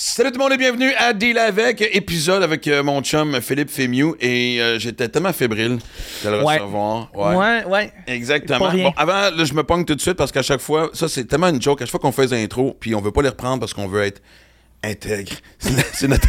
Salut tout le monde et bienvenue à Deal avec, épisode avec euh, mon chum Philippe Fémieux et euh, j'étais tellement fébrile de le Ouais. recevoir. Ouais, ouais. Exactement. Pas rien. Bon, avant, là, je me pogne tout de suite parce qu'à chaque fois, ça c'est tellement une joke, à chaque fois qu'on fait des intros, puis on veut pas les reprendre parce qu'on veut être intègre. C'est notre-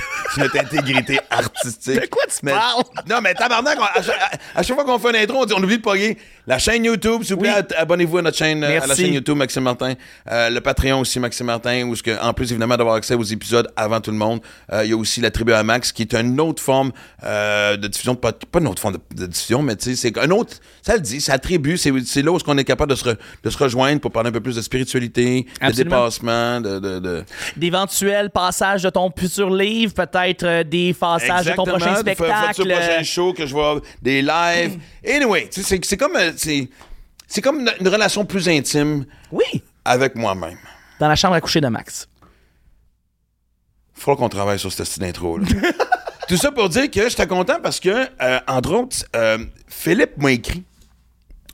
intégrité artistique. De quoi tu Mais- parles? Non, mais tabarnak, on- à, chaque- à- à chaque fois qu'on fait une intro, on, dit, on oublie de pogner la chaîne YouTube. S'il vous plaît, Oui. abonnez-vous à notre chaîne, euh, à la chaîne YouTube Maxime Martin. Euh, le Patreon aussi, Maxime Martin, où que, en plus, évidemment, d'avoir accès aux épisodes avant tout le monde, euh, il y a aussi la tribu à Max, qui est une autre forme euh, de diffusion, pas, pas une autre forme de, de diffusion, mais tu sais, c'est un autre, ça le dit, c'est la tribu, c'est là où on est capable de se, re- de se rejoindre pour parler un peu plus de spiritualité, de dépassement, de... de, de Passages de ton futur livre, peut-être euh, des passages de ton Exactement, prochain spectacle. le prochain show que je vois des lives. Anyway, tu sais, c'est c'est comme euh, c'est c'est comme une, une relation plus intime Oui, avec moi-même. dans la chambre à coucher de Max. Il faudra qu'on travaille sur cette style d'intro. Tout ça pour dire que j'étais content parce que, euh, entre autres, euh, Philippe m'a écrit.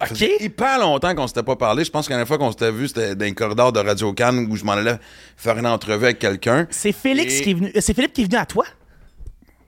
OK. hyper longtemps qu'on s'était pas parlé. Je pense que la fois qu'on s'était vu, c'était dans un corridor de Radio Cannes où je m'en allais faire une entrevue avec quelqu'un. C'est Félix Et- qui est venu. euh, C'est Philippe qui est venu à toi?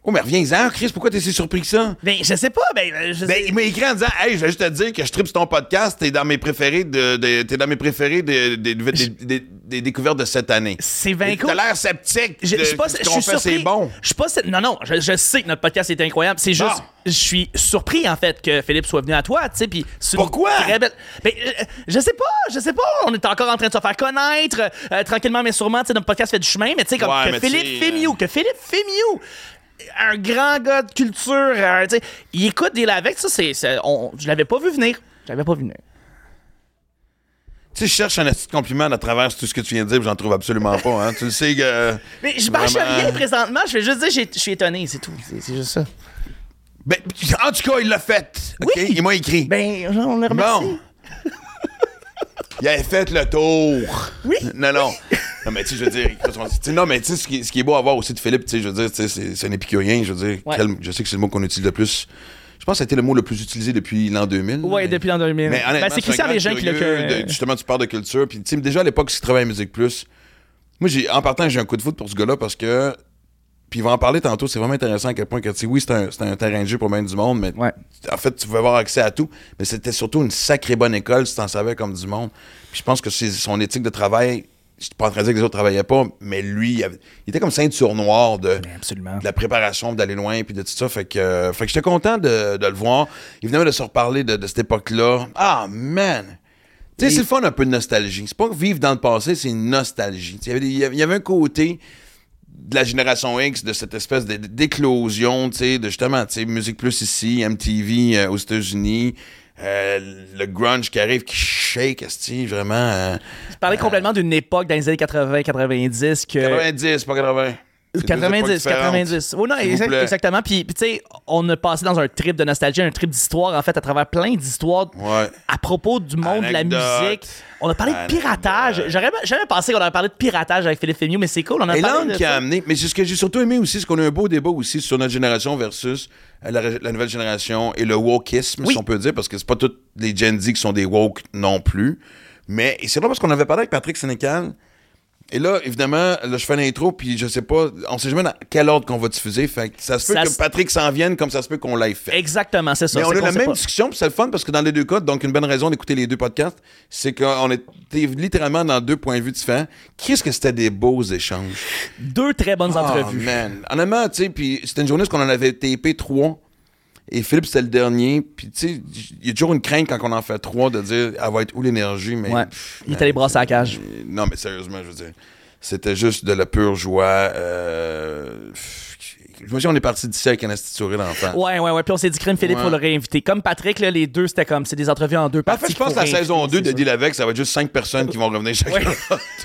Oh, mais reviens-en, Chris, pourquoi t'es si surpris que ça? Ben, je sais pas. Ben, euh, je Ben, sais- il m'a écrit en disant Hey, je vais juste te dire que je tripe sur ton podcast, t'es dans mes préférés de, de- t'es dans mes préférés des découvertes de cette année. C'est 20 T'as l'air sceptique. Je, suis pas, je suis surpris. c'est bon. Je suis pas, non, non, je, je sais que notre podcast est incroyable. C'est juste, Bon. je suis surpris en fait que Philippe soit venu à toi, tu sais. Puis Pourquoi? belle- Ben, euh, je sais pas, je sais pas. On est encore en train de se faire connaître euh, tranquillement, mais sûrement. Tu sais, notre podcast fait du chemin, mais tu sais comme Ouais, que Philippe Fémieux, que Philippe Fémieux. Un grand gars de culture, euh, il écoute des avec ça, c'est, c'est- on- je l'avais pas vu venir, je l'avais pas vu venir. Tu sais, je cherche un petit compliment à travers tout ce que tu viens de dire, puis j'en trouve absolument pas. Hein. Tu le sais que. Mais je marche Vraiment. rien présentement, je vais juste dire, je suis étonné, c'est tout, c'est, c'est juste ça. Ben, en tout cas, il l'a fait. OK? Oui. Il m'a écrit. Ben, on le remercie. bon. Il avait fait le tour. Oui. Non, non. Non, mais tu sais, je veux dire, tu non, mais tu sais, ce qui, ce qui est beau à voir aussi de Philippe, tu sais, je veux dire, tu c'est un épicurien, je veux dire. Ouais. quel- je sais que c'est le mot qu'on utilise le plus. Je pense que ça a été le mot le plus utilisé depuis l'an 2000. Ouais, mais- depuis l'an 2000. Mais Ben, c'est Christian Régin qui l'a que. de- justement, tu parles de culture. Puis, tu sais, déjà à l'époque, s'il travaillait à Musique Plus, moi, j'ai, en partant, j'ai un coup de foot pour ce gars-là parce que. Puis, il va en parler tantôt. C'est vraiment intéressant à quel point que, tu oui, c'est un, terrain de jeu pour bien du monde, mais Ouais. en fait, tu pouvais avoir accès à tout. Mais c'était surtout une sacrée bonne école si t'en savais comme du monde. Puis, je pense que son éthique de travail. Je suis pas en train de dire que les autres travaillaient pas, mais lui, il, avait- il était comme ceinture noire de, de la préparation, d'aller loin, puis de tout ça. Fait que, euh, fait que j'étais content de, de le voir. Évidemment, de se reparler de, de cette époque-là. Ah, man! Tu sais, c'est le fun un peu de nostalgie. C'est pas vivre dans le passé, c'est une nostalgie. Tu Il il y avait- il y avait un côté de la génération X, de cette espèce d'éclosion, tu sais, de justement, tu sais, Musique Plus ici, MTV euh, aux États-Unis, euh, le grunge qui arrive, qui shake, esti, vraiment. euh, Tu parlais complètement d'une époque dans les années 80-90 que. 90, pas 80. C'est deux époques 90, différentes. 90. Oh non, exact- exactement. Puis, puis tu sais, on a passé dans un trip de nostalgie, un trip d'histoire, en fait, à travers plein d'histoires Ouais. à propos du monde de la musique. On a parlé de piratage. J'aurais jamais pensé qu'on avait parlé de piratage avec Philippe Fémieux, mais c'est cool. On a Et parlé qui a amené. Mais c'est ce que j'ai surtout aimé aussi, c'est qu'on a eu un beau débat aussi sur notre génération versus euh, la, la nouvelle génération et le wokisme, Oui. si on peut dire, parce que c'est pas tous les Gen Z qui sont des woke non plus. Mais c'est là parce qu'on avait parlé avec Patrick Sénécal. Et là, évidemment, là, je fais l'intro, puis je sais pas, on sait jamais dans quel ordre qu'on va diffuser. Fait que ça se peut Ça que Patrick s'en vienne comme ça se peut qu'on l'ait fait. Exactement, c'est ça. Mais on a la même pas. discussion, puis c'est le fun parce que dans les deux cas, donc une bonne raison d'écouter les deux podcasts, c'est qu'on était littéralement dans deux points de vue différents. Qu'est-ce que c'était des beaux échanges? Deux très bonnes Oh, entrevues. man. Honnêtement, tu sais, puis c'était une journée où on en avait tapé trois. Et Philippe, c'était le dernier. Puis, tu sais, il y a toujours une crainte quand on en fait trois de dire, elle va être où l'énergie? Mais, Ouais. pff, Il est allé brasser à la cage. euh, Non, mais sérieusement, je veux dire, c'était juste de la pure joie. Euh, je me dis, on est parti d'ici avec un astituré d'enfant. Ouais, ouais, ouais. Puis on s'est dit, Crime Philippe, Ouais. faut le réinviter. Comme Patrick, là, les deux, c'était comme, c'est des entrevues en deux En parties. fait, je pense que la saison 2 réinviter, de Deal avec, ça va être juste 5 personnes qui vont revenir chacun.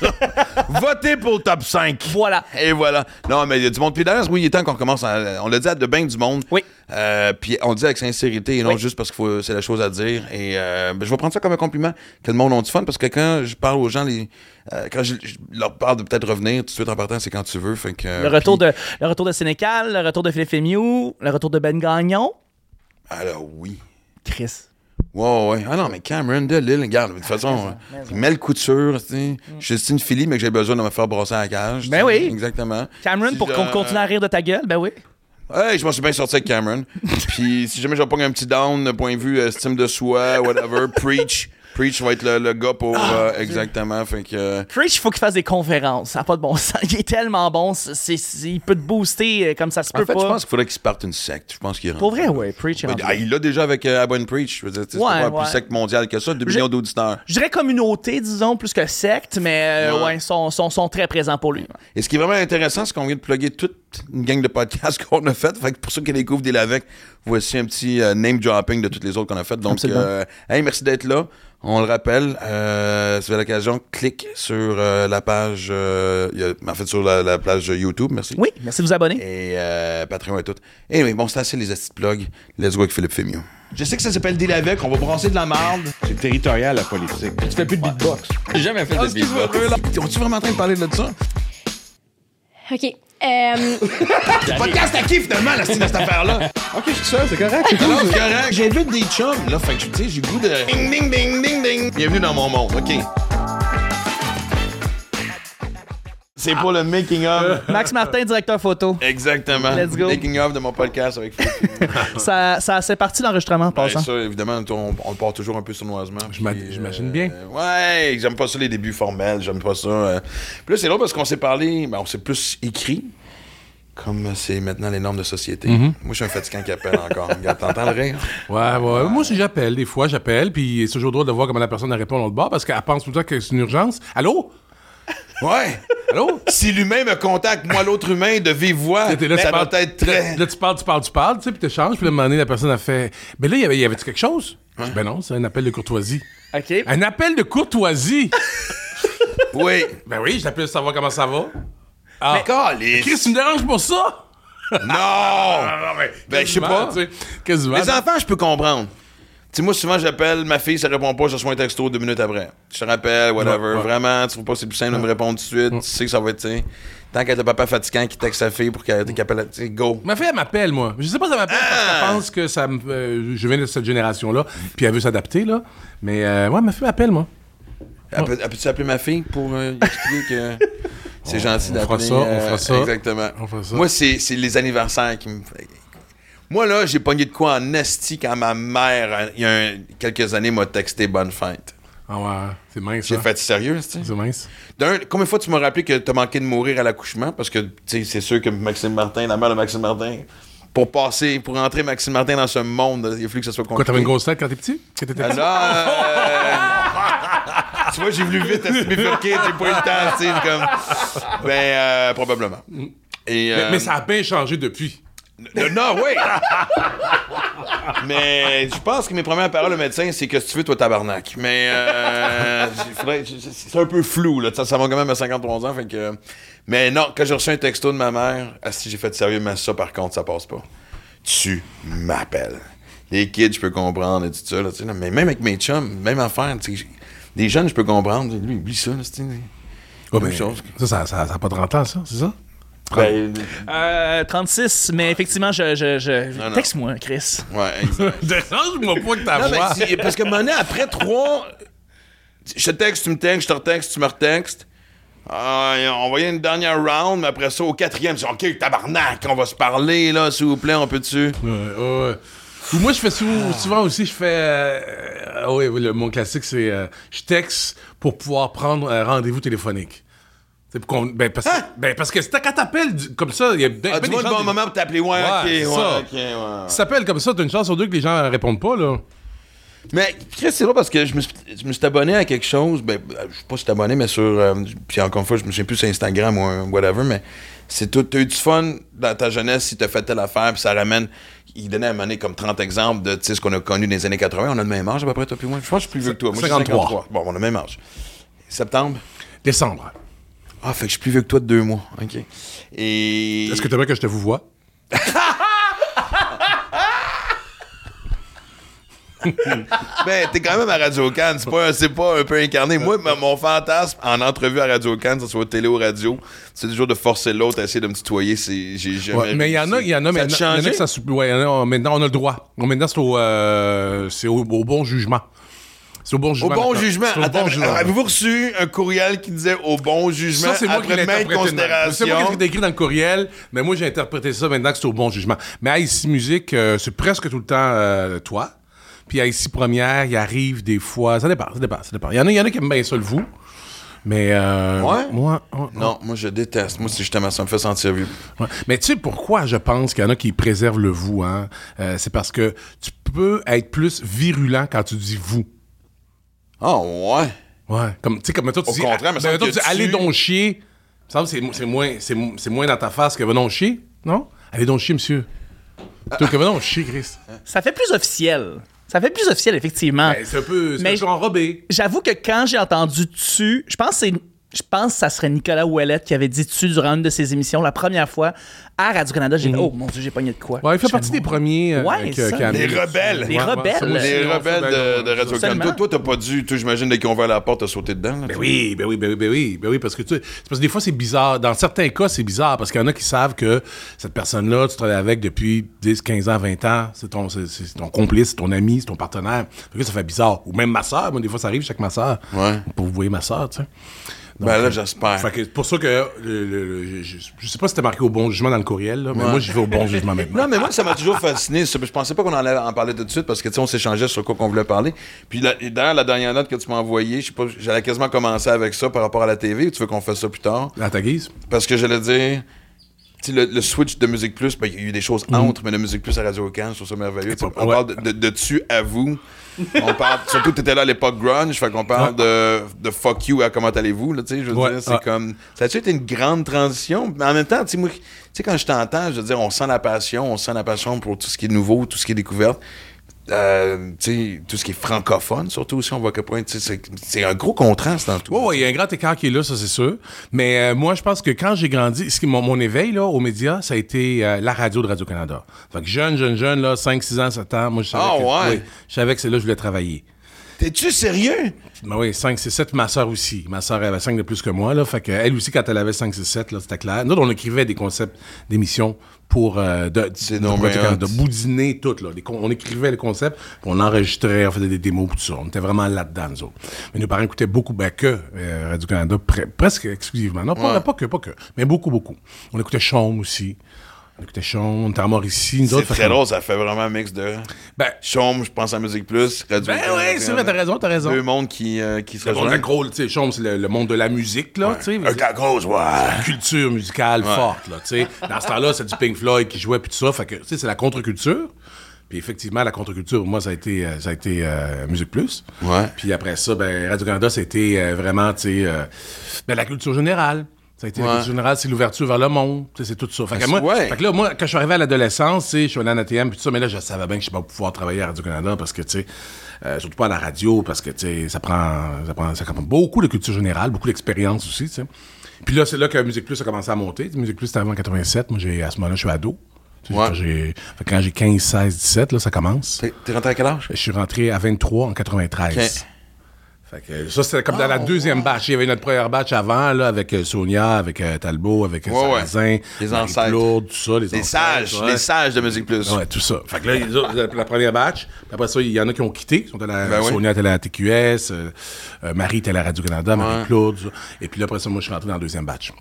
Votez pour le top 5. Voilà. Et voilà. Non, mais il y a du monde. Puis d'ailleurs, oui, il est temps qu'on commence. à- on l'a dit à de bien du monde. Oui. Euh, puis on le dit avec sincérité et non Oui. juste parce que c'est la chose à dire. Et euh, ben, je vais prendre ça comme un compliment que le monde a du fun parce que quand je parle aux gens, les, euh, quand je, je leur parle de peut-être revenir tout de suite en partant, c'est quand tu veux. Fait que, Le retour, de, le retour de Sénécal, le retour de Philippe Fémieux, le retour de Ben Gagnon. Alors oui. Chris. Ouais, ouais. Ah non, mais Cameron de Lille, regarde, de toute façon, mais il met le couture, tu sais. Je suis une Philly, mais que j'ai besoin de me faire brosser à la cage. Ben oui. Exactement. Cameron, Si pour qu'on continue à rire de ta gueule, ben oui. Hey, je m'en suis bien sorti avec Cameron. Puis si jamais je vais pogner un petit down, de point de vue euh, estime de soi, whatever, Preach. Preach va être le, le gars pour. Ah, euh, exactement. Fait que. euh, Preach, il faut qu'il fasse des conférences. Ça n'a pas de bon sens. Il est tellement bon. c'est- c'est- il peut te booster euh, comme ça se peut En fait, pas. je pense qu'il faudrait qu'il se parte une secte. Je pense qu'il Pour vrai, ouais. Preach ah, il l'a déjà avec euh, Abon Preach. Je veux dire, tu sais, Ouais, c'est pas ouais. plus secte mondial que ça, 2 Je- millions d'auditeurs. Je dirais communauté, disons, plus que secte, mais euh, Ouais. sont, sont, sont très présents pour lui. Et ce qui est vraiment intéressant, c'est qu'on vient de plugger toute une gang de podcasts qu'on a fait. Fait que pour ceux qui découvrent des Lavec, voici un petit euh, name dropping de toutes les autres qu'on a fait. Donc, euh, hey, merci d'être là. On le rappelle, euh, si vous avez l'occasion, clique sur euh, la page, euh, il y a- en fait, sur la, la page YouTube, merci. Oui, merci de vous abonner. Et euh, Patreon et tout. Et oui, bon, c'est assez les astuces de plug. Let's go avec Philippe Fémio. Je sais que ça s'appelle Deal avec, on va brasser de la marde. C'est territorial, la politique. Tu fais plus de beatbox. J'ai jamais fait de beatbox. On-tu vraiment en train de parler de ça? OK. Euh, Podcast à qui finalement, la style de cette affaire-là? Ok, c'est ça, c'est correct. c'est cool. c'est correct. J'invite des chums, là. Fait que, tu sais, j'ai le goût de. Ding, ding, ding, ding, ding. Bienvenue dans mon monde, OK. C'est pour le making of. Max Martin, directeur photo. Exactement. Let's go. Making of de mon podcast avec. Ça, ça c'est parti l'enregistrement en Ouais, passant. ça, évidemment, on, on le part toujours un peu sournoisement. Puis, j'imagine bien. Ouais, j'aime pas ça les débuts formels, j'aime pas ça. euh. Puis là, c'est drôle parce qu'on s'est parlé, ben, on s'est plus écrit, comme c'est maintenant les normes de société. Mm-hmm. Moi, je suis un fatigant qui appelle encore. T'entends le rire? Ouais, ouais. Moi aussi, j'appelle. Des fois, j'appelle, puis c'est toujours drôle de voir comment la personne répond de l'autre bord parce qu'elle pense tout le temps que c'est une urgence. Allô? Ouais. Allô? Si l'humain me contacte, moi, l'autre humain, de vive voix, là, tu ça parles- doit être très... Là, là, tu parles, tu parles, tu parles, tu sais, puis t'échanges, puis à un moment donné, la personne a fait. Mais là, il y avait, y avait-tu quelque chose? Ben non, c'est un appel de courtoisie. OK. Un appel de courtoisie? Oui. ben oui, je t'appelle savoir comment ça va. Ah. Mais. Chris, tu me déranges pour ça? Non! Ah, ben, Ben, je sais pas. tu sais, Quasiment. Les enfants, je peux comprendre. Tu sais, moi, souvent, j'appelle ma fille, ça répond pas, je reçois un texto deux minutes après. Je te rappelle, whatever. Ouais, ouais. Vraiment, tu trouves pas que c'est plus simple de me répondre tout de suite. Tu sais que ça va être, tu sais. Tant qu'elle a le papa fatigant qui texte sa fille pour qu'elle qu'elle appelle, tu sais, go. Ma fille, elle m'appelle, moi. Je sais pas si elle m'appelle parce Ah! qu'elle pense que ça me, euh, je viens de cette génération-là, puis elle veut s'adapter, là. Mais, euh, ouais, ma fille m'appelle, moi. Elle peut- elle peut-tu appeler ma fille pour euh, expliquer que c'est gentil on fera d'appeler? ça, on euh, fera ça. Exactement. On fera ça. Moi, c'est c'est les anniversaires qui me. Moi, là, j'ai pogné de quoi en esti quand ma mère, il y a un- quelques années, m'a texté bonne fête. Ah ouais, c'est mince, J'ai hein. fait sérieux? C'est mince. D'un, combien de fois tu m'as rappelé que t'as manqué de mourir à l'accouchement? Parce que, tu sais, c'est sûr que Maxime Martin, la mère de Maxime Martin, pour passer, pour entrer Maxime Martin dans ce monde, il a fallu que ça soit compliqué. t'avais une grosse tête quand t'es petit? Quand t'étais petit? Alors, euh, tu vois, j'ai voulu vite à bifurquer, j'ai pas eu le temps, tu sais, comme... Ben, euh, probablement. Et, Mais, euh, mais ça a bien changé depuis. Non, oui! Mais je pense que mes premières paroles au médecin, c'est que si tu veux, toi, tabarnak. Mais euh, c'est un peu flou, là. Ça, ça va quand même à 53 ans, fait que... Mais non, quand j'ai reçu un texto de ma mère, ah, si j'ai fait sérieux, mais ça, par contre, ça passe pas. Tu m'appelles. Les kids, je peux comprendre et tout ça, là, là, mais même avec mes chums, même affaire, des jeunes, je peux comprendre. Lui, oublie ça, là, c'est... Ouais. Ça, ça, ça, ça pas 30 ans, ça, c'est ça? Ben, Euh, 36, mais effectivement, je. Texte-moi, Chris. ouais, exact. Dérange-moi pas que ta Non, voix. parce que maintenant, après trois. Je te texte, tu me textes, je te retexte, tu me retextes. Ah, on va y aller une dernière round, mais après ça, au quatrième, c'est OK, tabarnak, on va se parler, là, s'il vous plaît, on peut-tu? Ouais, ouais, ouais. Ou moi, je fais sou- souvent aussi, je fais. euh, euh, ah oui, oui, le, mon classique, c'est. euh, je texte pour pouvoir prendre un rendez-vous téléphonique. C'est pour ben, parce, que- Hein? ben, parce que c'est quand t'appelles comme ça, il y a ben, Ah, ben des le bon moment pour t'appeler, ouais, Ouais, ok, ouais, ça. ok, ouais. Si t'appelles comme ça, t'as une chance sur deux que les gens répondent pas, là. Mais, Chris, c'est drôle parce que je me, suis, je me suis abonné à quelque chose, ben, je sais pas si t'es abonné, mais sur, euh, puis encore une fois, je me souviens plus sur Instagram ou un whatever, mais c'est tout, t'as eu du fun dans ta jeunesse si t'as fait telle affaire, puis ça ramène, il donnait à un moment donné comme 30 exemples de, ce qu'on a connu dans les années 80, on a le même âge à peu près, toi puis moi, je pense que je suis plus vieux que toi, moi, je suis 53. Bon, on a le même âge. Septembre? Décembre. Ah, fait que je suis plus vieux que toi de deux mois, ok. Et... Est-ce que t'aimerais que je te vous vois? Ben, t'es quand même à Radio Cannes, c'est pas, un- c'est pas un peu incarné. Moi, mon fantasme en entrevue à Radio Cannes, que ce soit télé ou radio, c'est toujours de forcer l'autre à essayer de me tutoyer. C'est, j'ai jamais Ouais, mais il y en a, il y en a Ça te il y en a ça ouais, y en a, maintenant, on a le droit. Maintenant, c'est au, euh, c'est au, au bon jugement. C'est au bon jugement. au bon jugement. avez-vous reçu un courriel qui disait au bon jugement Ça, c'est moi qui l'ai interprété. C'est moi qui l'ai écrit dans le courriel, mais moi, j'ai interprété ça maintenant que c'est au bon jugement. Mais à Ici Musique, euh, c'est presque tout le temps euh, toi. Puis à Ici Première, il arrive des fois. Ça dépend, ça dépend, ça dépend. Il y en a, il y en a qui aiment bien ça, le vous. Mais. Euh, Ouais? Moi, Non, moi je déteste. Moi, c'est justement ça me fait sentir vieux. Ouais. Mais tu sais pourquoi je pense qu'il y en a qui préservent le vous, hein? Euh, c'est parce que tu peux être plus virulent quand tu dis vous. Ah, ouais. Ouais. Comme, tu sais, comme toi, tu Au dis. contraire, ben, semble toi, tu dis, allez tu- donc chier. Il me semble que c'est, c'est moins, c'est, c'est moins dans ta face que va donc chier, non? Allez donc chier, monsieur. Toi, que va donc chier, Chris. Ça fait plus officiel. Ça fait plus officiel, effectivement. Ben, c'est un peu, c'est Mais un je- peu enrobé. J'avoue que quand j'ai entendu dessus, je pense que c'est. Je pense que ça serait Nicolas Ouellette qui avait dit dessus durant une de ses émissions la première fois à Radio-Canada. J'ai dit, oh mon Dieu, j'ai pogné de quoi? Mhm. Ouais, il fait partie des premiers. euh, Ouais, ça. Les rebelles. Les rebelles. Les rebelles de, long, de Radio Cannes. Absolument. Toi, t'as pas dû, toi, j'imagine, dès qu'ils ont ouvert la porte, t'as sauté dedans. là, Ben oui, ben oui, ben oui, ben oui, ben oui, parce que tu sais, c'est parce que des fois c'est bizarre. Dans certains cas, c'est bizarre parce qu'il y en a qui savent que cette personne-là, tu travailles avec depuis 10, 15 ans, 20 ans, c'est ton, c'est, ton complice, c'est ton ami, c'est ton partenaire. Ça fait bizarre. Ou même ma soeur, moi, des fois ça arrive, chaque ma soeur. Ouais. Pour vous voyez ma soeur, tu sais. Ben là, j'espère. Fait que c'est pour ça que le- le- le- je, je- sais pas si c'était marqué au bon jugement dans le courriel, là, mais moi j'y vais au bon jugement maintenant. Non, mais moi, ça m'a toujours fasciné. Je pensais pas qu'on allait en parler tout de suite parce que, tu sais, on s'échangeait sur quoi qu'on voulait parler. Puis, d'ailleurs, la dernière note que tu m'as envoyée, je sais pas, j'allais quasiment commencer avec ça par rapport à la TV. Tu veux qu'on fasse ça plus tard? À ta guise. Parce que j'allais dire, le, le switch de Musique Plus, ben, il y a eu des choses entre, mais de Musique Plus à Radio Cannes, je trouve ça merveilleux. On parle de, de, de tu à vous. On parle, surtout t'étais là à l'époque grunge, fait qu'on parle de, de fuck you à comment allez-vous, là, tu sais, je veux Ouais, dire, c'est ouais. comme, ça a-tu été une grande transition? Mais en même temps, tu sais, quand je t'entends, je veux dire, on sent la passion, on sent la passion pour tout ce qui est nouveau, tout ce qui est découverte. Euh, tout ce qui est francophone, surtout aussi, on voit point, sais, c'est- un gros contraste dans tout. Oui, oui, il y a un grand écart qui est là, ça c'est sûr. Mais euh, moi, je pense que quand j'ai grandi, ce qui, mon, mon éveil là, aux médias, ça a été euh, la radio de Radio-Canada. Fait que jeune, jeune, jeune, là, 5, 6 ans, 7 ans, moi je savais, Ah, que, ouais? oui, je savais que c'est là que je voulais travailler. T'es-tu sérieux? Ben oui, 5, 6, 7, ma soeur aussi. Ma soeur avait 5 de plus que moi, là. Fait que elle aussi, quand elle avait 5, 6, 7, là, c'était clair. Nous, on écrivait des concepts d'émissions pour euh, de, de, boudiner tout, là. Les on écrivait les concepts, on enregistrait, on faisait des démos, tout ça. On était vraiment là-dedans, nous autres. Mais nos parents écoutaient beaucoup, ben que euh, Radio-Canada, pre- presque exclusivement. Non, pas, pas que, pas que, mais beaucoup, beaucoup. On écoutait Chaume aussi. On écoutait Chaume, on était en Mauricie. C'est très drôle, ça fait vraiment un mix de Ben, Chaume, je pense à Musique Plus, Radio ben oui, c'est vrai, t'as raison, t'as raison. Deux mondes qui, euh, qui se Le rejoignent. gros, tu sais, Chaume, c'est le, le monde de la musique, là, tu sais. Un grosse, ouais. culture musicale forte, là, tu sais. Dans ce temps-là, c'est du Pink Floyd qui jouait, puis tout ça. Fait que, tu sais, c'est la contre-culture. Puis effectivement, la contre-culture, pour moi, ça a été, euh, ça a été euh, Musique Plus. Ouais. Puis après ça, ben, Radio-Canada, c'était euh, vraiment, tu sais, ben, la culture générale. Ça a été la Ouais. culture générale, c'est l'ouverture vers le monde. C'est tout ça. Fait que, moi, ouais. fait que là, moi, quand je suis arrivé à l'adolescence, je suis allé en ATM, puis tout ça, mais là, je savais bien que je ne pas pouvoir travailler à Radio-Canada parce que, tu sais, euh, surtout pas à la radio, parce que, tu sais, ça prend, ça prend, ça prend beaucoup de culture générale, beaucoup d'expérience aussi, tu sais. Puis là, c'est là que Musique Plus a commencé à monter. Musique Plus, c'était avant 87. Moi, j'ai, à ce moment-là, je suis ado. Ouais. quand j'ai, fait que quand j'ai 15, 16, 17, là, ça commence. T'es rentré à quel âge? Je suis rentré à 23 en 93. Ok. Fait que ça, c'était comme dans la deuxième batch. Il y avait notre première batch avant, là, avec euh, Sonia, avec euh, Talbot, avec euh, Ouais, ouais. Sarrazin, Les Marie ancêtres. Claude, tout ça. Les, Les ancêtres, sages, ouais. les sages de Musique Plus. Ouais, tout ça. Fait que là, les autres, la, première batch. Puis après ça, il y en a qui ont quitté. Ils sont à la, Ben. Sonia était à la TQS, euh, euh, Marie était à la Radio-Canada, Ouais. Marie-Claude. tout ça. Et puis là, après ça, moi, je suis rentré dans le deuxième batch.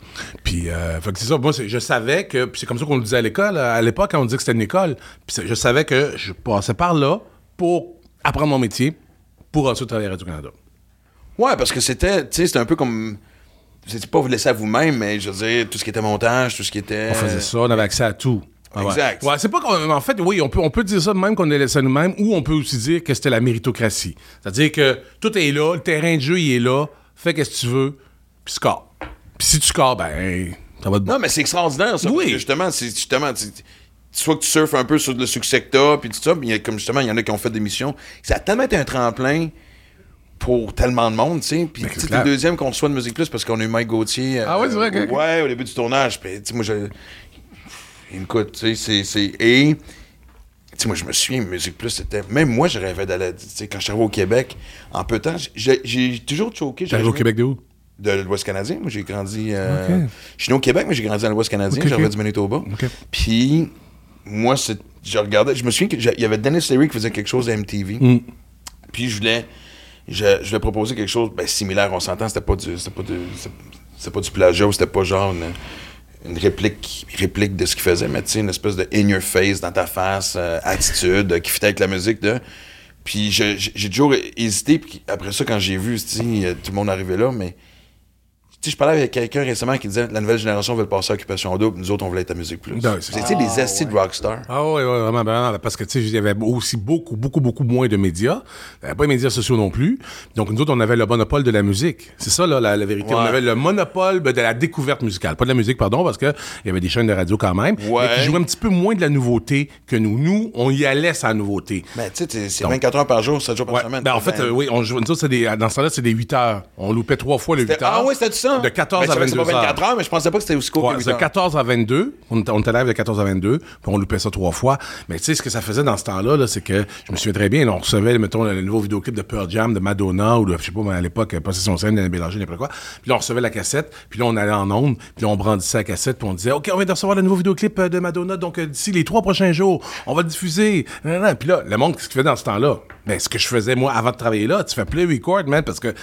Puis, euh, fait que c'est ça. Moi, c'est- je savais que. Puis c'est comme ça qu'on le disait à l'école. À l'époque, quand on disait que c'était une école. Puis je savais que je passais par là pour apprendre mon métier, pour ensuite travailler à Radio-Canada. Ouais, parce que c'était, tu sais, c'était un peu comme. C'est pas vous laisser à vous-même, mais je veux dire, tout ce qui était montage, tout ce qui était. On faisait ça, on avait accès à tout. Ah ouais. Exact. Ouais, c'est pas qu'on. En fait, oui, on peut, on peut dire ça de même qu'on est laissé à nous-mêmes, ou on peut aussi dire que c'était la méritocratie. C'est-à-dire que tout est là, le terrain de jeu, il est là, fais qu'est-ce que tu veux, puis score. Puis si tu scores, ben, ça va te Non, mais c'est extraordinaire, ça. Oui. justement, c'est justement. tu- Soit que tu surfes un peu sur le succès que t'as, puis tout ça, a- comme justement, il y en a qui ont fait des missions. Ça a tellement été un tremplin pour tellement de monde, tu sais. Puis, tu le deuxième qu'on reçoit de Musique Plus parce qu'on a eu Mike Gauthier. Ah ouais, c'est vrai. Ouais, au début du tournage. Puis, tu sais, moi, je. Écoute, tu sais, c'est-. Et. Tu sais, moi, je me souviens, Musique Plus, c'était. Même moi, je rêvais d'aller. Tu sais, quand je suis arrivé au Québec, en peu de temps, j'ai toujours choqué. T'es arrivé au Québec de où? De l'Ouest canadien. Moi, j'ai grandi. euh, Ok. Je suis né au Québec, mais j'ai grandi dans l'Ouest canadien. Ok, J'arrivais du Manitoba. Ok. Puis, moi, je regardais. Je me souviens qu'il y avait Dennis Leary qui faisait quelque chose à MTV. Mm. Puis, je voulais. Je, je voulais proposer quelque chose ben, similaire. On s'entend, c'était pas du. C'était pas, du- c'était- pas du plagiat ou c'était pas genre une, réplique, réplique de ce qu'il faisait, mais tu sais, une espèce de in your face, dans ta face, euh, attitude, qui fitait avec la musique de. Puis j'ai toujours hésité, puis après ça, quand j'ai vu, euh, tout le monde arrivait là, mais. Tu sais, je parlais avec quelqu'un récemment qui disait la nouvelle génération veut le passer à Occupation Double, nous autres, on voulait être à Musique Plus. Ben, c'est- Vous étiez des astis de rockstar. Ah oui, oui, vraiment, vraiment, parce que tu sais, il y avait aussi beaucoup, beaucoup, beaucoup moins de médias. Il n'y avait pas de médias sociaux non plus. Donc, nous autres, on avait le monopole de la musique. C'est ça, là, la, la vérité. Ouais. On avait le monopole ben, de la découverte musicale. Pas de la musique, pardon, parce qu'il y avait des chaînes de radio quand même, Ouais. mais qui jouaient un petit peu moins de la nouveauté que nous. Nous, on y allait sans nouveauté. Mais tu sais, c'est Donc- 24 heures par jour, 7 jours par Ouais. semaine. Ben, en fait, Ben, euh, oui, on joue, nous autres, c'est des, dans ce temps-là, c'est des 8 heures. On loupait trois fois le 8 c'était- heures. Ah oui, c'était ça? De 14 Ben, je à savais que 22 c'était pas heures. 24 heures, mais je pensais pas que c'était aussi court Ouais, que 8 de heures. 14 à 22. On, était- on était live de 14 à 22, puis on loupait ça trois fois. Mais tu sais, ce que ça faisait dans ce temps-là, là, c'est que je me souviens très bien, on recevait, mettons, le, le nouveau vidéoclip de Pearl Jam, de Madonna, ou de, je sais pas, mais à l'époque, Possession scène, d'Anne Bélanger, n'importe quoi. Puis là, on recevait la cassette, puis là, on allait en onde, puis là, on brandissait la cassette, puis on disait, OK, on vient de recevoir le nouveau vidéoclip euh, de Madonna, donc euh, d'ici les trois prochains jours, on va le diffuser. Puis là, le monde, qu'est-ce qu'il fait dans ce temps-là? Mais ce que je faisais, moi, avant de travailler là, tu fais play record, man, parce que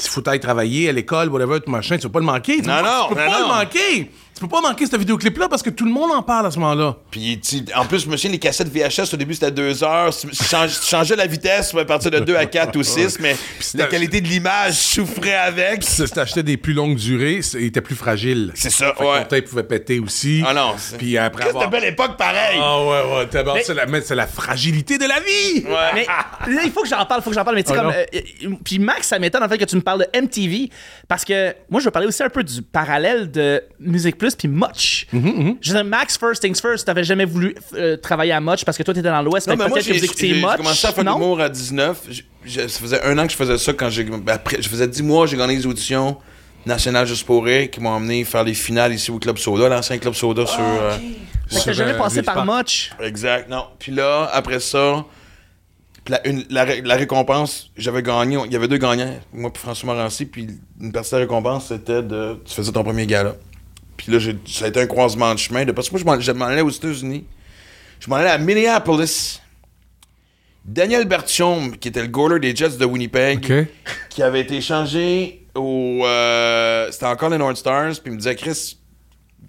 s'il faut aller travailler à l'école, whatever, tout machin, tu peux pas le manquer. Tu Non, non, tu peux non, pas non. le manquer. Tu peux pas manquer ce vidéoclip-là parce que tout le monde en parle à ce moment-là. Puis, tu en plus, je me souviens, les cassettes VHS, au début, c'était 2 heures. Tu change- tu changeais la vitesse à partir de 2 à 4 ou 6, mais la qualité de l'image souffrait avec. Si t'achetais des plus longues durées, c'est- il était plus fragile. C'est ça, Fait que ouais. Ton tape pouvait péter aussi. Ah non. c'est- Puis après avoir... belle époque, pareil! Ah ouais, ouais. t'as- Mais- C'est la, mais c'est la fragilité de la vie! Ouais. Mais là, il faut que j'en parle, il faut que j'en parle. Mais tu sais, Ah, comme. non. euh, euh, puis Max, ça m'étonne en fait que tu me parles de MTV. Parce que moi, je veux parler aussi un peu du parallèle de Musique Plus puis Much. Mm-hmm, Je veux dire, Max, first things first, t'avais jamais voulu euh, travailler à Much parce que toi, t'étais dans l'Ouest. Peut-être que j'ai vous écoutiez j'ai- j'ai Much. commencé à faire l'humour à 19. J'ai- j'ai- ça faisait un an que je faisais ça quand j'ai. ben, Après, je faisais 10 mois, j'ai gagné les auditions nationales juste pour rire qui m'ont emmené faire les finales ici au Club Soda, l'ancien Club Soda sur. euh, que Sur, t'as jamais euh, passé par. Much. Exact, non. Puis là, après ça, la, une- la ré- la récompense, j'avais gagné. Il y avait deux gagnants, moi et François Morancy. Puis une partie de la récompense, c'était de. Tu faisais ton premier gala. Puis là, ça a été un croisement de chemin. De, parce que moi, je m'en- allais aux États-Unis. Je m'en allais à Minneapolis. Daniel Bertium, qui était le goaler des Jets de Winnipeg, qui avait été échangé au. euh, c'était encore les North Stars, puis il me disait, Chris,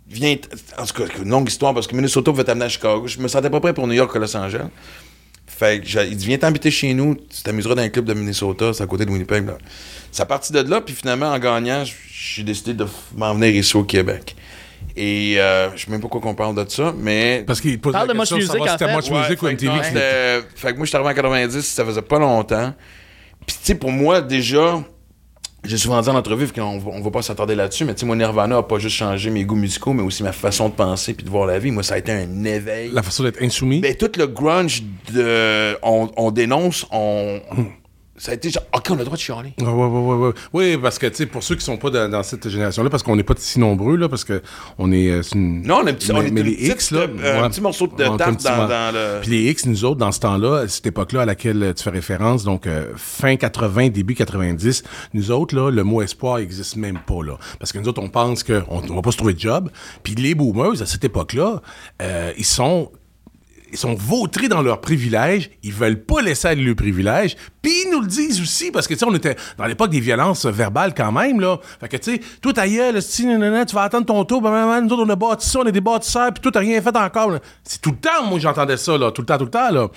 viens. En tout cas, une longue histoire, parce que Minnesota veut t'amener à Chicago. Je me sentais pas prêt pour New York ou Los Angeles. Fait que j'ai- il dit, viens t'habiter chez nous, tu t'amuseras dans un club de Minnesota, c'est à côté de Winnipeg. Là. Ça parti de là, puis finalement, en gagnant, j'ai décidé de m'en venir ici au Québec. Et euh, je sais même pas pourquoi qu'on parle de ça, mais. Parce qu'il pose Parle la de question Much de savoir si c'était Much. Ouais, Music ou MTV. non, Fait que moi, je suis arrivé en 90, ça faisait pas longtemps. Puis, tu sais, pour moi, déjà, j'ai souvent dit en entrevue, qu'on on va pas s'attarder là-dessus, mais tu sais, moi, Nirvana a pas juste changé mes goûts musicaux, mais aussi ma façon de penser puis de voir la vie. Moi, ça a été un éveil. La façon d'être insoumis? Ben, tout le grunge de. On, on dénonce, on. Ça a été genre, OK, on a le droit de chialer. Ouais, ouais, ouais, ouais, ouais. Oui, parce que, tu sais, pour ceux qui sont pas dans, dans cette génération-là, parce qu'on n'est pas si nombreux, là, parce que on est. euh, une- Non, on est, petit, on mais, est mais les petite, X, là. euh, un petit morceau de tarte un petit dans, le. Puis les X, nous autres, dans ce temps-là, cette époque-là à laquelle euh, tu fais référence, donc euh, fin 80, début 90, nous autres, là, le mot espoir n'existe même pas, là. Parce que nous autres, on pense qu'on on va pas se trouver de job. Puis les boomers, à cette époque-là, euh, ils sont ils sont vautrés dans leurs privilèges, ils veulent pas laisser aller le privilège, puis ils nous le disent aussi, parce que, tu sais, on était dans l'époque des violences verbales quand même, là. Fait que, tu sais, toi, ta gueule, si, tu vas attendre ton tour, ben, nous autres, on a bâti ça, on est des bâtisseurs, puis toi, t'as rien fait encore. C'est tout le temps, moi, j'entendais ça, là, tout le temps, tout le temps, là.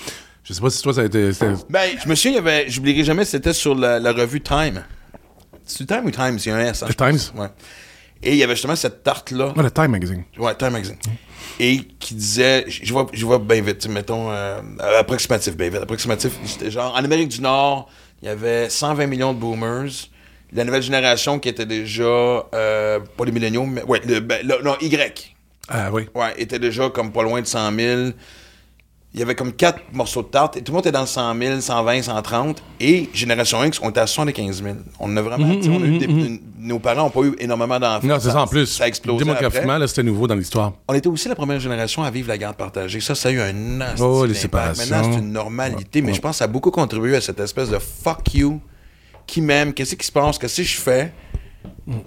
Je sais pas si toi, ça a été... Ben, je me souviens, il y avait, j'oublierai jamais, c'était sur la, la revue Time. C'est Time ou Times? Il y a un S. hein, The. Times? Ouais. Et il y avait justement cette tarte-là. Ah, le Time Magazine. Ouais, Time Magazine. Et qui disait, je vois, je vois bien vite, mettons, euh, approximatif, bien vite, approximatif. C'était genre, en Amérique du Nord, il y avait 120 millions de boomers. La nouvelle génération qui était déjà, euh, pas les milléniaux, mais, ouais, le, ben, le- non, Y. Ah, oui. Ouais, était déjà comme pas loin de 100 000. Il y avait comme quatre morceaux de tarte et tout le monde était dans le 100 000, 120, 130. Et Génération X, on était à 75 000. On a vraiment. sais, on a eu des- une- nos parents n'ont pas eu énormément d'enfants. Non, c'est ça en plus. Ça a explosé. Démographiquement, là, c'était nouveau dans l'histoire. On était aussi la première génération à vivre la garde partagée. Ça, ça a eu un asti Oh, les séparations. Maintenant, c'est une normalité, mais je pense que ça a beaucoup contribué à cette espèce de fuck you qui m'aime, qu'est-ce qui se passe, qu'est-ce que je fais?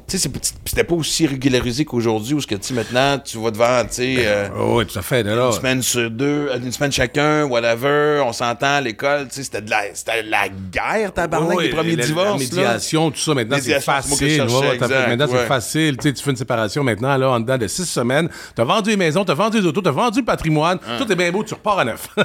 Tu sais, c'était pas aussi régularisé qu'aujourd'hui où ce que tu maintenant tu vas devant, tu sais, euh, Oh, oui, tout à fait. là, là. une semaine sur deux, euh, une semaine chacun, whatever, on s'entend, l'école, tu sais, c'était de la, c'était de la guerre, tabarnak, Ouais, les premiers la- la divorces. là. médiation, tout ça, maintenant, c'est que facile. Ouais, maintenant, ouais. c'est facile. Tu fais une séparation maintenant, là, en dedans de six semaines. T'as vendu les maisons, t'as vendu les autos, t'as vendu le patrimoine. Tout est bien beau, tu repars à neuf.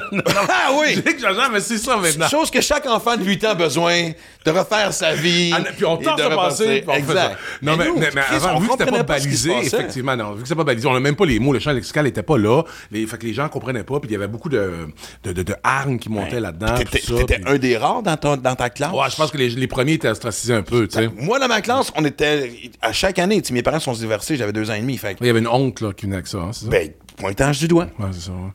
Ah oui! J'exagère, mais c'est ça maintenant. Chose que chaque enfant de 8 ans a besoin de refaire sa vie. Ah, puis on tente de passer, Exact. Non, mais, nous, mais- avant, vu que c'était pas balisé, effectivement, non, vu que c'était pas balisé, on n'a même pas les mots, le champ lexical n'était pas là. Les, fait que les gens comprenaient pas, puis il y avait beaucoup de, de, de, qui montaient là-dedans. T'étais tout ça, t'étais puis- un des rares dans, ton- dans ta classe? Ouais, je pense que les, les premiers étaient ostracisés un peu, tu sais. Moi, dans ma classe, on était. À chaque année, tu sais, mes parents sont divorcés, j'avais deux ans et demi. Fait Il y avait une honte là, qui venait avec ça, hein, c'est ça? ben, pointage du doigt. Ouais, c'est ça, ouais.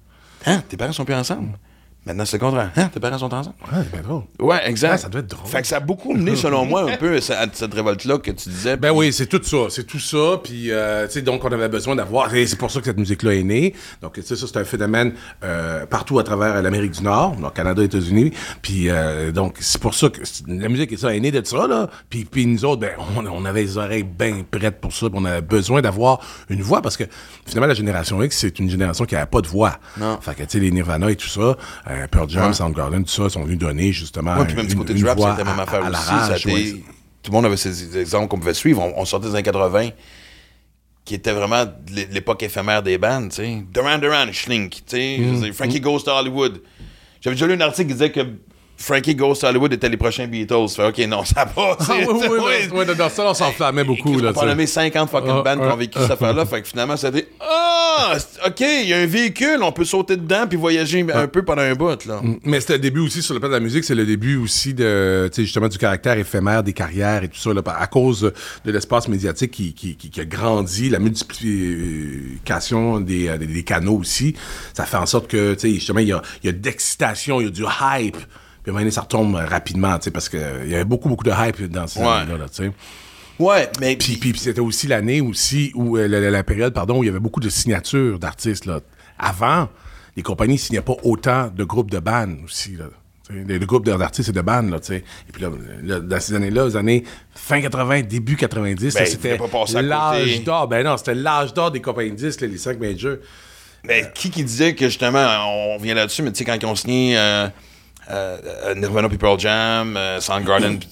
Hein, tes parents sont plus ensemble? Maintenant, c'est le contraire. Hein, tes parents sont ensemble? Ouais, c'est bien drôle. Ouais, exact. Ah, ça doit être drôle. Fait que ça a beaucoup mené, selon moi, un peu à cette cette révolte-là que tu disais. Ben oui, c'est tout ça, c'est tout ça, puis euh, tu sais donc on avait besoin d'avoir, et c'est pour ça que cette musique-là est née. Donc tu sais ça c'est un phénomène euh, partout à travers l'Amérique du Nord, donc Canada, États-Unis, puis euh, donc c'est pour ça que la musique est ça est née de ça là. Puis puis nous autres ben on, on avait les oreilles bien prêtes pour ça, puis on avait besoin d'avoir une voix parce que finalement la génération X c'est une génération qui avait pas de voix. Non. Fait que tu sais les Nirvana et tout ça, Pearl Jam, Ouais. Soundgarden, tout ça sont venus donner justement Ouais, puis même du côté du rap, c'était la même affaire à aussi. rage, ouais. Tout le monde avait ces exemples qu'on pouvait suivre. On, on sortait des années 80, qui était vraiment l'époque éphémère des bandes, tu sais. Duran Duran, Schlink, tu sais. Mm. Frankie Goes to Hollywood. J'avais déjà lu un article qui disait que Frankie Goes to Hollywood était les prochains Beatles. Fait, OK, non, ça va. Ah oui, oui, oui, oui, dans ça, on s'enflammait beaucoup. On Là, sais. nommer 50 fucking Ah, bands qui ah, ont vécu cette affaire-là. Fait que finalement, ça a été Ah, OK, il y a un véhicule, on peut sauter dedans puis voyager un peu pendant un bout, là. Mais c'était le début aussi, sur le plan de la musique, c'est le début aussi de, tu sais, justement, du caractère éphémère des carrières et tout ça, là, à cause de l'espace médiatique qui, qui, qui, qui a grandi, la multiplication des, euh, des, des canaux aussi. Ça fait en sorte que, tu sais, justement, il y a, il y a d'excitation, il y a du hype. Puis à ça retombe rapidement, tu sais, parce qu'il y avait beaucoup, beaucoup de hype dans ces Ouais. années-là, là, tu sais. Ouais, mais. Puis, puis, puis c'était aussi l'année aussi où euh, la, la- la période pardon où il y avait beaucoup de signatures d'artistes là. Avant, les compagnies signaient pas autant de groupes de bandes aussi là. Les, les groupes d'artistes et de bandes, là, tu sais. Et puis là, là, dans ces années-là, les années fin 80, début 90, Ben, c'était l'âge d'or. Ben non, c'était l'âge d'or des compagnies de disques, les cinq majors. Mais qui qui disait que justement, on vient là-dessus, mais tu sais, quand ils ont signé euh, euh, euh, Nirvana puis Pearl Jam, euh, Soundgarden, puis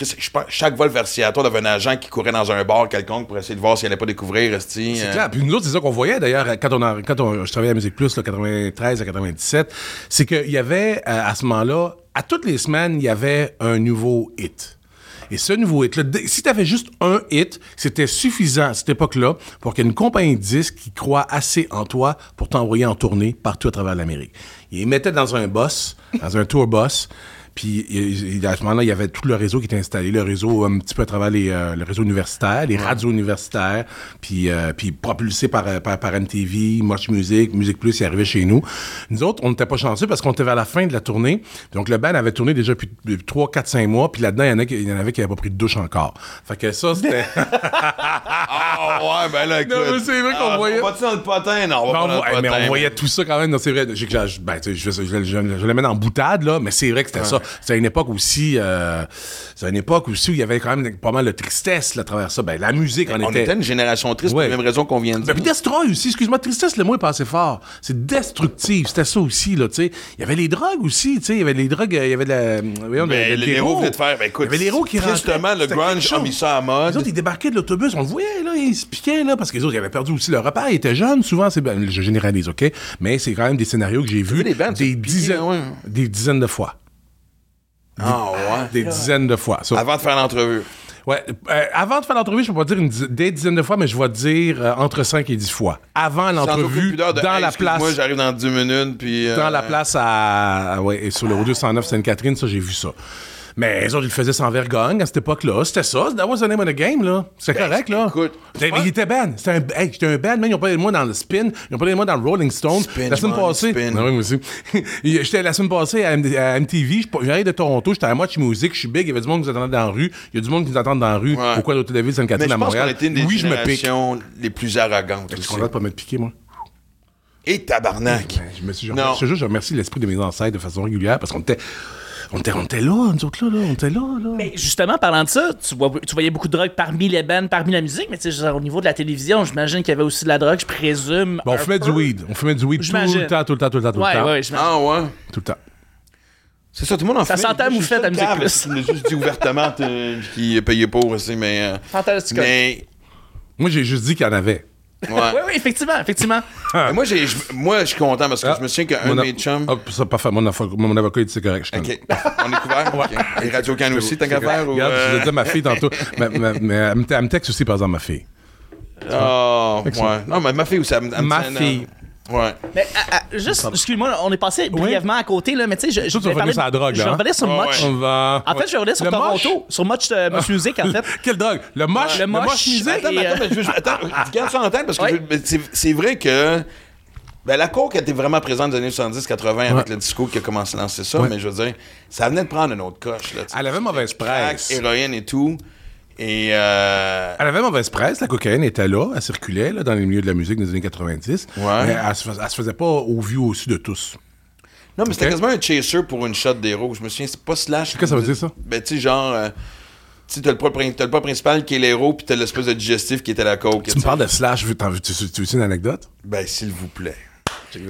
je pense, chaque vol vers Seattle avait un agent qui courait dans un bar quelconque pour essayer de voir s'il allait pas découvrir. esti, C'est euh, clair. Puis nous autres, c'est ça qu'on voyait d'ailleurs quand on a, quand on, je travaillais à Musique Plus, là, 93 à 97, c'est qu'il y avait euh, à ce moment-là, à toutes les semaines, il y avait un nouveau hit. Et ce nouveau hit-là, si tu avais juste un hit, c'était suffisant à cette époque-là pour qu'il y ait une compagnie de disques qui croit assez en toi pour t'envoyer en tournée partout à travers l'Amérique. Ils les mettaient dans un boss, dans un tour boss. Puis il- il- à ce moment-là, il y avait tout le réseau qui était installé, le réseau un petit peu à travers les, euh, le réseau universitaire, les radios universitaires, puis, euh, puis propulsé par, euh, par, par MTV, Much Music, Musique Plus, il arrivait chez nous. Nous autres, on n'était pas chanceux parce qu'on était vers la fin de la tournée. Donc le band avait tourné déjà depuis 3, 4, 5 mois, puis là-dedans, il y en a qui- il y en avait qui n'avaient pas pris de douche encore. Fait que ça, c'était... Ah ouais, ben là, écoute. Non, mais c'est vrai qu'on Ah, voyait- On va-tu dans le potin? Non, on va Ben, pas on dans voit- le mais potin. on voyait tout ça quand même. Non, c'est vrai. J'ai que je, ben, tu sais, je, je, je, je- je le mets en boutade, là, mais c'est vrai que c'était ça. C'était une époque aussi. euh, c'était une époque aussi où il y avait quand même pas mal de tristesse là, à travers ça. Ben, la musique en On était. était une génération triste Ouais. pour la même raison qu'on vient de Ben, dire. puis Destroy aussi, excuse-moi, tristesse, le mot est pas assez fort. C'est destructif, c'était ça aussi, là, tu sais. Il y avait les drogues aussi, tu sais, il y avait les drogues, il y avait de la... voyons, Ben, de- de- les héros venaient de faire, ben, écoute, il y avait les héros qui rentraient, le grunge a mis ça à mode. Les autres, ils débarquaient de l'autobus, on le voyait, là, ils se piquaient, là, parce que les autres, ils avaient perdu aussi leur repère, ils étaient jeunes, souvent, c'est, ben, je généralise, OK? Mais c'est quand même des scénarios que j'ai vus des bandes, dizaines, ouais. des dizaines de fois. Ah ouais. Des dizaines de fois. Ça, Avant de faire l'entrevue. Ouais, euh, avant de faire l'entrevue, je peux pas dire une dizaine- des dizaines de fois, mais je vais dire euh, entre 5 et 10 fois. Avant l'entrevue, dans Hey, la place. j'arrive dans 10 minutes, puis... euh, Dans la place à. ouais, et sur le Route 109 Sainte-Catherine, ça, j'ai vu ça. Mais les autres, ils le faisaient sans vergogne à cette époque-là. C'était ça. That was the name of the game, là. C'était correct, là. Ben, écoute, Mais il était ban. C'était un, hey, j'étais un ban, man. Ils ont parlé de moi dans le spin. Ils ont parlé de moi dans le Rolling Stone. Spin, la semaine passée. spin. Ah oui, moi aussi. j'étais la semaine passée à, MD à MTV. Je- J'arrive de Toronto. J'étais à Much Music. Je suis big. Il y avait du monde qui nous attendait dans la rue. Il y a du monde qui nous attend dans la rue. Ouais. Au coin de l'Hôtel de Ville Sainte-Catherine à Montréal. une des Oui, je me pique. les plus arrogantes. Je suis aussi. content de pas m'être piqué, moi? Et tabarnak. Ben, Je me suis, je Non. je remercie l'esprit de mes ancêtres de façon régulière parce qu'on était, on était, on était là, nous autres là, là, on était là, là. Mais justement, parlant de ça, tu, vois, tu voyais beaucoup de drogue parmi les bands, parmi la musique, mais tu sais, genre, au niveau de la télévision, j'imagine qu'il y avait aussi de la drogue, je présume. Bon, on fumait peu. du weed. On fumait du weed tout le temps, tout le temps, tout le temps, tout le Ouais, temps. ouais. Ah ouais? Tout le temps. C'est ça, tout le monde en Ça fumait. sentait à la cave, musique Tu l'as juste dit ouvertement t'es- qui payait pour aussi, mais. euh, Fantastique. mais. Moi, j'ai juste dit qu'il y en avait. Ouais. Oui, oui, effectivement, effectivement. Mais moi, j'ai, je- moi, je suis content parce que Ah. je me souviens qu'un Mon de mes chums. Ah, ça, parfait. Mon, avocat- mon avocat, il dit c'est correct. Je. Ok, on est couvert? ok. Et Radio Can aussi, tant qu'à faire. ou, Regarde, je euh, à ma fille tantôt. mais mais, mais elle, me, elle me texte aussi, par exemple, ma fille. Ah, ouais. Non, mais ma fille aussi, elle me- elle me Ma tient, fille. Euh, Ouais. Mais ah, ah, juste, excuse-moi, on est passé brièvement à côté, là, mais tu sais, je, je vais vas parler revenir sur la drogue, Je là, vais hein? revenir sur Much. ouais. On va. En fait, je vais revenir sur Le Toronto, moche? sur Much, euh, Much Music, en fait. Quelle drogue? Le moche? Le moche. musique? Attends, Attends, mais attends, mais je attends, garde ça en tête parce que Ouais. je- c'est, c'est vrai que. Ben, la coke était vraiment présente dans les années 70-80 avec le disco qui a commencé à lancer ça, Ouais. mais je veux dire, ça venait de prendre une autre coche. Là. Elle avait mauvaise Crack, presse. héroïne et tout. Et. Euh, Elle avait mauvaise presse, la cocaïne était là, elle circulait là, dans les milieux de la musique des années 90. Ouais. Mais elle se, faisait pas au vu au-dessus de tous. Non, mais c'était quasiment un chaser pour une shot d'héros. Je me souviens, c'est pas slash. Qu'est-ce que ça veut dire, ça? Ben, tu sais, genre. euh, tu t'as le poids principal qui est l'héros, puis t'as l'espèce de digestif qui était la coke. Tu me parles de Slash, t'en veux- tu, tu, tu veux une anecdote? Ben, s'il vous plaît.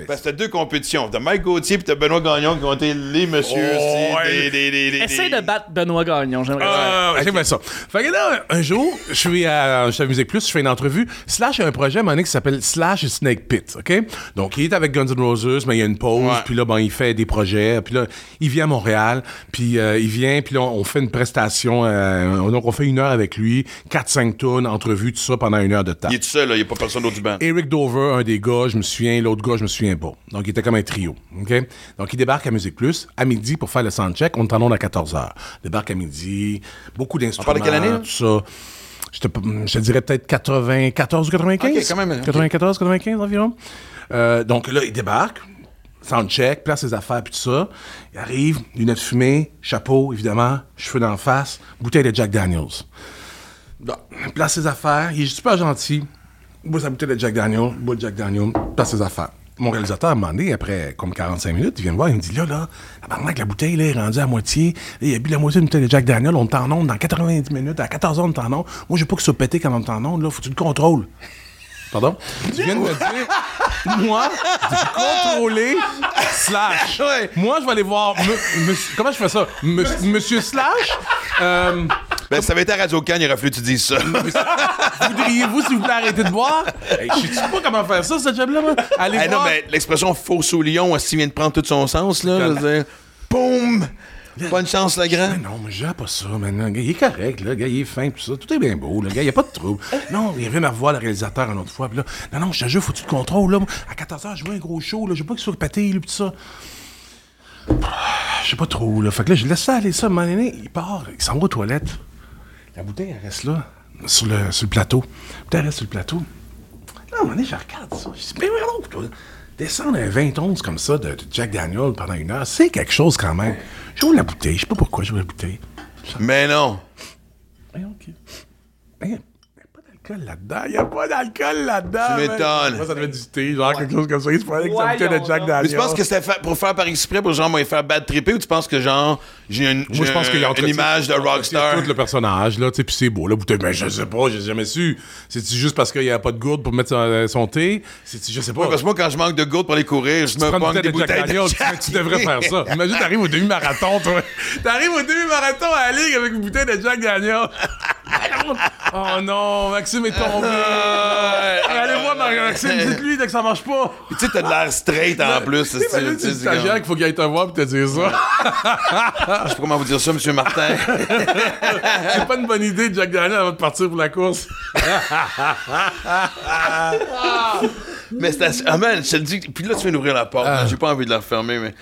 Parce que t'as deux compétitions. T'as Mike Gauthier puis t'as Benoît Gagnon qui ont été les messieurs Oh, aussi, ouais. des, des, des, des- Essaye des- de battre Benoît Gagnon, j'aimerais ça. Ah, j'aime bien ça. Fait que là, un jour, je suis à, je Musique Plus, je fais une entrevue. Slash a un projet à qui s'appelle Slash Snake Pit, OK? Donc, il est avec Guns N' Roses, mais il y a une pause, puis là, bon, il fait des projets, puis là, il vient à Montréal, puis euh, il vient, puis là, on fait une prestation, euh, donc on fait une heure avec lui, 4-5 tonnes, entrevue, tout ça, pendant une heure de temps. Il est tout seul, là. Il n'y a pas personne d'autre du band. Eric Dover, un des gars, je me souviens, l'autre gars, je me souviens pas. Donc, il était comme un trio. OK? Donc, il débarque à Musique Plus à midi pour faire le soundcheck. On est en onde à 14h. Débarque à midi, beaucoup d'instruments. parle de quelle année, là? Tout ça. Je te, je te dirais peut-être 94 ou 95. Ok, quand même, ok. 94, 95 environ. Euh, donc là, il débarque. Soundcheck, place ses affaires, puis tout ça. Il arrive, lunettes fumées, chapeau, évidemment, cheveux d'en face, bouteille de Jack Daniels. Bon, place ses affaires, il est super gentil. Boit sa bouteille de Jack Daniel, boit de Jack Daniel, place ses affaires. Mon réalisateur, à un moment donné, après comme 45 minutes, il vient me voir, il me dit là, là, que la bouteille là, est rendue à moitié. Il a bu la moitié d'une bouteille de Jack Daniel, on est en onde dans 90 minutes, à 14 heures, on est en onde. Moi, j'ai pas que ça pété quand on est en onde, là, faut que tu le contrôles. Pardon? Tu viens de me dire, moi, contrôler Slash. Moi, je vais aller voir. me- monsieur- comment je fais ça? Monsieur, monsieur Slash? Euh, Ben, ça avait été à Radio Can, il aurait fallu que tu dises ça. Voudriez-vous, s'il vous plaît, arrêter de boire? Hey, je sais pas comment faire ça, ce job-là, moi. Allez non, voir. mais l'expression faux au lion, aussi vient de prendre tout son sens, là? Je veux dire, Boum! Bonne chance, le grand. Mais non, mais j'ai pas ça, maintenant. Il est correct, là. Gars, il est fin, tout ça. Tout est bien beau, là. Gars, il y a pas de trouble. Non, il vient me revoir, le réalisateur, une autre fois. Puis là, non, non, je te jure, faut que tu te contrôles, là. À 14h, je vois un gros show, là. Je veux pas qu'il soit pété, lui, tout ça. Je sais pas trop, là. Fait que là, je laisse ça aller, ça. À un moment donné, il part, il s'en va aux toilettes. La bouteille, elle reste là, sur le, sur le plateau. La bouteille, elle reste sur le plateau. Là, à un moment donné, je regarde ça. Je dis, mais non, toi, descendre un 20 onces comme ça de, de Jack Daniel pendant une heure, c'est quelque chose quand même. J'ouvre la bouteille, je sais pas pourquoi j'ouvre la bouteille. Mais non. Hey, OK. Hey, y a pas d'alcool là-dedans. Y a pas d'alcool là-dedans. Tu m'étonnes. Moi, ça devait être du thé, genre quelque chose comme ça. Il se fallait que ça bouteille de Jack. Daniel. Mais tu penses que c'était fait pour faire par exprès pour genre me faire bad tripper ou tu penses que genre j'ai une, Moi, je pense qu'il une image de rockstar? tout le personnage, là, tu sais, puis c'est beau, la bouteille. Mais je sais pas, j'ai jamais su. C'est-tu juste parce qu'il y a pas de gourde pour mettre son, son thé? C'est-tu, je sais pas. Ouais, parce que moi, quand je manque de gouttes pour aller courir, je tu me pogne des de bouteilles de tu, Jack. tu devrais faire ça. Imagine, t'arrives au demi-marathon, toi. T'arrives au demi-marathon à la ligue avec une bouteille de Jack Daniel. oh non, Maxime est tombé. Allez voir Maxime, dites-lui que ça marche pas. Puis tu sais, t'as de l'air straight en plus. Tu c'est- stagiaire qu'il faut qu'il aille te voir pis te dire ça. Je sais pas comment vous dire ça, monsieur Martin. c'est pas une bonne idée, Jack Daniel, avant de partir pour la course. mais c'est. Ah man, je te le dis. Puis là, tu viens d'ouvrir la porte. Ah. J'ai pas envie de la refermer, mais.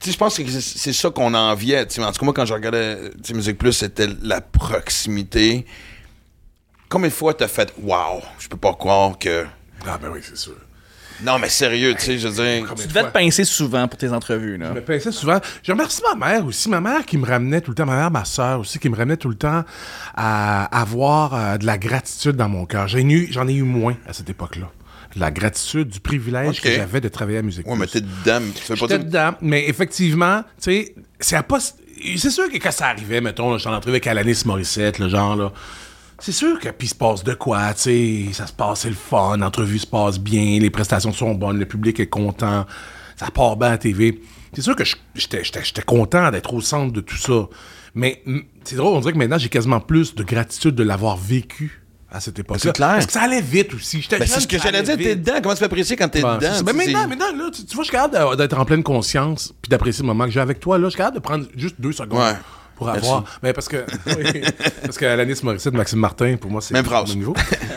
Tu sais, je pense que c'est ça qu'on enviait. En tout cas, moi, quand je regardais Musique Plus, c'était la proximité. Combien de fois t'as fait « Wow, je peux pas croire que... Ah, ben oui, c'est sûr. » Non, mais sérieux, tu sais, je veux dire... Tu de devais te pincer souvent pour tes entrevues, là. Je me pinçais souvent. Je remercie ma mère aussi. Ma mère qui me ramenait tout le temps, ma mère, ma soeur aussi, qui me ramenait tout le temps à avoir euh, de la gratitude dans mon cœur. J'en ai, eu- j'en ai eu moins à cette époque-là. De La gratitude, du privilège que j'avais de travailler à Musique Ouais, mais t'es dedans. J'étais dire... dedans, mais effectivement, tu sais, c'est à pas. C'est sûr que quand ça arrivait, mettons, là, je suis en entrevue avec Alanis Morissette, le genre, là. C'est sûr que puis se passe de quoi, tu sais, ça se passe, c'est le fun, l'entrevue se passe bien, les prestations sont bonnes, le public est content, ça part bien à TV. C'est sûr que j'étais content d'être au centre de tout ça. Mais c'est drôle, on dirait que maintenant j'ai quasiment plus de gratitude de l'avoir vécu à cette époque-là. c'est clair. Parce que ça allait vite aussi. Ben, c'est ce que j'allais dire, t'es dedans. Comment tu fais apprécier quand t'es dedans? Ben, sais, maintenant, maintenant, là, tu, tu vois, je suis capable d'être en pleine conscience puis d'apprécier le moment que j'ai avec toi. Là, je suis capable de prendre juste deux secondes Ouais. Pour avoir. Mais parce que, oui, parce que Alanis Morissette, Maxime Martin, pour moi, c'est Même phrase. même niveau.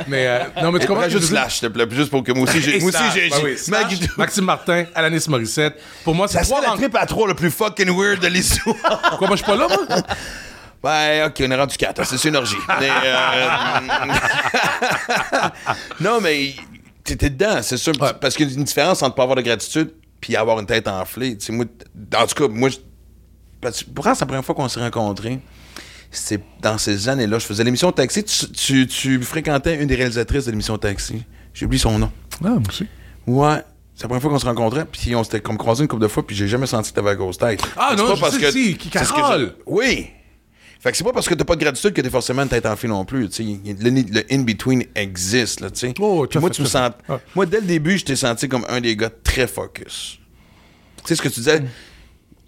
Mais euh, non, mais tu comprends? dire? slash, s'il te plaît, juste pour que moi aussi, j'ai... Moi aussi, j'ai... ben oui, Maxime Martin, Alanis Morissette. Pour moi, c'est Ça serait la rencontres. trip à trois le plus fucking weird de l'histoire. Pourquoi moi, je suis pas là, moi? Ben, ok, on est rendu 4. C'est une orgie. Mais, euh, non, mais t'étais dedans, c'est sûr. Ouais. Parce qu'il y a une différence entre pas avoir de gratitude puis avoir une tête enflée. Tu sais, moi, en tout cas, moi, je- parce que pourtant, c'est la première fois qu'on s'est rencontrés. C'est dans ces années-là. Je faisais l'émission Taxi. Tu, tu, tu fréquentais une des réalisatrices de l'émission Taxi. J'ai oublié son nom. Ah, moi aussi. Ouais. C'est la première fois qu'on se rencontrait, puis on s'était comme croisé une couple de fois, puis j'ai jamais senti que t'avais la grosse tête. Ah, C'est non, pas je parce sais, que- si, qui- Carole. je- Oui. Fait que c'est pas parce que t'as pas de gratitude que t'es forcément une tête enflée non plus. tu sais. Le, le in-between existe, là, tu sais. Oh, moi, tu me sens... Ouais. Moi, dès le début, je t'ai senti comme un des gars très focus. Tu sais ce que tu disais?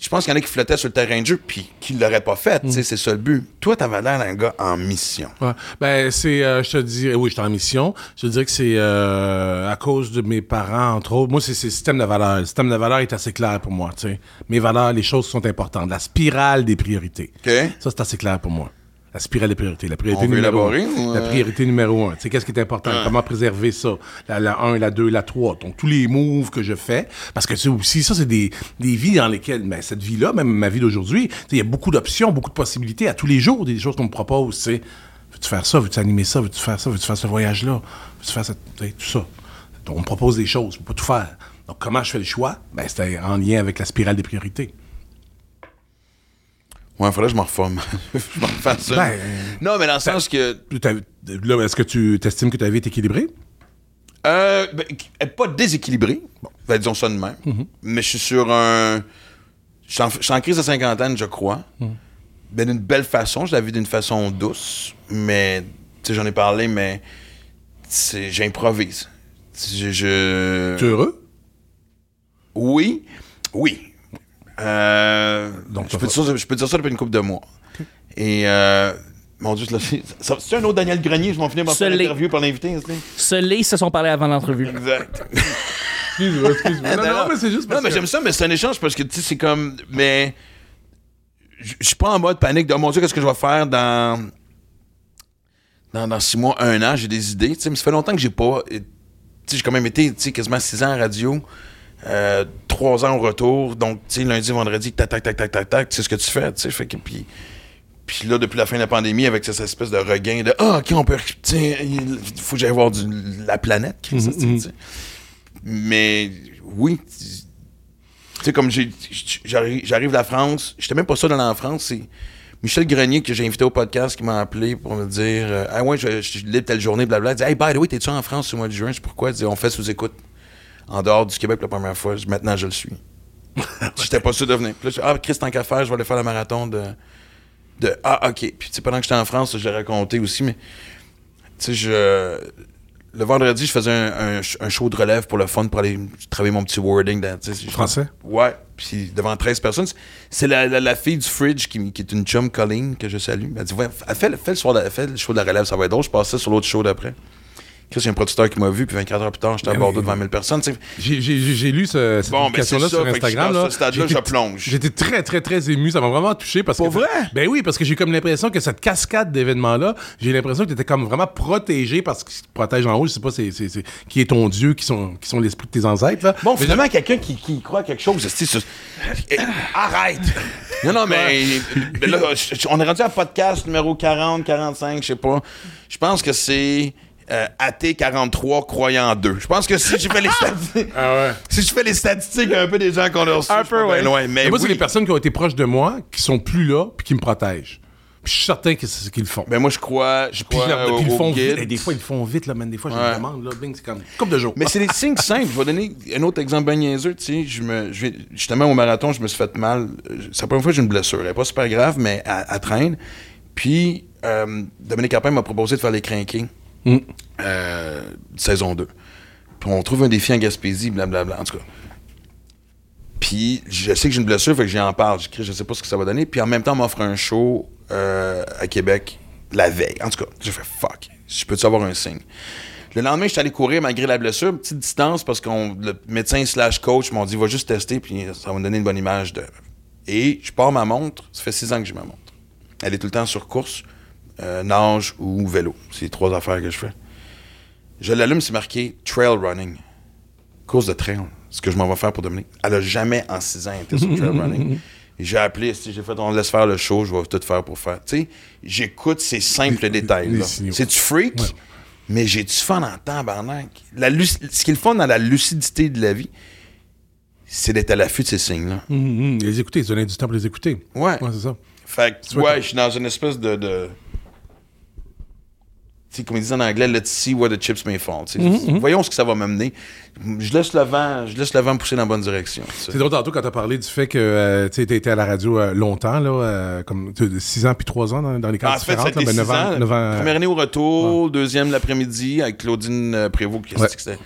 Je pense qu'il y en a qui flottaient sur le terrain de jeu, puis qui l'auraient pas fait. tu Mm. sais, C'est ça le but. Toi, t'avais l'air d'un gars en mission. Ouais. Ben, c'est, euh, je te dirais, oui, j'étais en mission. Je te dirais que c'est euh, à cause de mes parents, entre autres. Moi, c'est le système de valeurs. Le système de valeurs est assez clair pour moi, tu sais. Mes valeurs, les choses sont importantes. La spirale des priorités. OK? Ça, c'est assez clair pour moi. La spirale des priorités. La priorité On numéro un. La euh? priorité numéro un. Tu sais, qu'est-ce qui est important? Comment préserver ça? La, la 1, la 2, la 3. Donc, tous les moves que je fais. Parce que c'est aussi, ça, c'est des, des vies dans lesquelles, ben, cette vie-là, même ma vie d'aujourd'hui, il y a beaucoup d'options, beaucoup de possibilités à tous les jours, des choses qu'on me propose, sais. Veux-tu faire ça? Veux-tu animer ça? Veux-tu faire ça? Veux-tu faire ce voyage-là? Veux-tu faire sais, tout ça? Donc, on me propose des choses, je peux pas tout faire. Donc, comment je fais le choix? Ben, c'était en lien avec la spirale des priorités. Ouais, faudrait que je m'en reforme. je m'en refasse ça. Ben, non, mais dans le sens que... Là, est-ce que tu t'estimes que ta vie est équilibrée? Euh, ben, elle pas déséquilibrée. Bon, ben, disons ça de même. Mais je suis sur un. Je suis en, je suis en crise de cinquantaine, je crois. Ben, d'une belle façon. Je la vis d'une façon douce. Mais, tu sais, j'en ai parlé, mais. J'improvise. Je, je- Tu es heureux? Oui. Oui. Euh, Donc, je, peux dire ça, je peux dire ça depuis une couple de mois. Et. Euh, mon Dieu, c'est un autre Daniel Grenier. Je m'en finis par faire l'interview par l'invité. Seuls se sont parlé avant l'entrevue. Exact. Excuse-moi, excuse-moi. Non, non, mais c'est juste Non, mais que- j'aime ça, mais c'est un échange parce que, tu sais, c'est comme. Mais. Je suis pas en mode panique de, oh mon Dieu, qu'est-ce que je vais faire dans. Dans, dans six mois, un an, j'ai des idées, tu sais, mais ça fait longtemps que j'ai pas. Tu sais, j'ai quand même été, tu sais, quasiment six ans à radio, euh, trois ans au retour, donc, tu sais, lundi, vendredi, tac, tac, tac, tac, tac, tac, sais ce que tu fais, tu sais, fait que, puis. Puis là, depuis la fin de la pandémie, avec cette espèce de regain de Ah, OK, on peut. Sais, il faut que j'aille voir du- la planète. Tu sais. Mais oui, tu sais, comme j'arrive j'arrive de la France, j'étais même pas ça dans en France, c'est Michel Grenier que j'ai invité au podcast qui m'a appelé pour me dire euh, Ah ouais, je, je suis libre telle journée, blabla. Il dit Hey, by the way, t'es-tu en France au mois de juin? Sais pourquoi. Il dit On fait sous-écoute en dehors du Québec pour la première fois. Maintenant, je le suis. J'étais pas sûr de venir. Puis là, je Ah, Chris, tant qu'à faire, je vais aller faire le marathon de. de ah, ok. Puis tu sais, pendant que j'étais en France, je l'ai raconté aussi, mais. Tu sais, je. Le vendredi, je faisais un, un- un show de relève pour le fun, pour aller travailler mon petit wording. Dans, Français? Ouais. Puis devant 13 personnes. C'est la, la- la fille du Fridge qui, qui est une chum, Colleen, que je salue. Elle dit ouais, fais le, soir de- fais le show de la relève, ça va être drôle. Je passais sur l'autre show d'après. Chris, il y a un producteur qui m'a vu, puis 24 heures plus tard, j'étais à Ben Bordeaux devant 1000 personnes. J'ai- lu ce, cette Bon, ben, ça, sur Instagram. là. ce stade-là, J'étais- je plonge. J'étais très, très, très ému. Ça m'a vraiment touché parce Pour que. vrai? Ben oui, parce que j'ai comme l'impression que cette cascade d'événements-là, j'ai l'impression que tu étais comme vraiment protégé parce qu'il te protège en haut. Je sais pas c'est, qui est ton Dieu, qui sont, qui sont l'esprit de tes ancêtres. Là. Bon, Mais finalement, quelqu'un qui, qui croit à quelque chose, c'est- Eh, arrête! Non, non, mais, mais là, je- je- on est rendu à podcast numéro 40, 45, je sais pas. Je pense que c'est euh, AT43 croyant en deux. Je pense que si je fais les statistiques, Ah ouais. si je fais les statistiques un peu des gens qu'on a reçus, Un peu, ouais. loin. Mais moi, c'est les personnes qui ont été proches de moi, qui sont plus là, puis qui me protègent. Puis je suis certain que c'est ce qu'ils font. Ben moi, je crois, je Puis, crois là, au, puis ils le font guide. vite. Et des fois, ils le font vite, là, man. Des fois, je Ouais. me demande, là, bing, c'est comme coupe de jours. Mais c'est des signes simples. Je vais donner un autre exemple bien niaiseux. Tu sais, je me, je vais- justement, au marathon, je me suis fait mal. Euh, C'est la première fois que j'ai une blessure. Elle n'est pas super grave, mais elle, elle traîne. Puis, euh, Dominique Carpin m'a proposé de faire les crinqués. Mm. Euh, saison 2. Puis on trouve un défi en Gaspésie, blablabla. En tout cas. Puis je sais que j'ai une blessure, fait que j'en parle. J'écris, je sais pas ce que ça va donner. Puis en même temps, on m'offre un show euh, à Québec la veille. En tout cas, j'ai fait fuck. Je peux-tu avoir un signe? Le lendemain, je suis allé courir malgré la blessure, petite distance parce que le médecin slash coach m'ont dit va juste tester puis ça va me donner une bonne image de. Et je pars ma montre. Ça fait six ans que j'ai ma montre. Elle est tout le temps sur course, euh, nage ou vélo. C'est les trois affaires que je fais. Je l'allume, c'est marqué trail running. Course de trail. Ce que je m'en vais faire pour Dominique. Elle a jamais en six ans été sur trail running. J'ai appelé, j'ai fait, on laisse faire le show, je vais tout faire pour faire. Tu sais, j'écoute ces simples Les- détails. C'est du freak, Ouais. mais j'ai du fun en. La luc- Ce qui est le fun dans la lucidité de la vie, c'est d'être à l'affût de ces signes-là. Hum, hum, les écouter, donner du temps pour les écouter. Ouais. Ouais, c'est ça. Fait que, Tu vois ouais, je suis dans une espèce de. Comme ils disent en anglais, let's see where the chips may fall. tu sais. Mm-hmm, Voyons ce que ça va m'amener. Je laisse le vent, je laisse le vent pousser dans la bonne direction. tu. C'est drôle tantôt quand t'as parlé du fait que euh, tu été à la radio euh, longtemps, là, euh, comme 6 ans puis 3 ans dans, dans les En fait, différentes. là, ben, six neuf ans- ans. neuf ans, Première année au retour, deuxième l'après-midi avec Claudine euh, Prévost. qui- Ouais. c'était-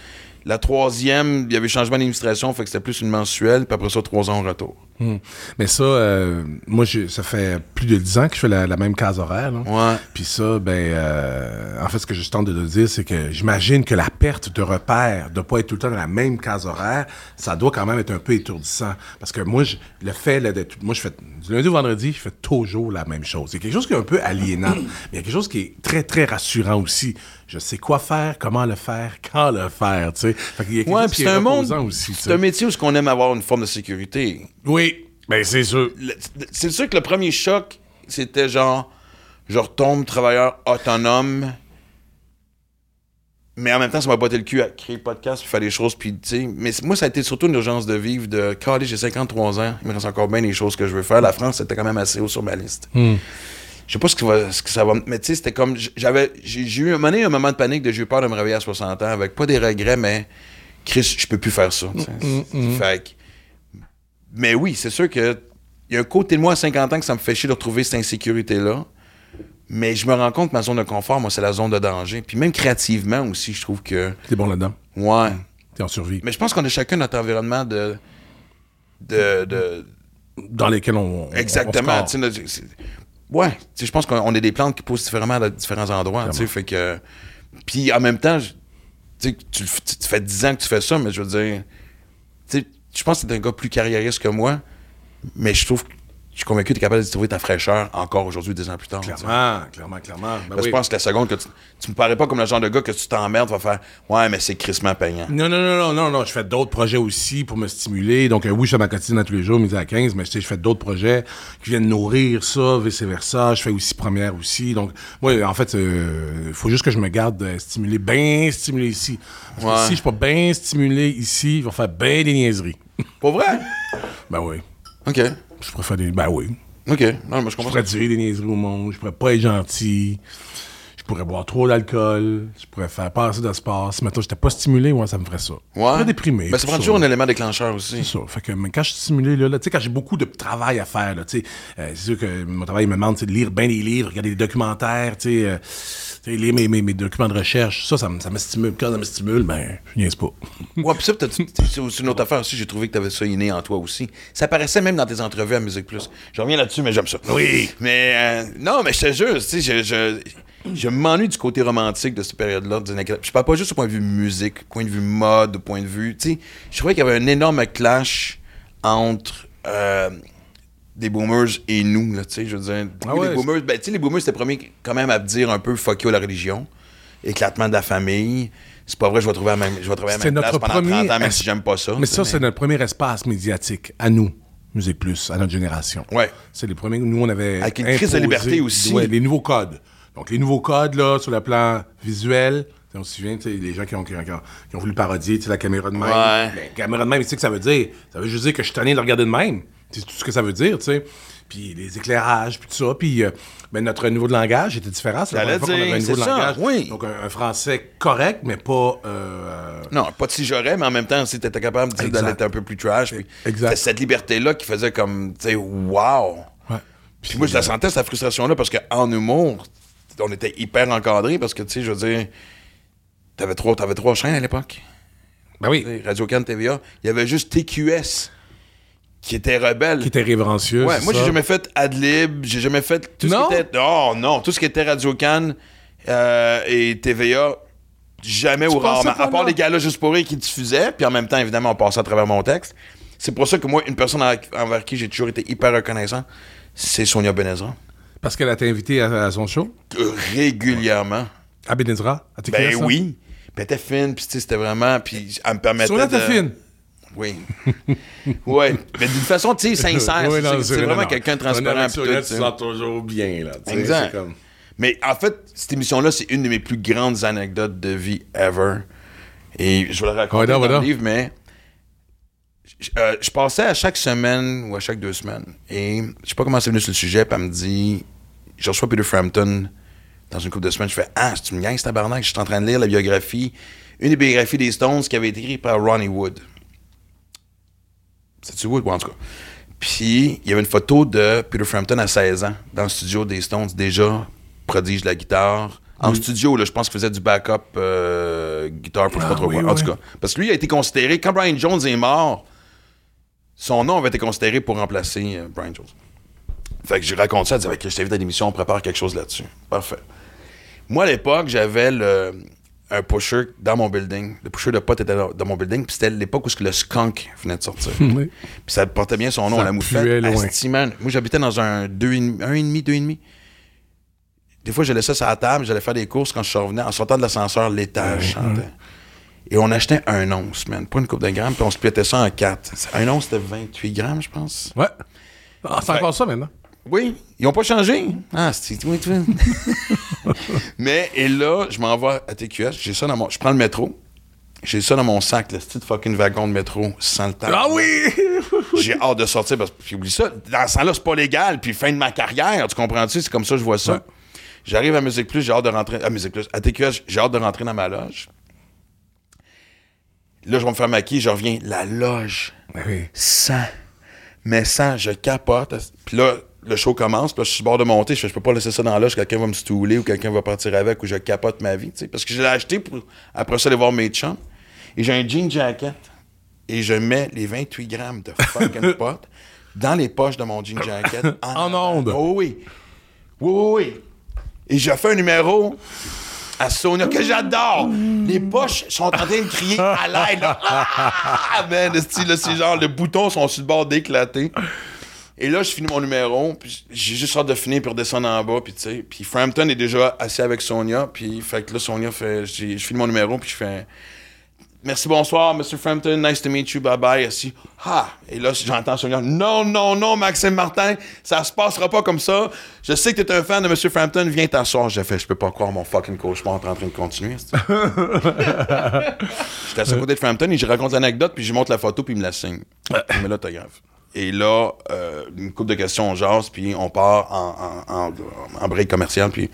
La troisième, il y avait changement d'administration, fait que c'était plus une mensuelle, puis après ça, trois ans au retour. Hum. Mais ça, euh, moi, ça fait plus de 10 ans que je fais la, la même case horaire. là. Ouais. Puis ça, ben, euh, en fait, ce que je tente de te dire, c'est que j'imagine que la perte de repère, de pas être tout le temps dans la même case horaire, ça doit quand même être un peu étourdissant. Parce que moi, je- le fait d'être, moi, je fais du lundi au vendredi, je fais toujours la même chose. C'est quelque chose qui est un peu aliénant, mais il y a quelque chose qui est très, très rassurant aussi. Je sais quoi faire, comment le faire, quand le faire, tu sais. Fait qu'il y a quelque Ouais, chose puis qui c'est est un monde. aussi, C'est un métier où on aime avoir une forme de sécurité. Oui, ben c'est sûr. C'est sûr que le premier choc, c'était genre, je retombe travailleur autonome, mais en même temps, ça m'a botté le cul à créer le podcast, puis faire des choses, puis tu sais. Mais moi, ça a été surtout une urgence de vivre, de, calé, j'ai 53 ans, il me reste encore bien des choses que je veux faire. La France, c'était quand même assez haut sur ma liste. Hmm. Je sais pas ce que, va- ce que ça va me- Mais tu sais, c'était comme. J'avais. J'ai eu un moment, un moment de panique de j'ai eu peur de me réveiller à 60 ans avec pas des regrets, mais. Chris, je peux plus faire ça. Fait que- Mais oui, c'est sûr que. Il y a un côté de moi à 50 ans que ça me fait chier de retrouver cette insécurité-là. Mais je me rends compte que ma zone de confort, moi, c'est la zone de danger. Puis même créativement aussi, je trouve que. T'es bon là-dedans. Ouais. T'es en survie. Mais je pense qu'on a chacun notre environnement de. de, de Dans lesquels on. Exactement. on notre- ouais, je pense qu'on est des plantes qui poussent différemment à différents endroits. Fait que. Puis en même temps, je- tu sais, tu, le f- tu- tu fais 10 ans que tu fais ça, mais je veux dire. Je pense que es un gars plus carriériste que moi, mais je trouve que je suis convaincu que tu es capable de trouver ta fraîcheur encore aujourd'hui, des ans plus tard. Clairement, clairement, clairement. Ben Parce que oui. Je pense que la seconde que tu, tu me parais pas comme le genre de gars que tu t'emmerdes, va faire Ouais, mais c'est crissement payant. Non, non, non, non, non, non. Je fais d'autres projets aussi pour me stimuler. Donc, euh, oui, je fais ma quotidienne à tous les jours, midi à 15, mais je fais d'autres projets qui viennent nourrir ça, vice-versa. Je fais aussi première aussi. Donc, moi, en fait, il faut juste que je me garde euh, stimulé, bien stimulé ici. Parce que Ouais. si je suis pas bien stimulé ici, il va faire bien des niaiseries. Pas vrai? Ben oui. OK. Je faire des. Ben oui. OK. Non, mais je Je comprends. pourrais dire des niaiseries au monde. Je pourrais pas être gentil. Je pourrais boire trop d'alcool. Je pourrais faire passer de sport. Si maintenant j'étais pas stimulé, moi, ça me ferait ça. Je Ouais. serais déprimé. Ben, ça prend toujours un élément déclencheur aussi. C'est ça. Fait que mais quand je suis stimulé, là, là, tu sais, quand j'ai beaucoup de travail à faire, là, tu sais, euh, c'est sûr que mon travail me demande de lire bien des livres, regarder des documentaires, tu sais, euh, lire mes, mes, mes documents de recherche. Ça, ça me, ça me stimule. Quand ça me stimule, ben, je niaise pas. Ouais, puis ça, c'est une autre affaire aussi. J'ai trouvé que tu avais ça inné en toi aussi. Ça paraissait même dans tes entrevues à Musique Plus. Je reviens là-dessus, mais j'aime ça. Oui. Mais euh, non, mais je te jure, tu sais, je, je- je m'ennuie du côté romantique de cette période-là. des années 80. Je parle pas juste au point de vue musique, point de vue mode, point de vue. Tu sais, je trouvais qu'il y avait un énorme clash entre euh, des boomers et nous, là, tu sais, je veux dire. Ah ouais, les boomers, ben, tu sais, les boomers, c'était premier quand même à dire un peu fuck you à la religion, éclatement de la famille. C'est pas vrai, je vais trouver la même, je vais trouver la même place pendant 30 premier ans, même es- si j'aime pas ça. Mais ça, c'est notre premier espace médiatique, à nous, Musique Plus, à notre génération. Ouais. C'est les premiers, nous, on avait. Avec une crise de liberté aussi. Ouais, les nouveaux codes. Donc, les nouveaux codes, là, sur le plan visuel, on se souvient, les gens qui ont, qui ont, qui ont- voulu parodier, tu sais, la caméra de même. Ouais. Ben, caméra de même, tu sais que ça veut dire? Ça veut juste dire que je suis tanné de regarder de même. C'est tout ce que ça veut dire, tu sais. Puis les éclairages, puis tout ça. Puis euh, ben, notre niveau de langage était différent. C'est la première fois qu'on avait un dire, niveau de ça, langage. oui. Donc, un, un français correct, mais pas... euh, Non, pas de si j'aurais, mais en même temps, si t'étais capable tu sais, Exact. d'aller être un peu plus trash. Puis Exact. cette liberté-là qui faisait comme, tu sais, wow. ouais. Puis moi, je la sentais, cette frustration-là, parce qu'en humour, on était hyper encadrés, parce que, tu sais, je veux dire, t'avais trois, t'avais trois chaînes à l'époque. Ben oui. Radio-Can, TVA. Il y avait juste TQS qui était rebelle. Qui était révérencieux. Ouais, moi, j'ai jamais fait Adlib, j'ai jamais fait tout Non? ce qui était. Non, non, tout ce qui était Radio-Can euh, et TVA, jamais ou rarement. À part les gars-là juste pour rire qui diffusaient, puis en même temps, évidemment, on passait à travers mon texte. C'est pour ça que moi, une personne en- envers qui j'ai toujours été hyper reconnaissant, c'est Sonia Benezra. Parce qu'elle a été invitée à, à son show, Régulièrement. à Benezra, à Ben hein? oui. Puis elle était fine, puis tu sais, c'était vraiment. Puis elle me permettait. Sonia, t'es de- fine? Oui. ouais. Mais d'une façon, tu sais, sincère. Oui, c'est- vraiment quelqu'un de transparent. tout, tu sens toujours bien, là. Exact. comme- Mais en fait, cette émission-là, c'est une de mes plus grandes anecdotes de vie ever. Et je vais la raconter Ouais, dans le livre, mais euh, je passais à chaque semaine ou à chaque deux semaines. Et je sais pas comment c'est venu sur le sujet, puis elle me dit Je reçois Peter Frampton dans une couple de semaines. Je fais Ah, c'est une gang, tabarnak. Je suis en train de lire la biographie, une des biographies des Stones qui avait été écrite par Ronnie Wood. C'est-tu Wood? Ouais, en tout cas. Puis, il y avait une photo de Peter Frampton à 16 ans, dans le studio des Stones, déjà prodige de la guitare. En studio, là, je pense qu'il faisait du backup euh, guitare, pour je sais pas Ah, trop oui, quoi. En oui. tout cas, parce que lui a été considéré, quand Brian Jones est mort, son nom avait été considéré pour remplacer euh, Brian Jones. Fait que j'ai raconté ça, elle disait, je t'invite à l'émission, on prépare quelque chose là-dessus. Parfait. Moi, à l'époque, j'avais le- un pusher dans mon building. Le pusher de pote était dans, dans mon building, puis c'était l'époque où le skunk venait de sortir. Oui. Puis ça portait bien son nom, Ça la moufette. Moi, j'habitais dans un 2,5, 1,5, 2,5. Des fois, je laissais ça à la table, j'allais faire des courses quand je revenais. En sortant de l'ascenseur, l'étage. Et on achetait un once, man. Pas une coupe de grammes, puis on splittait ça en quatre. Un once, c'était 28 grammes, je pense. Ouais. Ah, c'est encore ça maintenant. Oui, ils n'ont pas changé. Ah, c'est. Mais, et là, je m'envoie à TQS, j'ai ça dans mon. Je prends le métro, j'ai ça dans mon sac, le petit fucking wagon de métro sans le temps. Ah oui! J'ai hâte de sortir parce que, puis oublie ça, dans ce temps-là, c'est pas légal, puis fin de ma carrière, tu comprends-tu? C'est comme ça que je vois ça. Ouais. J'arrive à Musique Plus, j'ai hâte de rentrer. À Musique Plus, à TQS, j'ai hâte de rentrer dans ma loge. Là, je vais me faire maquiller, je reviens. La loge, Ben oui. sans. Mais sans, je capote. Puis là, le show commence, puis là, je suis bord de monter, je je peux pas laisser ça dans la loge, quelqu'un va me stouler ou quelqu'un va partir avec ou je capote ma vie. Parce que je l'ai acheté pour, après ça, aller voir mes chums. Et j'ai un jean jacket. Et je mets les 28 grammes de fucking pot dans les poches de mon jean jacket. En onde. Oh oui. Oui, oui, oui. Et je fais un numéro à Sonia que j'adore. Les poches sont en train de crier à l'aide. Ah, man, c'est genre, les boutons sont sur le bord d'éclater. Et là, je finis mon numéro, puis j'ai juste hâte de finir puis redescendre en bas, puis tu sais. Puis Frampton est déjà assis avec Sonia, puis fait que là, Sonia fait, je finis mon numéro, puis je fais... Merci, bonsoir, Mr. Frampton. Nice to meet you. Bye bye. Assis. Ah! Et là, j'entends Sonia. Non, non, non, Maxime Martin. Ça se passera pas comme ça. Je sais que t'es un fan de M. Frampton. Viens t'asseoir. J'ai fait, je peux pas croire mon fucking cauchemar en train de continuer. J'étais à côté de Frampton et je raconte l'anecdote, puis je montre la photo, puis il me la signe. Il l'autographe. Et là, euh, une couple de questions, on jase, puis on part en, en, en, en break commercial, puis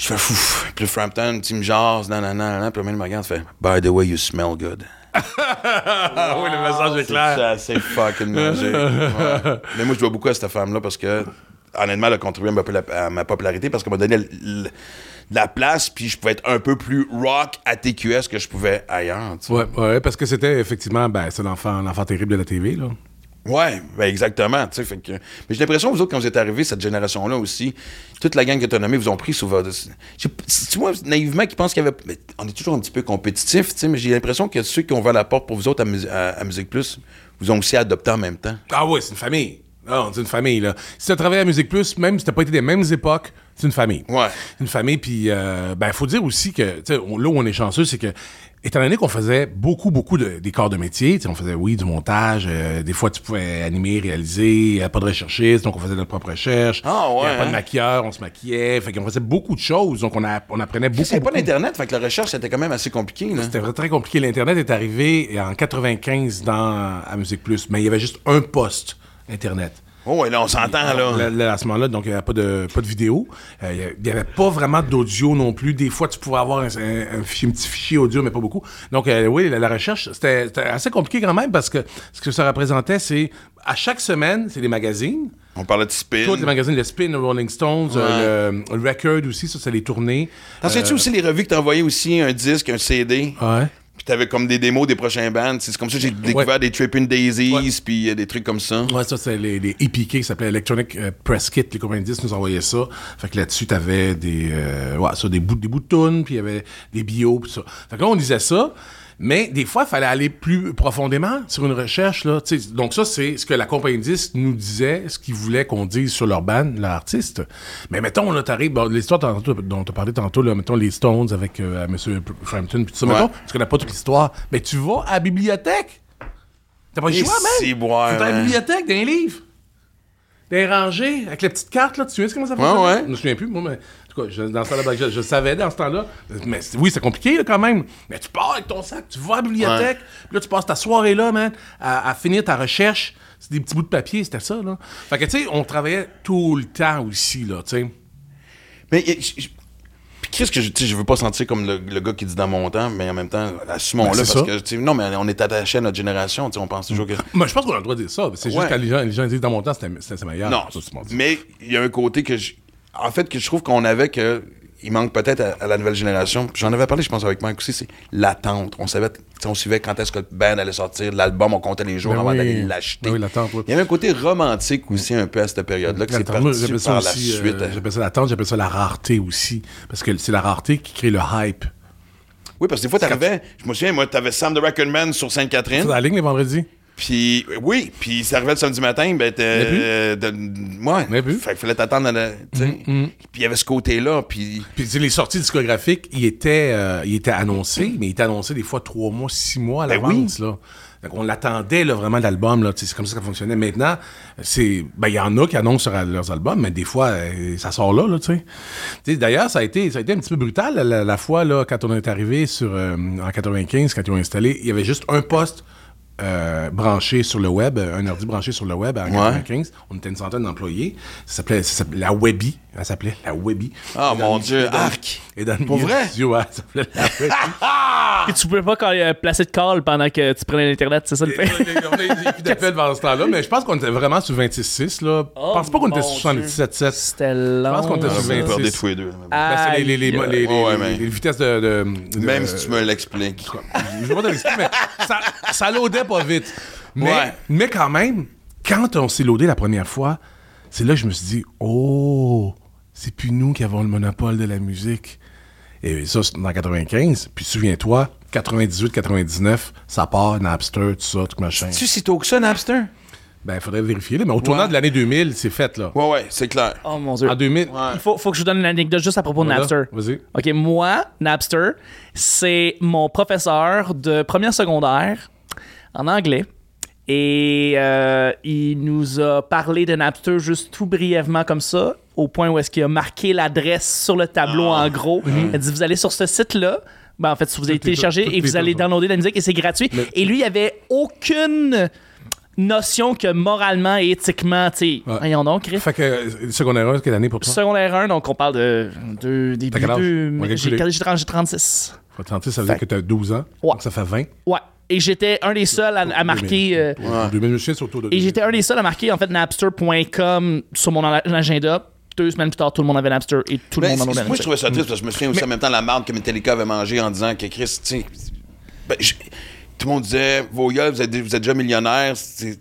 je fais fou. Puis le Frampton, tu me jases, nan, nan, nan, nan, puis le mec me regarde, fait By the way, you smell good. Ah oui, le message est C'est clair. assez fucking magique. Ouais. Mais moi, je dois beaucoup à cette femme-là parce que, honnêtement, elle a contribué à ma, popula- à ma popularité parce qu'elle m'a donné l- la place, puis je pouvais être un peu plus rock à TQS que je pouvais ailleurs. tu ouais, parce que c'était effectivement, ben, c'est l'enfant, l'enfant terrible de la TV, là. Ouais, ben exactement. tu sais, Fait que, mais j'ai l'impression, vous autres, quand vous êtes arrivés, cette génération-là aussi, toute la gang que tu as nommée vous ont pris sous votre. Tu vois, naïvement, qui pensent qu'il y avait. mais on est toujours un petit peu compétitif, tu sais, mais j'ai l'impression que ceux qui ont ouvert la porte pour vous autres à, Mus- à- à Musique Plus vous ont aussi adopté en même temps. Ah ouais, c'est une famille. Non, c'est une famille, là. Si tu as travaillé à Musique Plus, même si t'as pas été des mêmes époques, c'est une famille. Ouais. Une famille, puis euh, ben, faut dire aussi que, tu sais, là où on est chanceux, c'est que, étant donné qu'on faisait beaucoup, beaucoup de, des corps de métier, on faisait, oui, du montage, euh, des fois, tu pouvais animer, réaliser, il y avait pas de recherchiste, donc on faisait notre propre recherche. Ah, ouais, Il y avait pas hein? de maquilleur, on se maquillait, fait qu'on faisait beaucoup de choses, donc on, a, on apprenait beaucoup. N'y avait pas fait que la recherche, c'était quand même assez compliqué. C'était très compliqué. L'Internet est arrivé en 95 dans, à Musique Plus, mais il y avait juste un poste Internet. Oh, ouais, là, on s'entend, là. Là, là, à ce moment-là, donc il n'y avait pas de, pas de vidéo. Euh, il n'y avait pas vraiment d'audio non plus. Des fois, tu pouvais avoir un, un- un fichier, un petit fichier audio, mais pas beaucoup. Donc, euh, oui, la, la recherche, c'était assez compliqué quand même parce que ce que ça représentait, c'est à chaque semaine, c'est des magazines. On parlait de spin. Tous les magazines, le Spin, le Rolling Stones, euh, le, le Record aussi, ça, c'est les tournées. T'en souviens-tu aussi les revues que t'envoyais aussi un disque, un CD? Ouais. Puis t'avais comme des démos des prochains bands. C'est comme ça que j'ai découvert Ouais. des Trippin' Daisies, Ouais. puis euh, des trucs comme ça. Ouais, ça, c'est les, les EPK qui s'appelait Electronic euh, Press Kit. Les compagnies nous envoyaient ça. Fait que là-dessus, t'avais des, euh, ouais, ça, des bouts, des bouts de tunes, puis il y avait des bios, puis ça. Fait que là, on disait ça. Mais des fois, il fallait aller plus profondément sur une recherche. Là, sais. donc ça, c'est ce que la compagnie de disques nous disait, ce qu'ils voulaient qu'on dise sur leur band, leur artiste. Mais mettons, là, t'arrives, bon, l'histoire dont tu as parlé tantôt, là, mettons les Stones avec euh, M. Frampton, puis tout ça, Ouais. mettons, tu connais pas toute l'histoire, mais tu vas à la bibliothèque. T'as pas le choix, man! T'es à la hein. bibliothèque, d'un livre. Des rangées, avec la petite carte, là. Tu de comment ça Ouais, fonctionne? ouais. Je me souviens plus, moi, mais. En tout cas, je, dans ce temps-là, ben, je, je savais dans ce temps-là. Mais oui, c'est compliqué, là, quand même. Mais tu pars avec ton sac, tu vas à la bibliothèque, puis là, tu passes ta soirée là, man, à, à finir ta recherche. C'est des petits bouts de papier, c'était ça, là. Fait que, tu sais, on travaillait tout le temps aussi, là, tu sais. Mais qu'est-ce que je, je veux pas sentir comme le, le gars qui dit dans mon temps, mais en même temps, assumons-le Ben, parce ça. que tu sais, non, mais on est attaché à notre génération, tu sais, on pense toujours que Moi, je pense qu'on a le droit de dire ça. C'est juste quand les gens, les gens disent dans mon temps, c'était meilleur. non. Ça. Mais il y a un côté que je, en fait que je trouve qu'on avait que il manque peut-être à, à la nouvelle génération. J'en avais parlé, je pense, avec Mike aussi, c'est l'attente. On savait, on suivait quand est-ce que le band allait sortir, l'album, on comptait les jours Ben avant oui. d'aller l'acheter. Ben oui. Il y avait un côté romantique aussi un peu à cette période-là, que c'est parti par la aussi, euh, suite. j'appelle ça l'attente, j'appelle ça la rareté aussi. Parce que c'est la rareté qui crée le hype. Oui, parce que des fois, t'arrivais, je me souviens, moi, t'avais Sam the Record Man sur Sainte-Catherine. Dans la ligne les vendredis? Puis, oui, puis ça arrivait le samedi matin, ben, euh, de- ouais. Mais plus. Fait qu'il fallait t'attendre à la. tu sais. Puis il y avait ce côté-là, puis. Puis tu sais, les sorties discographiques, ils étaient, euh, ils étaient annoncés, mais ils étaient annoncés des fois trois mois, six mois à Ben l'avance. là. Donc on l'attendait là, vraiment l'album. là. Tu sais, C'est comme ça que ça fonctionnait. Maintenant, c'est ben il y en a qui annoncent sur leurs albums, mais des fois, euh, ça sort là. là tu sais. Tu sais, D'ailleurs, ça a, été, ça a été un petit peu brutal la, la- la fois là, quand on est arrivé sur, euh, en 95, quand ils ont installé, il y avait juste un poste euh, branché sur le web, un ordi branché sur le web en 95. On était une centaine d'employés. Ça s'appelait la Webby. Elle s'appelait la Webby. Ah, Et dans mon Dieu, et dans- arc! Et dans le Pour vrai? du studio, ouais, ça s'appelait la Webby. Et tu pouvais pas euh, placer de call pendant que tu prenais l'Internet, c'est ça le fait? on a eu plus d'appels ce temps-là, mais je pense qu'on était vraiment sur 26.6. là. Je pense pas qu'on était Oh, sur Dieu. 77.7. C'était long. pense qu'on était Ah, sur vous me 26. perdez tous les deux. Ben, c'est les, les, les, les- les- Ouais, mais- les vitesses de. de- de- Même si tu me l'expliques. Je vais pas te l'expliquer, mais ça, ça loadait pas vite. Mais, Ouais. mais quand même, quand on s'est loadé la première fois, c'est là que je me suis dit, oh, c'est plus nous qui avons le monopole de la musique. Et ça, c'est dans 95. Puis souviens-toi, 98, 99, ça part, Napster, tout ça, tout machin. Tu si tôt que ça, Napster? Ben, il faudrait vérifier, là, mais au tournant Ouais. de l'année 2000, c'est fait, là. Ouais, ouais, c'est clair. Oh mon dieu. En 2000. Il faut, faut que je vous donne une anecdote juste à propos de Napster. vas-y. OK, moi, Napster, c'est mon professeur de première secondaire en anglais. Et euh, il nous a parlé de Napster juste tout brièvement comme ça, au point où est-ce qu'il a marqué l'adresse sur le tableau en gros. Il a dit, vous allez sur ce site-là, ben, en fait, vous allez télécharger et vous allez downloader de la musique et c'est gratuit. Mais- Et lui, il avait aucune notion que moralement et éthiquement, tu sais, Ouais. voyons donc, Chris. Fait que, euh, secondaire 1, quelle année pour toi? Secondaire 1, donc on parle de, de début J'ai j'ai 30 j'ai 36. Faut te sentir, ça veut dire que t'as 12 ans. Ouais. Donc ça fait 20. Ouais. Et j'étais un des seuls à, à marquer... euh, En 2000, je suis sur autour de et j'étais un des seuls à marquer, en fait, Napster.com sur mon agenda. Deux semaines plus tard, tout le monde avait Napster et tout le monde en avait moi, je trouvais ça triste parce que je me souviens aussi en même temps la marde que Metallica avait mangé en disant que Chris, tu ben, tout le monde disait, vos gars, vous êtes, vous êtes déjà millionnaires, c'est-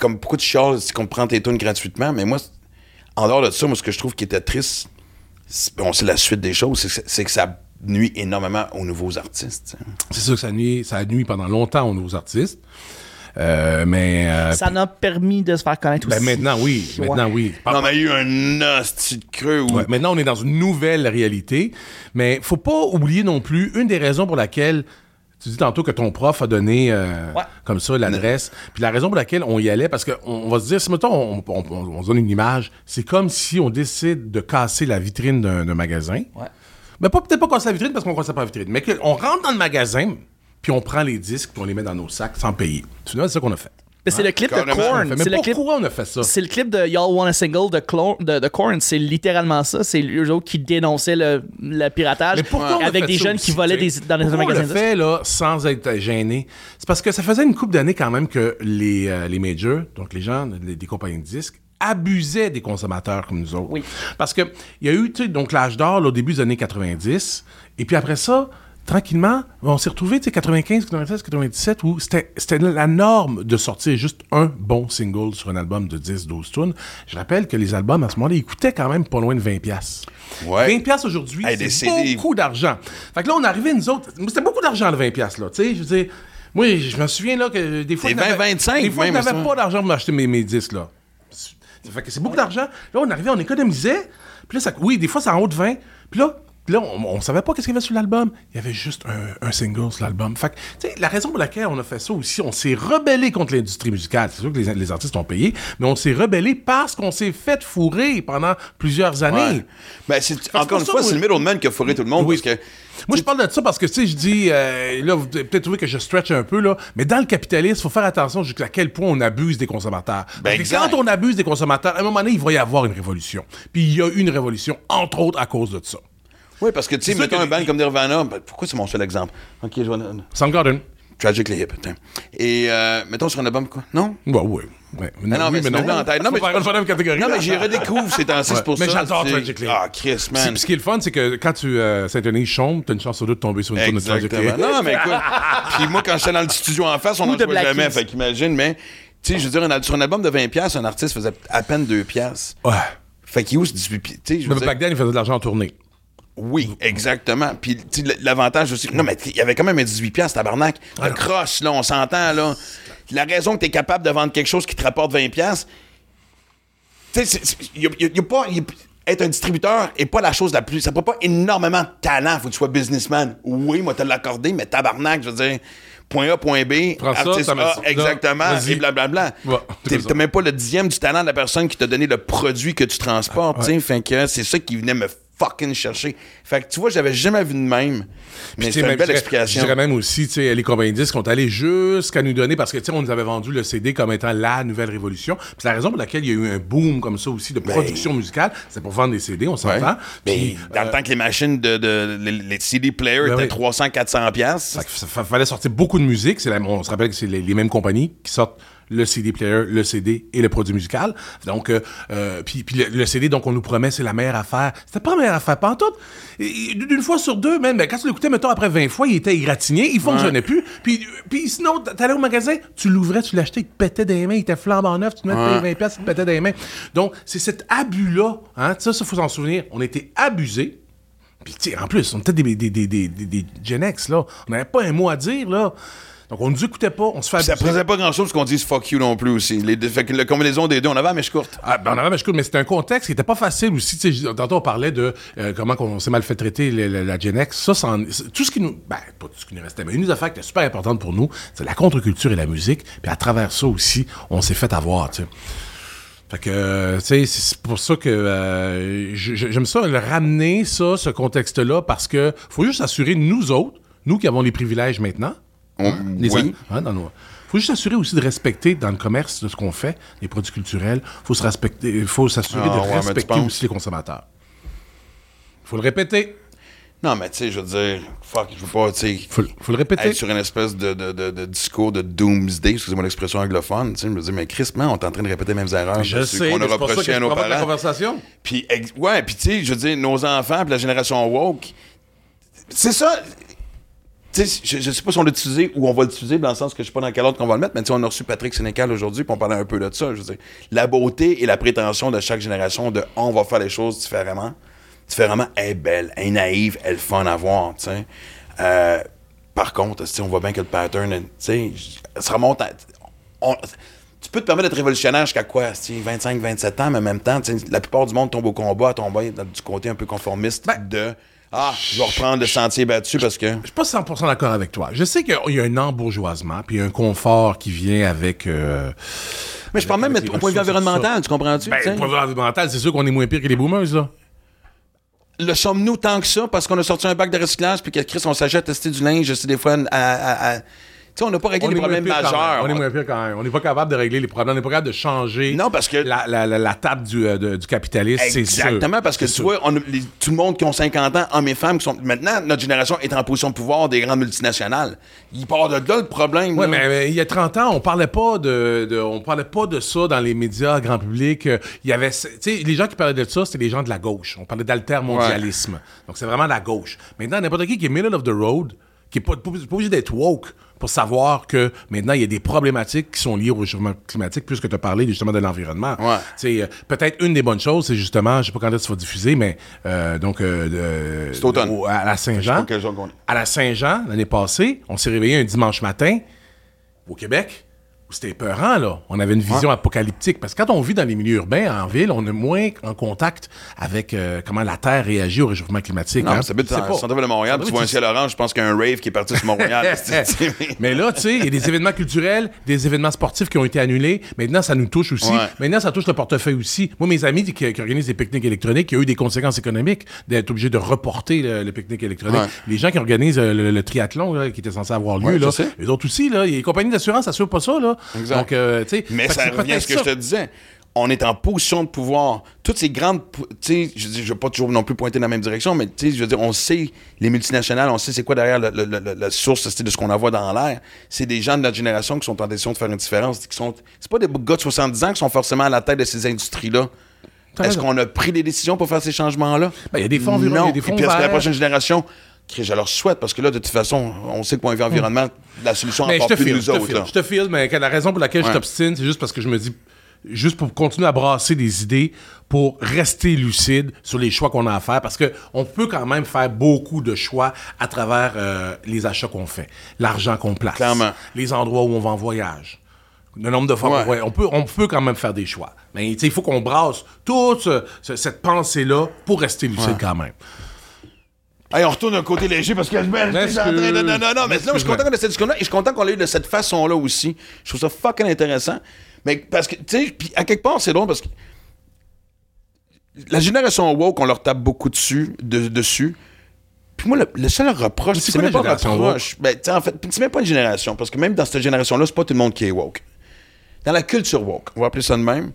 comme pourquoi tu chiales si on prend tes tunes gratuitement, mais moi, en dehors de ça, moi, ce que je trouve qui était triste, c'est bon, c'est la suite des choses, c'est que ça nuit énormément aux nouveaux artistes. C'est sûr que ça nuit, ça a nuit pendant longtemps aux nouveaux artistes. Euh, mais euh, Ça n'a permis de se faire connaître ben aussi. maintenant, oui. Ouais. Maintenant, oui. Non, mais il y a eu un hostie de creux où... Ouais, maintenant, on est dans une nouvelle réalité. Mais faut pas oublier non plus une des raisons pour laquelle tu dis tantôt que ton prof a donné euh, Ouais. comme ça l'adresse. Puis la raison pour laquelle on y allait, parce qu'on on va se dire, si mettons, on, on- on- on se donne une image, c'est comme si on décide de casser la vitrine d'un d'un magasin. Ouais. Mais pas peut-être pas casser la vitrine parce qu'on ne pas la vitrine, mais qu'on rentre dans le magasin, puis on prend les disques, puis on les met dans nos sacs sans payer. Finalement, c'est ça qu'on a fait. Mais c'est le clip de Carrément. Korn. Mais C'est le clip pourquoi on a fait ça? C'est le clip de Y'all Want a Single de, Clo- de, de Korn. C'est littéralement ça. C'est eux autres qui dénonçaient le, le piratage Mais pourquoi avec des jeunes aussi, qui volaient des, dans les magasins. on le fait là, sans être gêné? C'est parce que ça faisait une couple d'années quand même que les, euh, les majors, donc les gens des compagnies de disques, abusaient des consommateurs comme nous autres. Oui. Parce que il y a eu tu sais, donc l'âge d'or là, au début des années 90, et puis après ça, tranquillement, on s'est retrouvé, tu sais, 95, 96, 97, où c'était c'était la norme de sortir juste un bon single sur un album de 10, 12 tunes. Je rappelle que les albums, à ce moment-là, ils coûtaient quand même pas loin de 20 pièces. Ouais. 20 pièces aujourd'hui, Hey, c'est CD. beaucoup d'argent. Fait que là, on arrivait, nous autres, c'était beaucoup d'argent, le 20 pièces là, tu sais, je veux dire, moi, je me souviens, là, que des fois... C'est je n'avais- 20, 25 Des fois, je n'avais pas d'argent pour m'acheter mes, mes disques, là. Ça fait que c'est beaucoup d'argent. Là, on arrivait, on économisait. Puis là, ça, oui, des fois, c'est en haut de 20. Puis là, puis là on, on savait pas qu'est-ce qu'il y avait sur l'album. Il y avait juste un, un single sur l'album. Fait que, tu sais, la raison pour laquelle on a fait ça aussi, on s'est rebellé contre l'industrie musicale. C'est sûr que les, les artistes ont payé, mais on s'est rebellé parce qu'on s'est fait fourrer pendant plusieurs années. Ouais. Ben, c'est, encore une ça, fois, moi- c'est le middleman qui a fourré tout le monde. Oui. Parce que, Moi, je parle de ça parce que, tu sais, je dis, euh, là, vous avez peut-être trouvé que je stretch un peu, là, mais dans le capitalisme, il faut faire attention jusqu'à quel point on abuse des consommateurs. Exact. quand on abuse des consommateurs, à un moment donné, il va y avoir une révolution. Puis il y a eu une révolution, entre autres, à cause de ça. Oui, parce que, tu sais, mettons que un band comme Nirvana, ben, pourquoi c'est mon seul exemple? Ok, je vois. Soundgarden. Tragically Hip, attends. Et, euh, mettons sur un album, quoi? Non? Ouais, ouais. ouais. Non, non, mais c'est même dans la tête. Non, mais, même catégorie. non, mais j'y redécouvre ces temps-ci, Ouais. c'est pour Mais ça. j'adore tu sais. Tragically. Ah, Chris, man. puis ce qui est le fun, c'est que quand tu euh, Saint-Denis chante, t'as une chance sur deux de tomber sur une tourne de. Tragically. Non, mais écoute. Puis moi, quand j'étais dans le studio en face, on n'en jouait jamais. Fait qu'imagine, mais, tu sais, je veux dire, un sur un album de 20$, un artiste faisait à peine 2$. Ouais. Fait qu'il use 18$. Tu sais, je veux Mais dire- back then, il faisait de l'argent en tournée. Oui, exactement. Puis l'avantage aussi. Non, mais il y avait quand même un 18 piastres, tabarnak. Le cross, là, on s'entend, là. La raison que tu es capable de vendre quelque chose qui te rapporte 20 piastres, tu sais, il a, pas... y a- être un distributeur est pas la chose la plus... Ça prend pas énormément de talent. Faut que tu sois businessman. Oui, moi, te l'accordé, mais tabarnak, je veux dire... Point A, point B, Prends artiste A, exactement, et blablabla. Ouais. T'as même pas le dixième du talent de la personne qui t'a donné le produit que tu transportes, tu sais. Fait que c'est ça qui venait me fucking chercher. Fait que tu vois, j'avais jamais vu de même. Mais c'est une belle dirais- explication. Je dirais même aussi, tu sais, les compagnies disques sont allés jusqu'à nous donner, parce que, tu sais, on nous avait vendu le CD comme étant la nouvelle révolution. Puis la raison pour laquelle il y a eu un boom comme ça aussi de production musicale, c'est pour vendre des CD, on Ben, s'entend. Mais Puis, dans le temps que les machines de, de- les, les CD players Ben étaient oui. 300 400 pièces. Fait que ça fa- fallait sortir beaucoup de musique. La- on se rappelle que c'est les, les mêmes compagnies qui sortent le CD player, le CD et le produit musical. Donc, euh, euh, puis, puis le, le CD, donc on nous promet c'est la meilleure affaire. C'était pas la meilleure affaire, pas en tout. D'une fois sur deux, même, ben, quand tu l'écoutais, mettons, après 20 fois, il était égratigné, il fonctionnait plus. Puis, puis sinon, t'allais au magasin, tu l'ouvrais, tu l'achetais, il te pétait des mains, il était flambant neuf, tu te mettais 20 pièces, il te pétait des mains. Donc, c'est cet abus-là, hein, ça, ça, faut s'en souvenir. On était abusés. Puis, tu sais, en plus, on était des, des, des, des, des, des Gen X, là. On n'avait pas un mot à dire, là. Donc, on nous écoutait pas, on se fait Ça abuser. faisait pas grand chose qu'on dise fuck you non plus aussi. Les, fait que la combinaison des deux, on avait la mèche courte. Ah, ben, on avait, mais je- mais c'était un contexte qui était pas facile aussi. Tantôt, on parlait de euh, comment on s'est mal fait traiter la Gen X. Ça, tout ce qui nous. Ben, pas tout ce qui nous restait, mais une des affaires qui était super importante pour nous, c'est la contre-culture et la musique. Puis à travers ça aussi, on s'est fait avoir, tu sais. Fait que, euh, tu sais, c'est pour ça que euh, j'aime ça, le ramener, ça, ce contexte-là, parce que faut juste assurer, nous autres, nous qui avons les privilèges maintenant, Les oui. hein, dans nos- faut juste s'assurer aussi de respecter dans le commerce de ce qu'on fait, les produits culturels. Faut se respecter, faut s'assurer Ah, de ouais, respecter aussi les consommateurs. Faut le répéter. Non, mais tu sais, je veux dire, fuck, je veux pas, tu sais, Faut, le- faut le répéter. être sur une espèce de, de, de, de discours de doomsday, excusez-moi l'expression anglophone, tu sais, je me dis, mais Chris, man, on est en train de répéter les mêmes erreurs. Je sais, qu'on a reproché à nos provoque la parents. conversation. Puis, ouais, puis tu sais, je veux dire, nos enfants, puis la génération woke, c'est ça. Je, je sais pas si on l'a utilisé ou on va l'utiliser dans le sens que je sais pas dans quel ordre qu'on va le mettre, mais on a reçu Patrick Sénécal aujourd'hui, puis on parlait un peu de ça. Je veux dire, la beauté et la prétention de chaque génération de on va faire les choses différemment, différemment, est belle, elle est naïve, elle est fun à voir. Euh, par contre, on voit bien que le pattern, tu ça remonte à. on- tu peux te permettre d'être révolutionnaire jusqu'à quoi? 25, 27 ans, mais en même temps, la plupart du monde tombe au combat, tombe dans- du côté un peu conformiste de Ah, je vais reprendre le sentier battu parce que. Je suis pas 100% d'accord avec toi. Je sais qu'il y a un embourgeoisement, puis il y a un confort qui vient avec... euh, Mais je parle même au point de vue environnemental, tu comprends-tu? Ben, sais? point de vue environnemental, c'est sûr qu'on est moins pire que les boomers, là. Le sommes-nous tant que ça parce qu'on a sorti un bac de recyclage puis que Chris, on s'achète tester du linge, c'est des fois à. à- à- Tu sais, on n'a pas réglé On les problèmes majeurs. On est moins pire quand même. On n'est pas capable de régler les problèmes. On n'est pas capable de changer Non, parce que- la, la, la, la table du, euh, de- du capitalisme, c'est sûr. Exactement, parce que tu sûr. vois, on a les- tout le monde qui ont 50 ans, hommes et femmes, qui sont. Maintenant, notre génération est en position de pouvoir des grandes multinationales. Il part de là le problème. Là. mais il y a 30 ans, on parlait pas de, de- on parlait pas de ça dans les médias grand public. Il y avait, les gens qui parlaient de ça, c'était les gens de la gauche. On parlait d'altermondialisme. Donc c'est vraiment la gauche. Maintenant, n'importe qui qui est middle of the road, qui est pas, obligé d'être woke pour savoir que maintenant il y a des problématiques qui sont liées au réchauffement climatique, puisque tu as parlé justement de l'environnement. Ouais. Euh, peut-être une des bonnes choses, c'est justement, je sais pas quand est-ce que ça va diffuser, mais euh, donc euh, de- C'est automne. au- à la Saint-Jean. À la Saint-Jean, l'année passée, on s'est réveillé un dimanche matin au Québec c'était épeurant, là. On avait une vision apocalyptique. Parce que quand on vit dans les milieux urbains, en ville, on est moins en contact avec euh, comment la Terre réagit au réchauffement climatique. Non, hein. mais ça habite le centre-ville de Montréal, tu vois un ciel orange, je pense qu'il y a un rave qui est parti sur Montréal. mais là, tu sais, il y a des événements culturels, des événements sportifs qui ont été annulés. Maintenant, ça nous touche aussi. Ouais. Maintenant, ça touche le portefeuille aussi. Moi, mes amis qui, qui organisent des pique-niques électroniques, il y a eu des conséquences économiques d'être obligés de reporter le, le pique-nique électronique. Ouais. Les gens qui organisent euh, le, le triathlon, là, qui était censé avoir lieu, là, les autres aussi, là, les compagnies d'assurance n'assurent pas ça. Là. Exact. Donc, euh, tu sais, Mais ça revient à ce que je te disais. On est en position de pouvoir. Toutes ces grandes. Tu sais, je je veux pas toujours non plus pointer dans la même direction, mais tu sais, je veux dire, on sait les multinationales, on sait c'est quoi derrière le- le- le- la source de ce qu'on envoie dans l'air. C'est des gens de notre génération qui sont en décision de faire une différence. Qui sont, c'est pas des gars de 70 ans qui sont forcément à la tête de ces industries-là. Est-ce qu'on a pris des décisions pour faire ces changements-là? Ben, il y a des fonds environ- Non. il y a des Et fonds puis, est-ce que la prochaine génération. Je leur souhaite, parce que là, de toute façon, on sait que point de vue environnement, la solution Mais je encore te plus file, nous je te autres. file, là. je te file, mais la raison pour laquelle je t'obstine, c'est juste parce que je me dis, juste pour continuer à brasser des idées, pour rester lucide sur les choix qu'on a à faire, parce que on peut quand même faire beaucoup de choix à travers euh, les achats qu'on fait, l'argent qu'on place, Clairement. les endroits où on va en voyage. Le nombre de fois Ouais. on peut, on peut quand même faire des choix. Mais il faut qu'on brasse toute ce- ce- cette pensée-là pour rester lucide quand même. Hey, on retourne d'un côté léger parce que je suis en train de- Non, non, non, mais non, je suis content qu'on ait cette discussion-là et je suis content qu'on l'ait eu de cette façon-là aussi. Je trouve ça fucking intéressant. Mais parce que, tu sais, puis à quelque part, c'est drôle parce que la génération woke, on leur tape beaucoup dessus. De, dessus. Puis moi, le, le seul reproche, c'est même pas un reproche. Ben, tu sais, en fait, c'est même pas une génération parce que même dans cette génération-là, c'est pas tout le monde qui est woke. Dans la culture woke, on va appeler ça de même.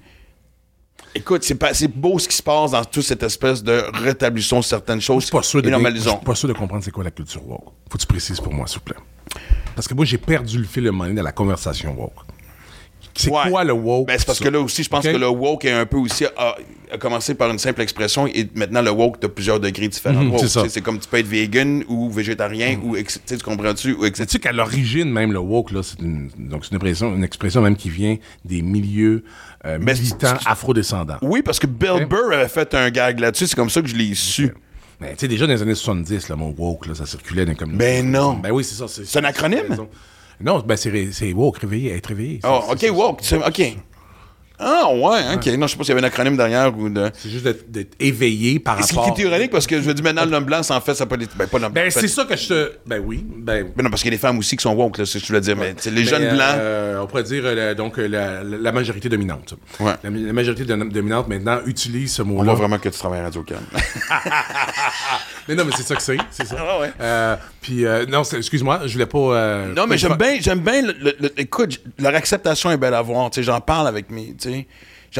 Écoute, c'est pas- c'est beau ce qui se passe dans toute cette espèce de rétablissons certaines Je choses suis pas sûr de je normalisons. suis pas sûr de comprendre c'est quoi la culture woke. Faut que tu précises pour moi, s'il vous plaît. Parce que moi, j'ai perdu le fil de dans la conversation woke. C'est Ouais. quoi le woke? Ben, c'est parce ça? que là aussi, je pense que le woke est un peu aussi. a, a commencé par une simple expression et maintenant le woke de plusieurs degrés différents. Mhm, c'est C'est comme tu peux être vegan ou végétarien ou. ex- tu comprends-tu? Ou. Tu sais qu'à l'origine, même, le woke, là, c'est une, donc c'est une expression, une expression même qui vient des milieux euh, Mais militants afrodescendants. Oui, parce que Bill. Burr avait fait un gag là-dessus. C'est comme ça que je l'ai su. Mais tu sais, déjà dans les années 70, le mot woke, là, ça circulait dans les communautés. Ben non. Ben oui, c'est ça. C'est un acronyme? Non, ben c'est ré- c'est woke, réveillé, être réveillé. Oh, OK, woke. OK. Ah, ouais, OK. Non, je sais pas s'il y avait un acronyme derrière ou de. C'est juste d'être- éveillé par Ce qui rapport... est ironique parce que je veux dire, maintenant, l'homme blanc, ça en fait sa politique. Ben, pas l'homme blanc. Ben en fait. c'est ça que je te... Ben oui, ben... Ben non, parce qu'il y a des femmes aussi qui sont woke, là, c'est ce que je voulais dire. Mais c'est les Ben, jeunes blancs. euh, on pourrait dire euh, donc euh, la, majorité dominante. Ouais. La, la majorité dom- dominante maintenant utilise ce On mot-là. voit vraiment que tu travailles à Radio Can. Mais non, mais c'est ça que c'est, c'est ça. Ah ouais. Euh, puis non, c'est- excuse-moi, je voulais pas. Non, mais j'aime bien, j'aime bien. écoute, leur acceptation est belle à voir. tu sais, J'en parle avec mes. Sais,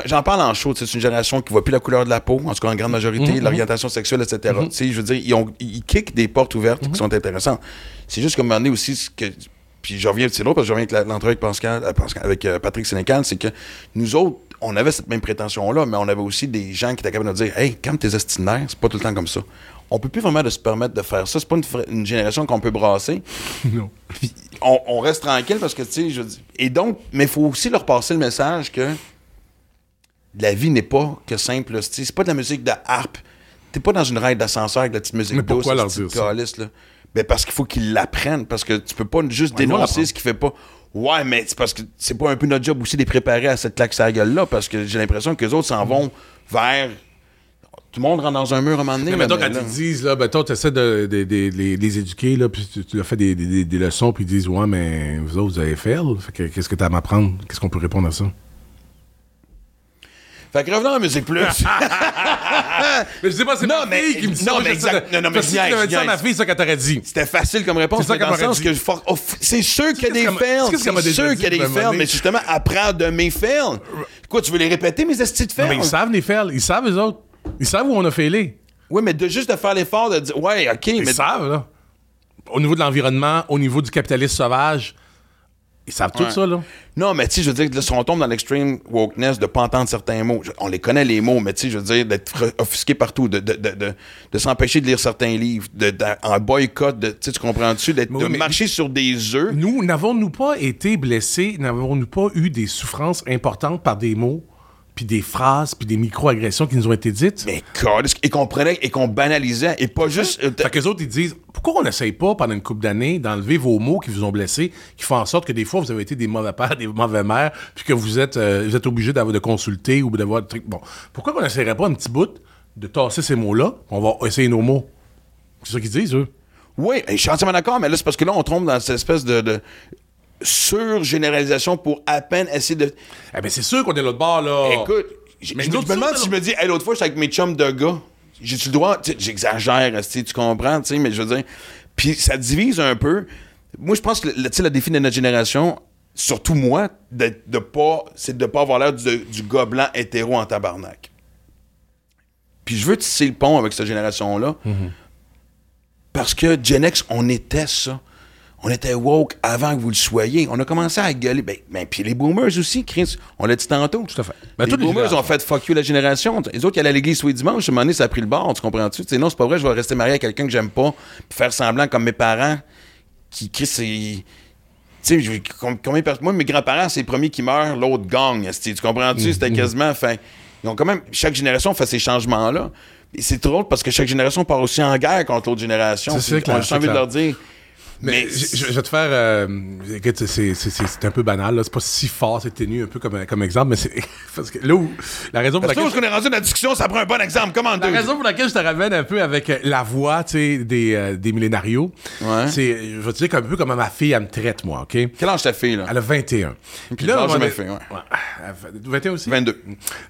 J'en parle en show. C'est une génération qui voit plus la couleur de la peau, en tout cas en grande majorité, l'orientation sexuelle, etc. Sais, Je veux dire, ils, ont, ils kickent des portes ouvertes qui sont intéressantes. C'est juste comme un moment donné aussi, ce que, puis je reviens, c'est drôle parce que je reviens avec l'entrevue avec, Pascal, euh, avec euh, Patrick Sénécal, c'est que nous autres, on avait cette même prétention-là, mais on avait aussi des gens qui étaient capables de dire Hey, calme tes estinaires, c'est pas tout le temps comme ça. on peut plus vraiment de se permettre de faire ça. C'est pas une, génération qu'on peut brasser. Non. Puis on, on reste tranquille parce que, tu sais, je dis. Et donc, mais il faut aussi leur passer le message que la vie n'est pas que simple. C'est pas de la musique de harpe. T'es pas dans une ride d'ascenseur avec de la petite musique Mais pourquoi douce, leur la petite dire ça? calice, là? Ben parce qu'il faut qu'ils l'apprennent. Parce que tu peux pas juste Ouais, dénoncer ce qui fait pas. Ouais, mais c'est parce que c'est pas un peu notre job aussi de les préparer à cette claque la gueule-là. Parce que j'ai l'impression que les autres s'en vont vers. Tout le monde rentre dans un mur à un moment donné. Mais quand là- ils disent, là, ben, toi, tu essaies de, de- de- de les, éduquer, là, puis tu, tu leur fais des, des- des leçons, puis ils disent, ouais, mais vous autres, vous avez fait, qu'est-ce que tu as à m'apprendre? Qu'est-ce qu'on peut répondre à ça? Fait que revenons à Musique Plus. Mais je sais pas, c'est Non, ma mais- fille qui me dit non, ça. mais exact- non, non, mais si tu ça ma fille, ça qu'elle t'aurait dit. C'était facile comme réponse, C'est ça qu'elle m'aurait dit. oh, c'est sûr qu'il y a des fails. C'est sûr qu'il y a des fails, mais justement, apprends de mes fails. Quoi, tu veux les répéter, mes estis de fails? mais ils savent les faire. Ils savent, les autres. Ils savent où on a failé. Oui, mais de juste de faire l'effort de dire, ouais, OK, Ils mais. savent, là. Au niveau de l'environnement, au niveau du capitalisme sauvage, ils savent tout ça, là. Non, mais tu sais, je veux dire, là, si on tombe dans l'extreme wokeness de pas entendre certains mots, je- on les connaît les mots, mais tu sais, je veux dire, d'être offusqué partout, de, de, de, de, de s'empêcher de lire certains livres, de, de- en boycott, de, tu comprends-tu, Mais de mais- marcher sur des œufs? Nous, n'avons-nous pas été blessés, n'avons-nous pas eu des souffrances importantes par des mots, puis des phrases, puis des micro-agressions qui nous ont été dites? Mais, câlisse, et qu'on prenait et qu'on banalisait, et pas juste. euh, Fait que les autres, ils disent pourquoi on n'essaye pas pendant une couple d'années d'enlever vos mots qui vous ont blessé, qui font en sorte que des fois vous avez été des mauvais pères, des mauvais mères, puis que vous êtes, euh, vous êtes obligé d'avoir de consulter ou d'avoir des trucs? Bon, pourquoi on n'essayerait pas un petit bout de tasser ces mots-là On va essayer nos mots? C'est ça qu'ils disent, eux. Oui, je suis entièrement d'accord, mais là, c'est parce que là, on tombe dans cette espèce de, de sur-généralisation pour à peine essayer de. Eh bien, c'est sûr qu'on est de l'autre bord, là. Écoute, Mais je, me- nous je me demande si je me dis, hey, l'autre fois, j'étais avec mes chums de gars. J'ai-tu le droit? J'exagère, tu comprends, tu sais, mais je veux dire. Puis ça divise un peu. Moi, je pense que le, le défi de notre génération, surtout moi, de, de pas, c'est de pas avoir l'air du, du gars blanc hétéro en tabarnak. Puis je veux tisser le pont avec cette génération-là. Parce que Gen X, on était ça. On était woke avant que vous le soyez. On a commencé à gueuler. Ben, ben, puis les boomers aussi, Chris. On l'a dit tantôt. Tout à fait. Ben, les boomers ont fait fuck you la génération. Les autres qui allaient à l'église tous les dimanches, à un moment donné, ça a pris le bord. Tu comprends-tu? Non, c'est pas vrai, je vais rester marié à quelqu'un que j'aime pas. Puis faire semblant comme mes parents qui, Chris, c'est. Tu sais, combien Moi, mes grands-parents, c'est les premiers qui meurent, l'autre gagne. Tu comprends-tu? C'était quasiment. Fin, ils ont quand même. Chaque génération fait ces changements-là. C'est drôle parce que chaque génération part aussi en guerre contre l'autre génération. C'est- c'est Puis clair, On a juste c'est envie de leur dire. Mais, Mais. je, je- vais te faire. euh, écoute, c'est- c'est c'est- c'est un peu banal, là. C'est pas si fort, c'est ténu un peu comme, comme exemple, mais c'est. Parce que là où. La raison pour Parce laquelle. là, qu'on est rendu dans la discussion, ça prend un bon exemple. Comment La raison pour laquelle je te ramène un peu avec euh, la voix, tu sais, des, euh, des millénarios, Ouais. c'est, je vais te dire un peu comment ma fille, elle me traite, moi, OK? Quel âge ta fille, là? Elle a 21. Puis l'âge à un de moment ma donné- fille, ouais. elle fait- 21 aussi? 22.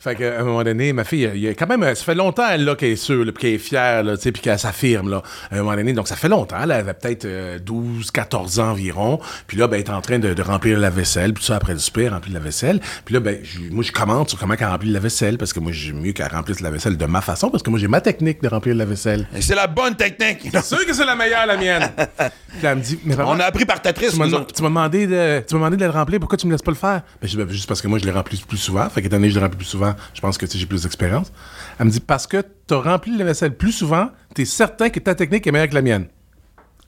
Fait qu'à un moment donné, ma fille, il y a quand même, ça fait longtemps, elle, là, qu'elle est sûre, là, puis qu'elle est fière, là, tu sais, puis qu'elle s'affirme, là. À un moment donné, donc ça fait longtemps, elle avait peut-être euh, 12, 14 ans environ. Puis là, ben, elle est en train de, de remplir la vaisselle, puis ça, après le souper, elle remplit la vaisselle. Puis là, ben, je- moi, je commente sur comment elle remplit la vaisselle, parce que moi, j'aime mieux qu'elle remplisse la vaisselle de ma façon, parce que moi, j'ai ma technique de remplir la vaisselle. Et C'est la bonne technique. C'est sûr que c'est la meilleure, la mienne. puis là, elle me dit, mais On a appris par tu m'as dem- autres. tu m'as demandé de, tu m'as demandé de le remplir, pourquoi tu me laisses pas le faire? Ben, je dis, ben, juste parce que moi, je l'ai rempli plus souvent. Fait qu'étant donné que je le remplis plus souvent, je pense que j'ai plus d'expérience. Elle me dit, parce que tu as rempli la vaisselle plus souvent, tu es certain que ta technique est meilleure que la mienne.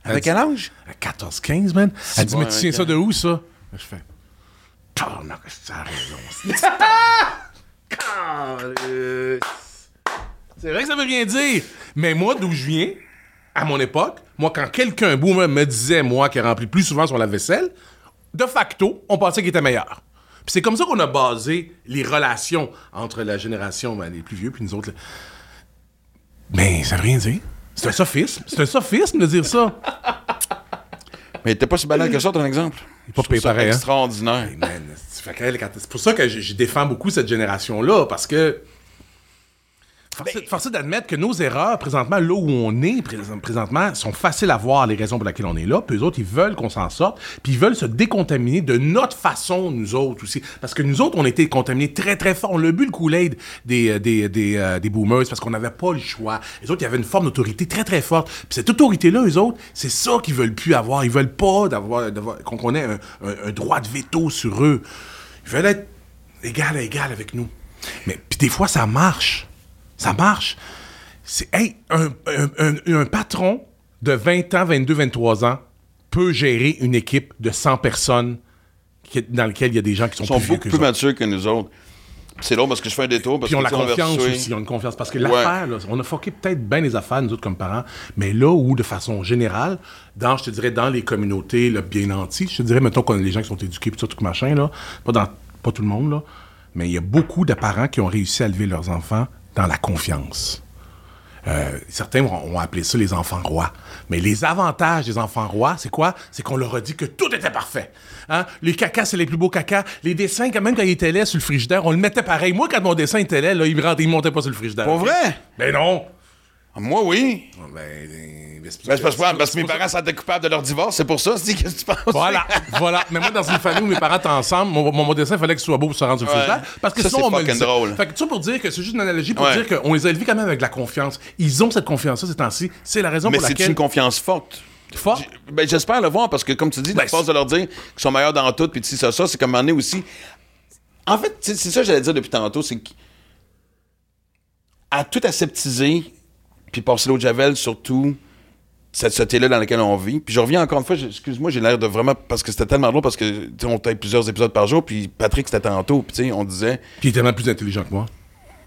Avec quel âge? À 14, 15, man. Elle dit, mais tu tiens ça de où, ça? Je fais, a raison. C'est vrai que ça veut rien dire. Mais moi, d'où je viens, à mon époque, moi, quand quelqu'un, boomer, me disait, moi, qui remplit plus souvent son lave-vaisselle, de facto, on pensait qu'il était meilleur. Puis c'est comme ça qu'on a basé les relations entre la génération, ben, les plus vieux, puis nous autres. là. Mais ça veut rien dire. C'est un sophisme. C'est un sophisme de dire ça. Mais t'es pas si banal que ça, ton exemple. Il pas payé hein? extraordinaire. Hey, c'est pour ça que je, je défends beaucoup cette génération-là, parce que. Force, d'admettre que nos erreurs, présentement, là où on est, prés- présentement, sont faciles à voir les raisons pour lesquelles on est là. Puis eux autres, ils veulent qu'on s'en sorte. Puis ils veulent se décontaminer de notre façon, nous autres aussi. Parce que nous autres, on a été contaminés très, très fort. On a bu le Kool-Aid des, euh, des, des, euh, des boomers parce qu'on n'avait pas le choix. Les autres, il y avait une forme d'autorité très, très forte. Puis cette autorité-là, eux autres, c'est ça qu'ils veulent plus avoir. Ils veulent pas d'avoir, qu'on ait un, un- un droit de veto sur eux. Ils veulent être égal à égal avec nous. Mais puis des fois, ça marche. Ça marche. C'est, hey, un, un- un- un patron de 20 ans, 22, 23 ans peut gérer une équipe de 100 personnes qui- dans laquelle il y a des gens qui sont, Ils sont plus vieux beaucoup que plus matures que nous autres. C'est drôle parce que je fais un détour. Parce Puis la on va confiance aussi, ils ont une confiance. Parce que Ouais. l'affaire, là, on a fucké peut-être bien les affaires, nous autres, comme parents, mais là où, de façon générale, dans, je te dirais, dans les communautés là, bien nantis, je te dirais, mettons qu'on a les gens qui sont éduqués, ça, tout machin, là, pas, dans, pas tout le monde, là, mais il y a beaucoup de parents qui ont réussi à élever leurs enfants dans la confiance. Euh, certains ont, appelé ça les enfants rois. Mais les avantages des enfants rois, c'est quoi? C'est qu'on leur a dit que tout était parfait. Hein? Les cacas, c'est les plus beaux cacas. Les dessins, quand même, quand ils étaient laid sur le frigidaire, on le mettait pareil. Moi, quand mon dessin était laid, là, il, il montait pas sur le frigidaire. Pas vrai? Ben non! Ah, Moi, oui. Ben, ben, Ben, c'est parce, que- parce que mes parents sont coupables de leur divorce, c'est pour ça. C'est qu'est-ce que tu penses? Voilà, voilà. Mais moi, dans une famille où mes parents étaient ensemble, mon, mon, mon dessin, il fallait qu'il soit beau pour se rendre sur le Ouais. Parce que Ça, sinon, c'est on me le disait. drôle. Fait que tout ça pour dire que c'est juste une analogie pour Ouais. dire qu'on les a élevés quand même avec de la confiance. Ils ont cette confiance-là ces temps-ci. C'est la raison Mais pour c'est laquelle. une confiance forte. Fort. Ben, j'espère le voir parce que, comme tu dis, Ben, la force de leur dire qu'ils sont meilleurs dans tout, puis tu sais, ça, ça, c'est comme un aussi. En fait, c'est ça que j'allais dire depuis tantôt, c'est que. À tout aseptiser, puis passer l'eau de Javel, surtout, cette société-là dans laquelle on vit. Puis je reviens encore une fois, excuse-moi, j'ai l'air de vraiment. Parce que c'était tellement drôle, parce que, on tape plusieurs épisodes par jour, puis Patrick, c'était tantôt, puis tu sais, on disait. Puis il est tellement plus intelligent que moi.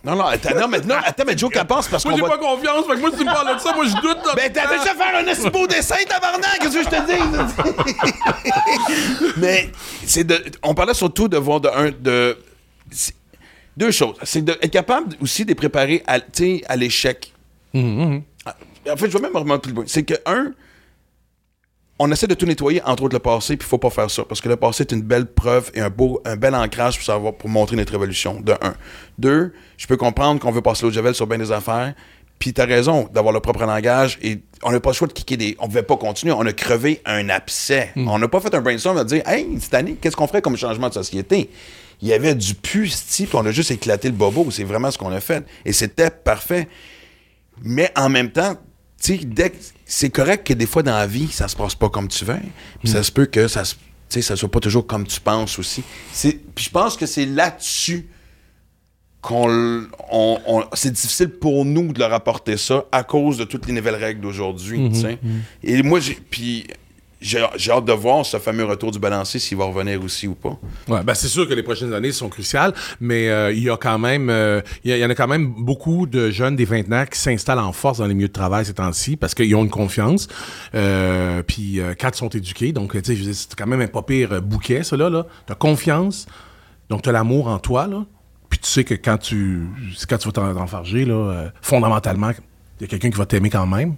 Non, non, attends, non, mais, non, attends, mais Joe, qu'elle pense, parce Moi, qu'on j'ai va. pas confiance. Fait que moi, si tu me parles de ça, moi, je doute. Là, Ben, t'as déjà fait un assez beau dessin, tabarnak! Qu'est-ce que je te dis? Mais, c'est de. On parlait surtout de voir de un. De, deux choses. C'est d'être capable aussi de les préparer à, tu sais, à l'échec. Ah, En fait, je vais même remonter plus loin. C'est que, un, on essaie de tout nettoyer, entre autres le passé, puis il faut pas faire ça. Parce que le passé est une belle preuve et un, beau, un bel ancrage pour savoir, pour montrer notre évolution, de un. Deux, je peux comprendre qu'on veut passer l'eau de javel sur bien des affaires, puis t'as raison d'avoir le propre langage et on n'a pas le choix de kicker des. On pouvait pas continuer, on a crevé un abcès. On n'a pas fait un brainstorm de dire, hey, cette année, qu'est-ce qu'on ferait comme changement de société? Il y avait du pu, puis on a juste éclaté le bobo. C'est vraiment ce qu'on a fait. Et c'était parfait. Mais en même temps, tu sais, c'est correct que des fois dans la vie, ça se passe pas comme tu veux. Puis ça se peut que ça se, ça soit pas toujours comme tu penses aussi. Puis je pense que c'est là-dessus qu'on, l- on- on- c'est difficile pour nous de leur apporter ça à cause de toutes les nouvelles règles d'aujourd'hui. tu sais. Et moi, j'ai, puis j'ai, hâte de voir ce fameux retour du balancier s'il va revenir aussi ou pas. Ouais, ben c'est sûr que les prochaines années sont cruciales, mais euh, il y a quand même, euh, il y, en a quand même beaucoup de jeunes des vingtenaires qui s'installent en force dans les milieux de travail ces temps-ci parce qu'ils ont une confiance, euh, puis ils sont éduqués, donc tu sais, c'est quand même un pas pire bouquet, ça là, là. T'as confiance, donc t'as l'amour en toi là, puis tu sais que quand tu, quand tu vas t'en- t'enfarger là, fondamentalement, il y a quelqu'un qui va t'aimer quand même.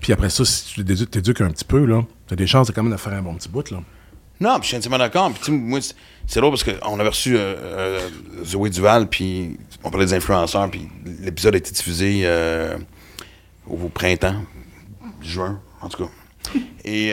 Puis après ça, si tu t'éduques un petit peu là, des chances de quand même de faire un bon petit bout là. Non, je suis entièrement d'accord. C'est- drôle parce qu'on avait reçu euh, euh, Zoé Duval, puis on parlait des influenceurs, puis l'épisode a été diffusé euh, au printemps, juin, en tout cas. Et,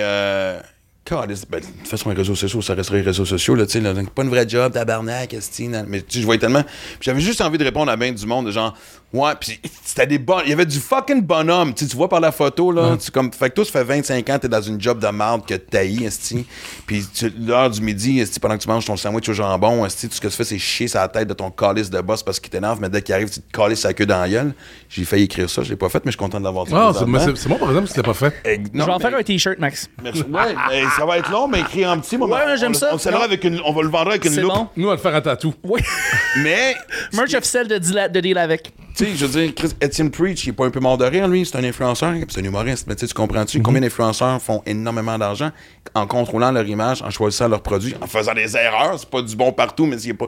câlisse, ben, de façon, les réseaux sociaux, ça resterait les réseaux sociaux, là, tu sais, pas une vraie job, tabarnak, esti, nan. mais tu je voyais tellement. J'avais juste envie de répondre à bien du monde, de genre, ouais, puis c'était des bons. Il y avait du fucking bonhomme, tu sais, tu vois par la photo, là, tu comme, fait que toi, ça fait 25 ans, t'es dans une job de merde que t'haïs, esti, puis tu- l'heure du midi, esti, pendant que tu manges ton sandwich au jambon, esti, tout ce que tu fais, c'est chier la tête de ton calice de boss parce qu'il t'énerve, mais dès qu'il arrive, tu te calisses sa queue dans la gueule. J'ai failli écrire ça, je l'ai pas fait, mais je suis content de l'avoir dit. Ah, c'est moi par exemple si tu l'as pas fait. Eh, Je non, vais en mais- faire un t-shirt, Max. Merci. Ouais, mais ça va être long, mais écrit en petit. moi, Ouais, j'aime ça. On, le scellera Non. avec une, on va le vendre avec une C'est loupe. bon. Nous, on va le faire un tatou. Oui. Mais, Merch officiel de deal avec. Tu sais, je veux dire, Chris, Etienne Preach, il est pas un peu mort de rire, lui. C'est un influenceur, puis c'est un humoriste. Mais tu sais, tu comprends-tu combien d'influenceurs font énormément d'argent en contrôlant leur image, en choisissant leurs produits, en faisant des erreurs? C'est pas du bon partout, mais c'est pas.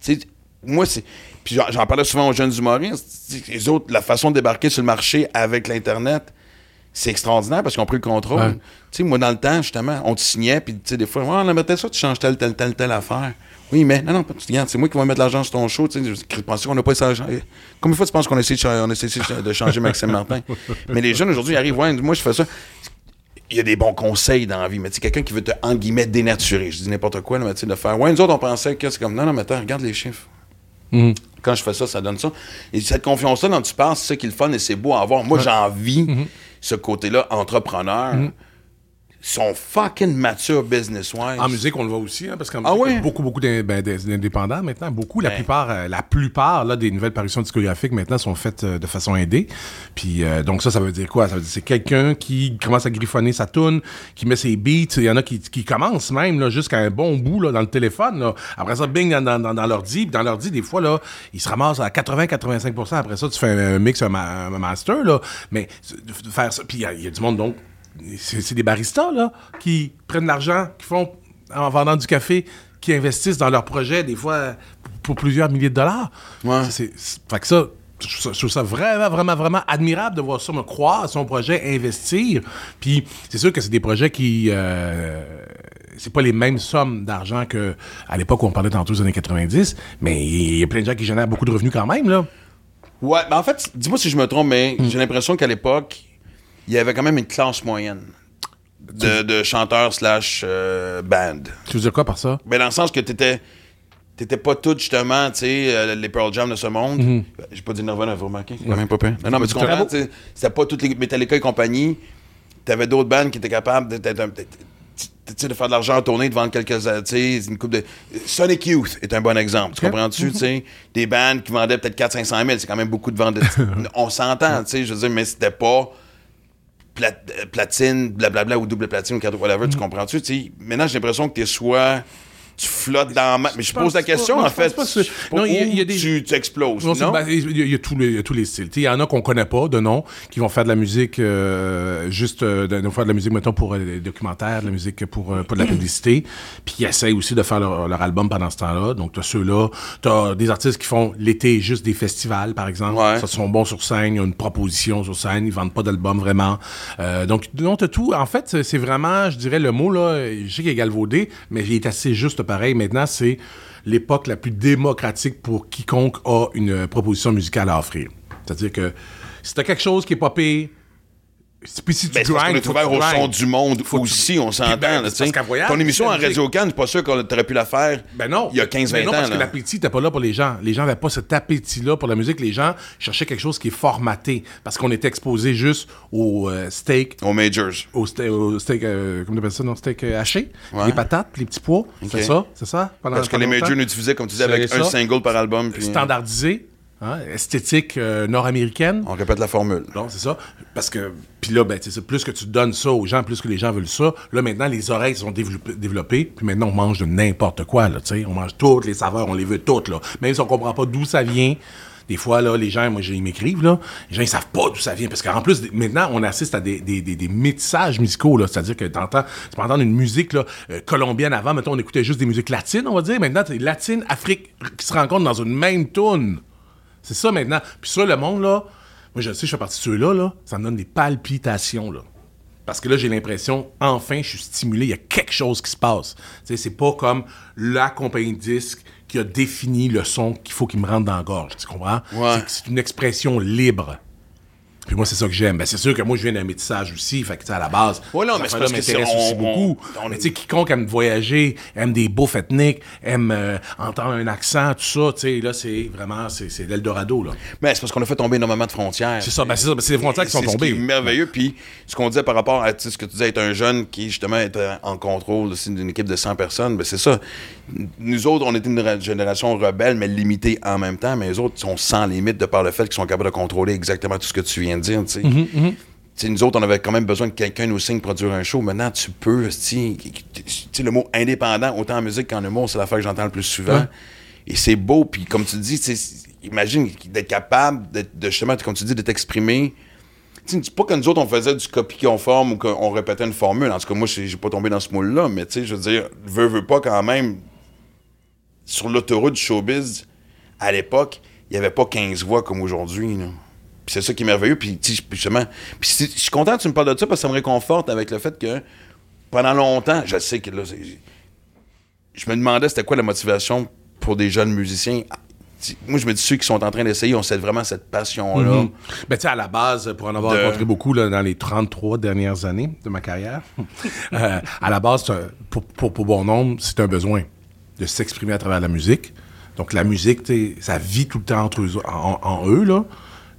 Tu sais, moi, c'est. Puis j'en- parlais souvent aux jeunes humoristes. Les autres, la façon de débarquer sur le marché avec l'Internet, c'est extraordinaire parce qu'ils ont pris le contrôle. Ouais. Tu sais, moi, dans le temps, justement, on te signait, puis tu sais, des fois, ouais, on aimerait ça, tu changes telle, telle, telle, telle affaire. Oui, mais non, non, regarde, c'est moi qui vais mettre l'argent sur ton show. Tu sais, pensais qu'on n'a pas essayé. Combien de fois tu penses qu'on a essayé de, changer Maxime Martin? Mais les jeunes aujourd'hui ils arrivent, ouais, moi, je fais ça. Il y a des bons conseils dans la vie, mais tu sais, quelqu'un qui veut te, en guillemets, dénaturer. Je dis n'importe quoi, là, mais tu sais, de faire. Ouais, nous autres, on pensait que c'est comme, non, non, mais attends, regarde les chiffres. Quand je fais ça, ça donne ça. Et cette confiance-là dont tu penses, c'est ça qui est le fun et c'est beau à avoir. Moi, j'ai envie, ce côté-là, entrepreneur. Sont fucking matures business-wise. En musique, on le voit aussi, hein, parce qu'en Ah musique, ouais? beaucoup, beaucoup d'in- ben, d'indépendants maintenant. Beaucoup, la Ben. plupart, euh, la plupart là, des nouvelles parutions discographiques maintenant sont faites euh, de façon indé. Puis euh, donc ça, ça veut dire quoi? Ça veut dire que c'est quelqu'un qui commence à griffonner sa tune, qui met ses beats. Il y en a qui, qui commencent même là, jusqu'à un bon bout là, dans le téléphone. là. Après ça, bing, dans, dans, dans, dans l'ordi. Puis dans l'ordi, des fois, là, ils se ramassent à 80-85% Après ça, tu fais un, mix, un, ma- un master. Là. Mais de faire ça... Puis il y a- il y a du monde, donc, c'est des baristas là, qui prennent l'argent, qui font en vendant du café, qui investissent dans leur projet, des fois pour plusieurs milliers de dollars. Ouais. C'est- fait que ça, je trouve ça, vraiment, vraiment, vraiment admirable de voir ça, me croire à son projet, investir. Puis c'est sûr que c'est des projets qui. euh, c'est pas les mêmes sommes d'argent que à l'époque où on parlait tantôt des années 90, mais il y a plein de gens qui génèrent beaucoup de revenus quand même, là. Ouais, mais en fait, dis-moi si je me trompe, mais Hmm. j'ai l'impression qu'à l'époque, il y avait quand même une classe moyenne de, de chanteurs slash euh, band. Tu veux dire quoi par ça? Mais dans le sens que t'étais. T'étais pas tout justement, tu sais, euh, les Pearl Jam de ce monde. Mhm. J'ai pas dit Nirvana, vous remarquez? C'est quand même pas pire. Non, non, mais tu comprends, c'était pas toutes les Metallica et compagnie. T'avais d'autres bands qui étaient capables de, de- faire de l'argent en tournée, de vendre quelques, euh, tu sais, une coupe de... Sonic Youth est un bon exemple, tu comprends-tu, tu sais? Des bands qui vendaient peut-être 400-500 000, c'est quand même beaucoup de ventes. de- On s'entend, tu sais, je veux dire, mais c'était pas plat- euh, platine, blablabla, ou double platine, ou quatre- whatever, tu comprends-tu? Tu sais, maintenant, j'ai l'impression que t'es soit... Tu flottes dans la ma- Mais je, pose la question, en fait. pas Non, il y a- y des- Tu, tu exploses, Non, ben, il y, a- il y a tous les, tous les styles. Tu Il y en a qu'on connaît pas de nom, qui vont faire de la musique euh, juste euh, de, de faire de la musique mettons pour euh, des documentaires, de la musique pour, euh, pour de la publicité. Puis ils essayent aussi de faire leur, leur album pendant ce temps-là. Donc tu as ceux-là, tu as des artistes qui font l'été juste des festivals par exemple. Ouais. Ça sont bons sur scène, ils ont une proposition sur scène, ils vendent pas d'album vraiment. Donc donc t'as tout. En fait, c'est- c'est vraiment, je dirais le mot là, je sais qu'il est galvaudé, mais il est assez juste pareil. Maintenant, c'est l'époque la plus démocratique pour quiconque a une euh, proposition musicale à offrir. C'est-à-dire que si t'as quelque chose qui est pas pire, puis si tu Ben, c'est parce grindes, est ouvert que tu au son du monde Faut que tu- aussi, on s'entend. ben, c'est qu'à voyage, Ton émission c'est en. Radio-Can, je suis pas sûr qu'on aurait pu la faire Ben non. il y a 15-20 Ben non, ans. parce que l'appétit n'était pas là pour les gens. Les gens n'avaient pas cet appétit-là pour la musique. Les gens cherchaient quelque chose qui est formaté. Parce qu'on était exposé juste au euh, steak, Aux Majors. au, ste- au steak, euh, comment on appelle ça, non, steak euh, haché, Ouais. les patates, les petits pois. C'est ça, c'est ça? Pendant, Parce que les Majors nous diffusaient, comme tu disais, C'est avec un ça. single par album. Puis Standardisé, hein, esthétique euh, nord-américaine. on répète la formule. Non, c'est ça. Parce que, puis là, ben, plus que tu donnes ça aux gens, plus que les gens veulent ça. Là, maintenant, les oreilles sont développées, développées, puis maintenant, on mange de n'importe quoi, là, tu sais. On mange toutes les saveurs, on les veut toutes, là. Même si on comprend pas d'où ça vient. Des fois, là, les gens, moi, ils m'écrivent, là. Les gens, ils savent pas d'où ça vient. Parce qu'en plus, maintenant, on assiste à des, des, des, des métissages musicaux, là. C'est-à-dire que t'entends, tu peux entendre une musique, là, euh, colombienne avant. Mettons, on écoutait juste des musiques latines, on va dire. Maintenant, c'est latine, Afrique, qui se rencontrent dans une même tune. C'est ça maintenant. Puis ça, le monde, là, moi je sais, je fais partie de ceux-là, là, ça me donne des palpitations, là. Parce que là, j'ai l'impression, enfin, je suis stimulé, il y a quelque chose qui se passe. C'est pas comme la compagnie de disque qui a défini le son qu'il faut qu'il me rentre dans la gorge, tu comprends? Ouais. C'est- C'est une expression libre. Puis moi, c'est ça que j'aime. Ben, c'est sûr que moi, je viens d'un métissage aussi. Fait que, à la base, Ouais, non, mais c'est que m'intéresse c'est- aussi on- beaucoup. on- mais tu sais, quiconque aime voyager, aime des bouffes ethniques, aime euh, entendre un accent, tout ça, tu sais, là, c'est vraiment, c'est c'est l'Eldorado, là. Mais c'est parce qu'on a fait tomber énormément de frontières. C'est ça, ben, c'est ça, ben, c'est les frontières qui sont C'est ce tombées. qui est merveilleux. Puis ce qu'on disait par rapport à ce que tu disais être un jeune qui, justement, était en contrôle aussi d'une équipe de 100 personnes, ben, c'est ça. Nous autres, on était une ra- génération rebelle, mais limitée en même temps. Mais les autres sont sans limite de par le fait qu'ils sont capables de contrôler exactement tout ce que tu viens dire. tu sais. Mm-hmm, Tu sais, nous autres, on avait quand même besoin que quelqu'un nous signe produire un show. Maintenant, tu peux, tu sais, le mot indépendant, autant en musique qu'en humour, c'est l'affaire que j'entends le plus souvent. Ouais. Et c'est beau, puis comme tu dis, imagine d'être capable de, de justement, comme tu dis, de t'exprimer. Tu sais, c'est pas que nous autres, on faisait du copie conforme ou qu'on répétait une formule. En tout cas, moi, j'ai pas tombé dans ce moule-là, mais tu sais, je veux dire, veux, veux pas quand même, sur l'autoroute du showbiz, à l'époque, il y avait pas 15 voix comme aujourd'hui, c'est ça qui est merveilleux, puis justement, puis je suis content que tu me parles de ça parce que ça me réconforte avec le fait que pendant longtemps, je sais que là, je me demandais c'était quoi la motivation pour des jeunes musiciens. Moi, je me dis, ceux qui sont en train d'essayer ont cette- vraiment cette passion-là. Mhm. Ben, tu sais, à la base, pour en avoir De- rencontré beaucoup là, dans les 33 dernières années de ma carrière, euh, à la base, un- pour, pour, pour bon nombre, c'est un besoin de s'exprimer à travers la musique. Donc, la musique, ça vit tout le temps entre eux, en, en eux, là.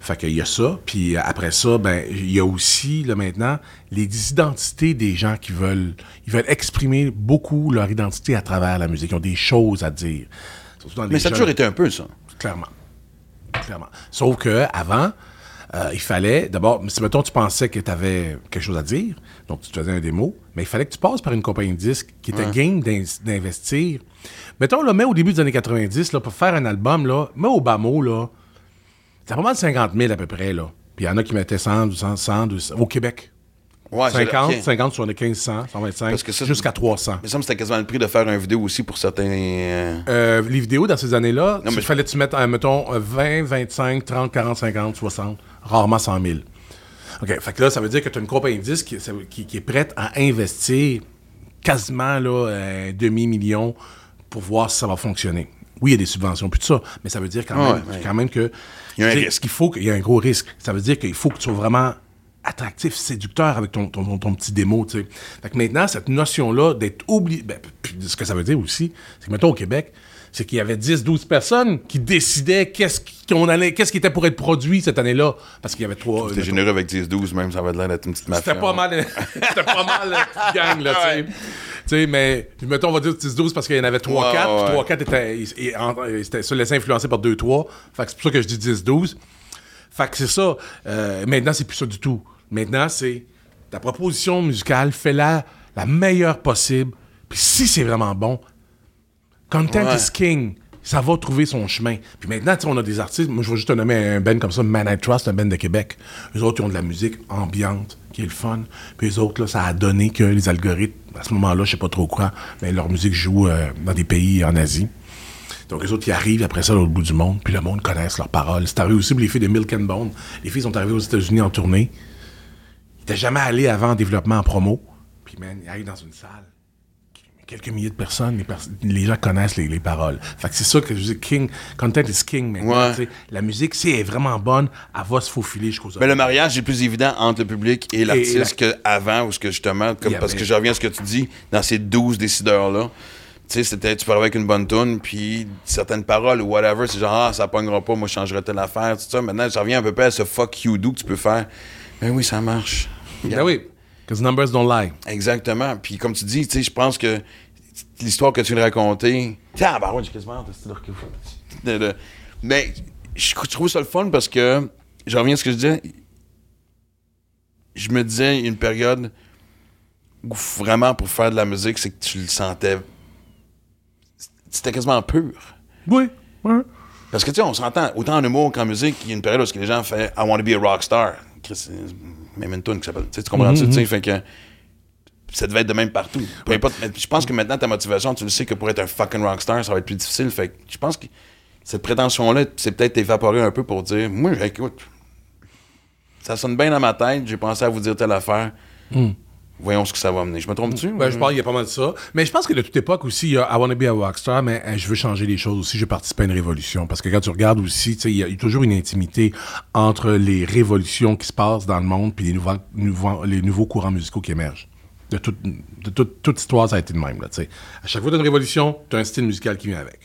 Fait qu'il y a ça. Puis après ça, ben, il y a aussi, là, maintenant, les identités des gens qui veulent, ils veulent exprimer beaucoup leur identité à travers la musique. Ils ont des choses à dire. Surtout dans Mais ça a toujours été un peu ça. Clairement. Clairement. Sauf que avant, euh, il fallait, d'abord, si mettons tu pensais que tu avais quelque chose à dire, donc tu te faisais un démo, mais il fallait que tu passes par une compagnie de disques qui était game d'in- d'investir. Mettons, là, mais au début des années 90, là, pour faire un album, là, mais au bas mot, là, c'était pas mal 50 000 à peu près, là. Puis il y en a qui mettaient 100, 200, 100, 200, au Québec. Ouais, c'est- 50, ok. 50, 75, 100, 125, Parce que ça, jusqu'à 300. Mais ça c'était quasiment le prix de faire une vidéo aussi pour certains. euh, Euh, les vidéos dans ces années-là, il mais- fallait que tu mettes, euh, mettons, euh, 20, 25, 30, 40, 50, 60, rarement 100 000. OK, fait que là, ça veut dire que tu as une compagnie de disques qui, qui- qui est prête à investir quasiment là, un demi-million pour voir si ça va fonctionner. Oui, il y a des subventions, puis tout ça, mais ça veut dire quand, Ouais, même, ouais. quand même que... Il y a un risque. qu'il faut qu'il y a un gros risque. Ça veut dire qu'il faut que tu sois vraiment attractif, séducteur avec ton, ton, ton- ton petit démo, tu sais. Fait que maintenant, cette notion-là d'être oublié... Ben, ce que ça veut dire aussi, c'est que, mettons, au Québec, c'est qu'il y avait 10-12 personnes qui décidaient qu'est-ce qui- qu'on allait, qu'est-ce qui était pour être produit cette année-là. Parce qu'il y avait trois... Mettons, généreux avec 10-12, même, ça va l'air d'être une petite mafia. c'était pas mal, c'était pas mal la petite gang, là, tu sais. Ouais. Tu sais, mais, mettons, on va dire 10-12 parce qu'il y en avait 3-4, Ouais, puis ouais. 3-4 étaient, ils- ils- ils étaient- se laissaient influencer par 2-3. Fait que c'est pour ça que je dis 10-12. Fait que c'est ça. Euh, maintenant, c'est plus ça du tout. Maintenant, c'est ta proposition musicale, fais-la la meilleure possible. Puis si c'est vraiment bon, content Ouais. is king. Ça va trouver son chemin. Puis maintenant, tu sais, on a des artistes. Moi, je vais juste te nommer un band comme ça, Man I Trust, un band de Québec. Les autres, ils ont de la musique ambiante, qui est le fun. Puis les autres, là, ça a donné que les algorithmes, à ce moment-là, je sais pas trop quoi, mais leur musique joue euh, dans des pays en Asie. Donc, les autres, ils arrivent après ça, au bout du monde, puis le monde connaisse leurs paroles. C'est arrivé aussi pour les filles de Milk and Bone. Les filles sont arrivées aux États-Unis en tournée. Ils n'étaient jamais allés avant en développement en promo. Puis, man, ils arrivent dans une salle. Quelques milliers de personnes, les, pers- les gens connaissent les, les paroles. Fait que c'est ça que je dis, king, content is king. Ouais. sais. La musique, si elle est vraiment bonne, elle va se faufiler jusqu'aux Mais oreilles. le mariage est plus évident entre le public et l'artiste qu'avant, ou ce que justement, comme, parce que je reviens à ce que tu dis, dans ces 12 décideurs-là, tu sais, c'était, tu parlais avec une bonne tune, puis certaines paroles ou whatever, c'est genre, ah, ça pognera pas, moi, je changerais telle affaire, tout ça. Maintenant, je reviens un peu près à ce fuck you do que tu peux faire. Ben oui, ça marche. Ben oui, because numbers don't lie. Exactement. Puis comme tu dis, tu sais, je pense que l'histoire que tu viens de raconter. Tiens, bah ouais, j'ai quasiment Mais je trouve ça le fun parce que je reviens à ce que je disais. Je me disais une période où vraiment pour faire de la musique, c'est que tu le sentais. C'était quasiment pur. Oui. Parce que tu sais, on s'entend, autant en humour qu'en musique, il y a une période où les gens font I want to be a rock star. Même une tune qui s'appelle. Tu comprends-tu? tu sais, Fait que ça devait être de même partout. Peu importe. mais Je pense que maintenant, ta motivation, tu le sais que pour être un fucking rockstar, ça va être plus difficile. Fait que je pense que cette prétention-là, c'est peut-être évaporée un peu pour dire Moi, écoute, ça sonne bien dans ma tête, j'ai pensé à vous dire telle affaire. Voyons ce que ça va mener. Je me trompe-tu? Ben, je pense qu'il y a pas mal de ça. Mais je pense que de toute époque aussi, il y a I wanna be a rockstar, mais euh, je veux changer les choses aussi. Je veux participer à une révolution. Parce que quand tu regardes aussi, tu sais, il y, a il y a toujours une intimité entre les révolutions qui se passent dans le monde puis les nouveaux, nouveaux- les nouveaux courants musicaux qui émergent. De, toute- de toute- toute histoire, ça a été de même. Là, à chaque fois que tu une révolution, tu as un style musical qui vient avec.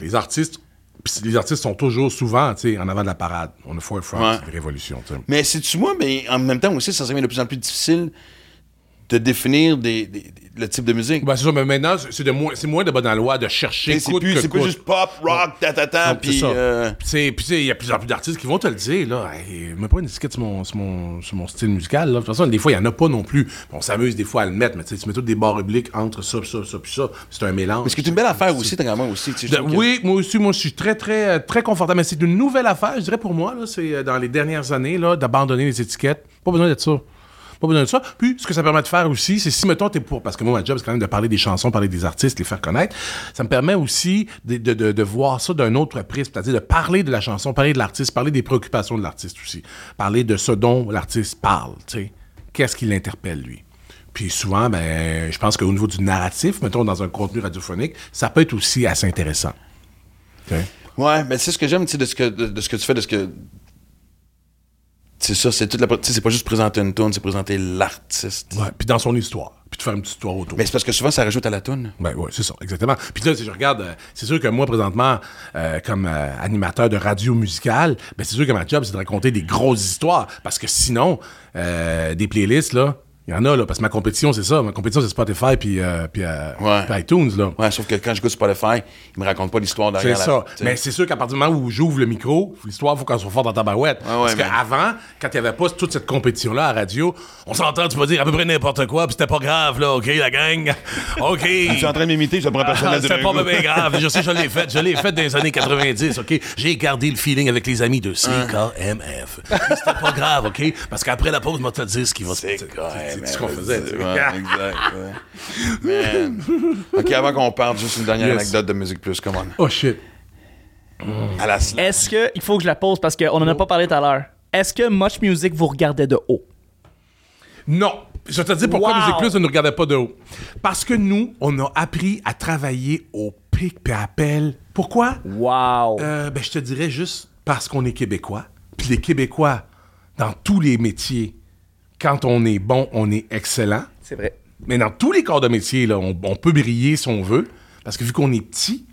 Les artistes, les artistes sont toujours souvent tu sais, en avant de la parade. On a révolutions. tu sais. Mais c'est-tu moi, mais en même temps aussi, ça devient de plus en plus difficile de définir des- des- des- le type de musique. Ben, c'est ça, mais maintenant, c'est c'est de moins, c'est moins de la loi de chercher. C'est coûte plus, que c'est plus juste pop, rock, ta-ta-ta, c'est puis... ça. euh, Puis c'est- Puis tu sais, il y a plus en plus d'artistes qui vont te le dire, là. Hey, mets pas une étiquette sur mon, sur mon, sur mon style musical, là. De toute façon, des fois, il y en a pas non plus. On s'amuse des fois à le mettre, mais tu mets tous des barres obliques entre ça, ça, ça, puis ça. C'est un mélange. Mais ce qui est une belle affaire aussi, t'as quand même aussi. De- que- oui, moi aussi, moi, je suis très, très, très confortable. Mais c'est une nouvelle affaire, je dirais pour moi, là. C'est euh, dans les dernières années, là, d'abandonner les étiquettes. Pas besoin d'être ça. Pas besoin de ça. Puis, ce que ça permet de faire aussi, c'est si, mettons, t'es pour. Parce que moi, ma job, c'est quand même de parler des chansons, parler des artistes, les faire connaître. Ça me permet aussi de, de, de, voir ça d'un autre prisme. C'est-à-dire de parler de la chanson, parler de l'artiste, parler des préoccupations de l'artiste aussi. Parler de ce dont l'artiste parle, tu sais. Qu'est-ce qui l'interpelle, lui? Puis souvent, ben, je pense qu'au niveau du narratif, mettons, dans un contenu radiophonique, ça peut être aussi assez intéressant. Sais? Ouais, mais c'est ce que j'aime, de que, de ce que tu fais, de ce que... C'est ça, c'est toute la... C'est pas juste présenter une tune, c'est présenter l'artiste. Ouais, puis dans son histoire. Puis de faire une petite histoire autour. Mais c'est parce que souvent, ça rajoute à la toune. Ben ouais, c'est ça, exactement. Puis là, si je regarde, euh, c'est sûr que moi, présentement, euh, comme euh, animateur de radio musicale, ben c'est sûr que ma job, c'est de raconter des grosses histoires. Parce que sinon, euh, des playlists, là, il y en a, là, parce que ma compétition, c'est ça. Ma compétition, c'est Spotify puis, euh, puis, euh, Ouais. puis iTunes, là. Ouais, sauf que quand je goûte Spotify, ils me racontent pas l'histoire C'est derrière la- ça. tu. Mais c'est sûr qu'à partir du moment où j'ouvre le micro, l'histoire, il faut qu'elle soit forte dans ta barouette. Ouais, ouais, Parce mais- qu'avant, quand il n'y avait pas toute cette compétition-là à radio, on s'entend, tu peux dire à peu près n'importe quoi, puis c'était pas grave, là, OK, la gang? OK. Je suis en train de m'imiter, je prends personnel Ah, C'était pas bien grave. Je sais, je l'ai fait. Je l'ai fait dans les années 90, OK? J'ai gardé le feeling avec les amis de CKMF. C'était pas grave, OK? Parce qu'après la pause, moi, te dire ce qui va se C'est ce qu'on faisait. tu sais. Ouais, exact. ouais. Man. OK, avant qu'on parte, juste une dernière Yes. anecdote de Musique Plus, come on. Oh, shit. À la. Est-ce que. Il faut que je la pose parce qu'on en a pas parlé tout à l'heure. Est-ce que Much Music vous regardait de haut? Non. Je vais te dire pourquoi Wow. Musique Plus ne nous regardait pas de haut. Parce que nous, on a appris à travailler au pic et appel. Pourquoi? Wow! Euh, ben, je te dirais juste parce qu'on est Québécois. Puis les Québécois, dans tous les métiers, quand on est bon, on est excellent. C'est vrai. Mais dans tous les corps de métier, là, on, on peut briller si on veut. Parce que vu qu'on est petit,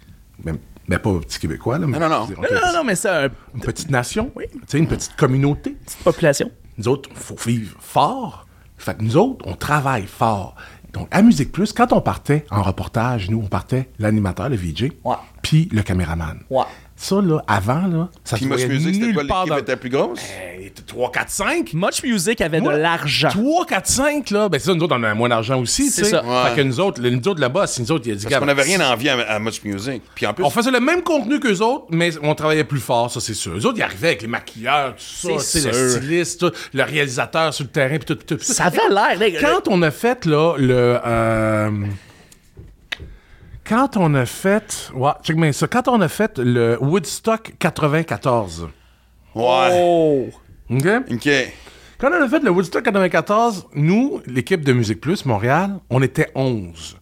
même, mais pas petit Québécois, là, mais Non, non, non. Non, non, non, mais c'est une une petite nation, tu sais, une petite communauté. petite population. Nous autres, il faut vivre fort. Fait que nous autres, on travaille fort. Donc, à Musique Plus, quand on partait en reportage, nous, on partait l'animateur, le VJ, Ouais. puis le caméraman. Ouais. Ça, là, avant, là, ça Puis Much Music, c'était quoi? part L'équipe dans... était plus grosse? Hey, 3, 4, 5. Much Music avait Moi, de l'argent. 3, 4, 5, là. Ben, c'est ça, nous autres, on a moins d'argent aussi, C'est tu sais. Fait que nous autres, le, nous autres, là-bas, c'est nous autres, il a dit, Parce qu'on n'avait rien envie à, à Much Music. Puis en plus, On faisait le même contenu qu'eux autres, mais on travaillait plus fort, ça, c'est sûr. Eux autres, ils arrivaient avec les maquilleurs, tout ça, le styliste, tout, le réalisateur sur le terrain, puis tout, tout, tout. Ça avait l'air, les gars. Quand on a fait, là, le... euh, quand on a fait... Ouais, check bien ça. Quand on a fait le Woodstock 94, ouais. Oh! OK? OK. Quand on a fait le Woodstock 94, nous, l'équipe de Musique Plus, Montréal, on était 11.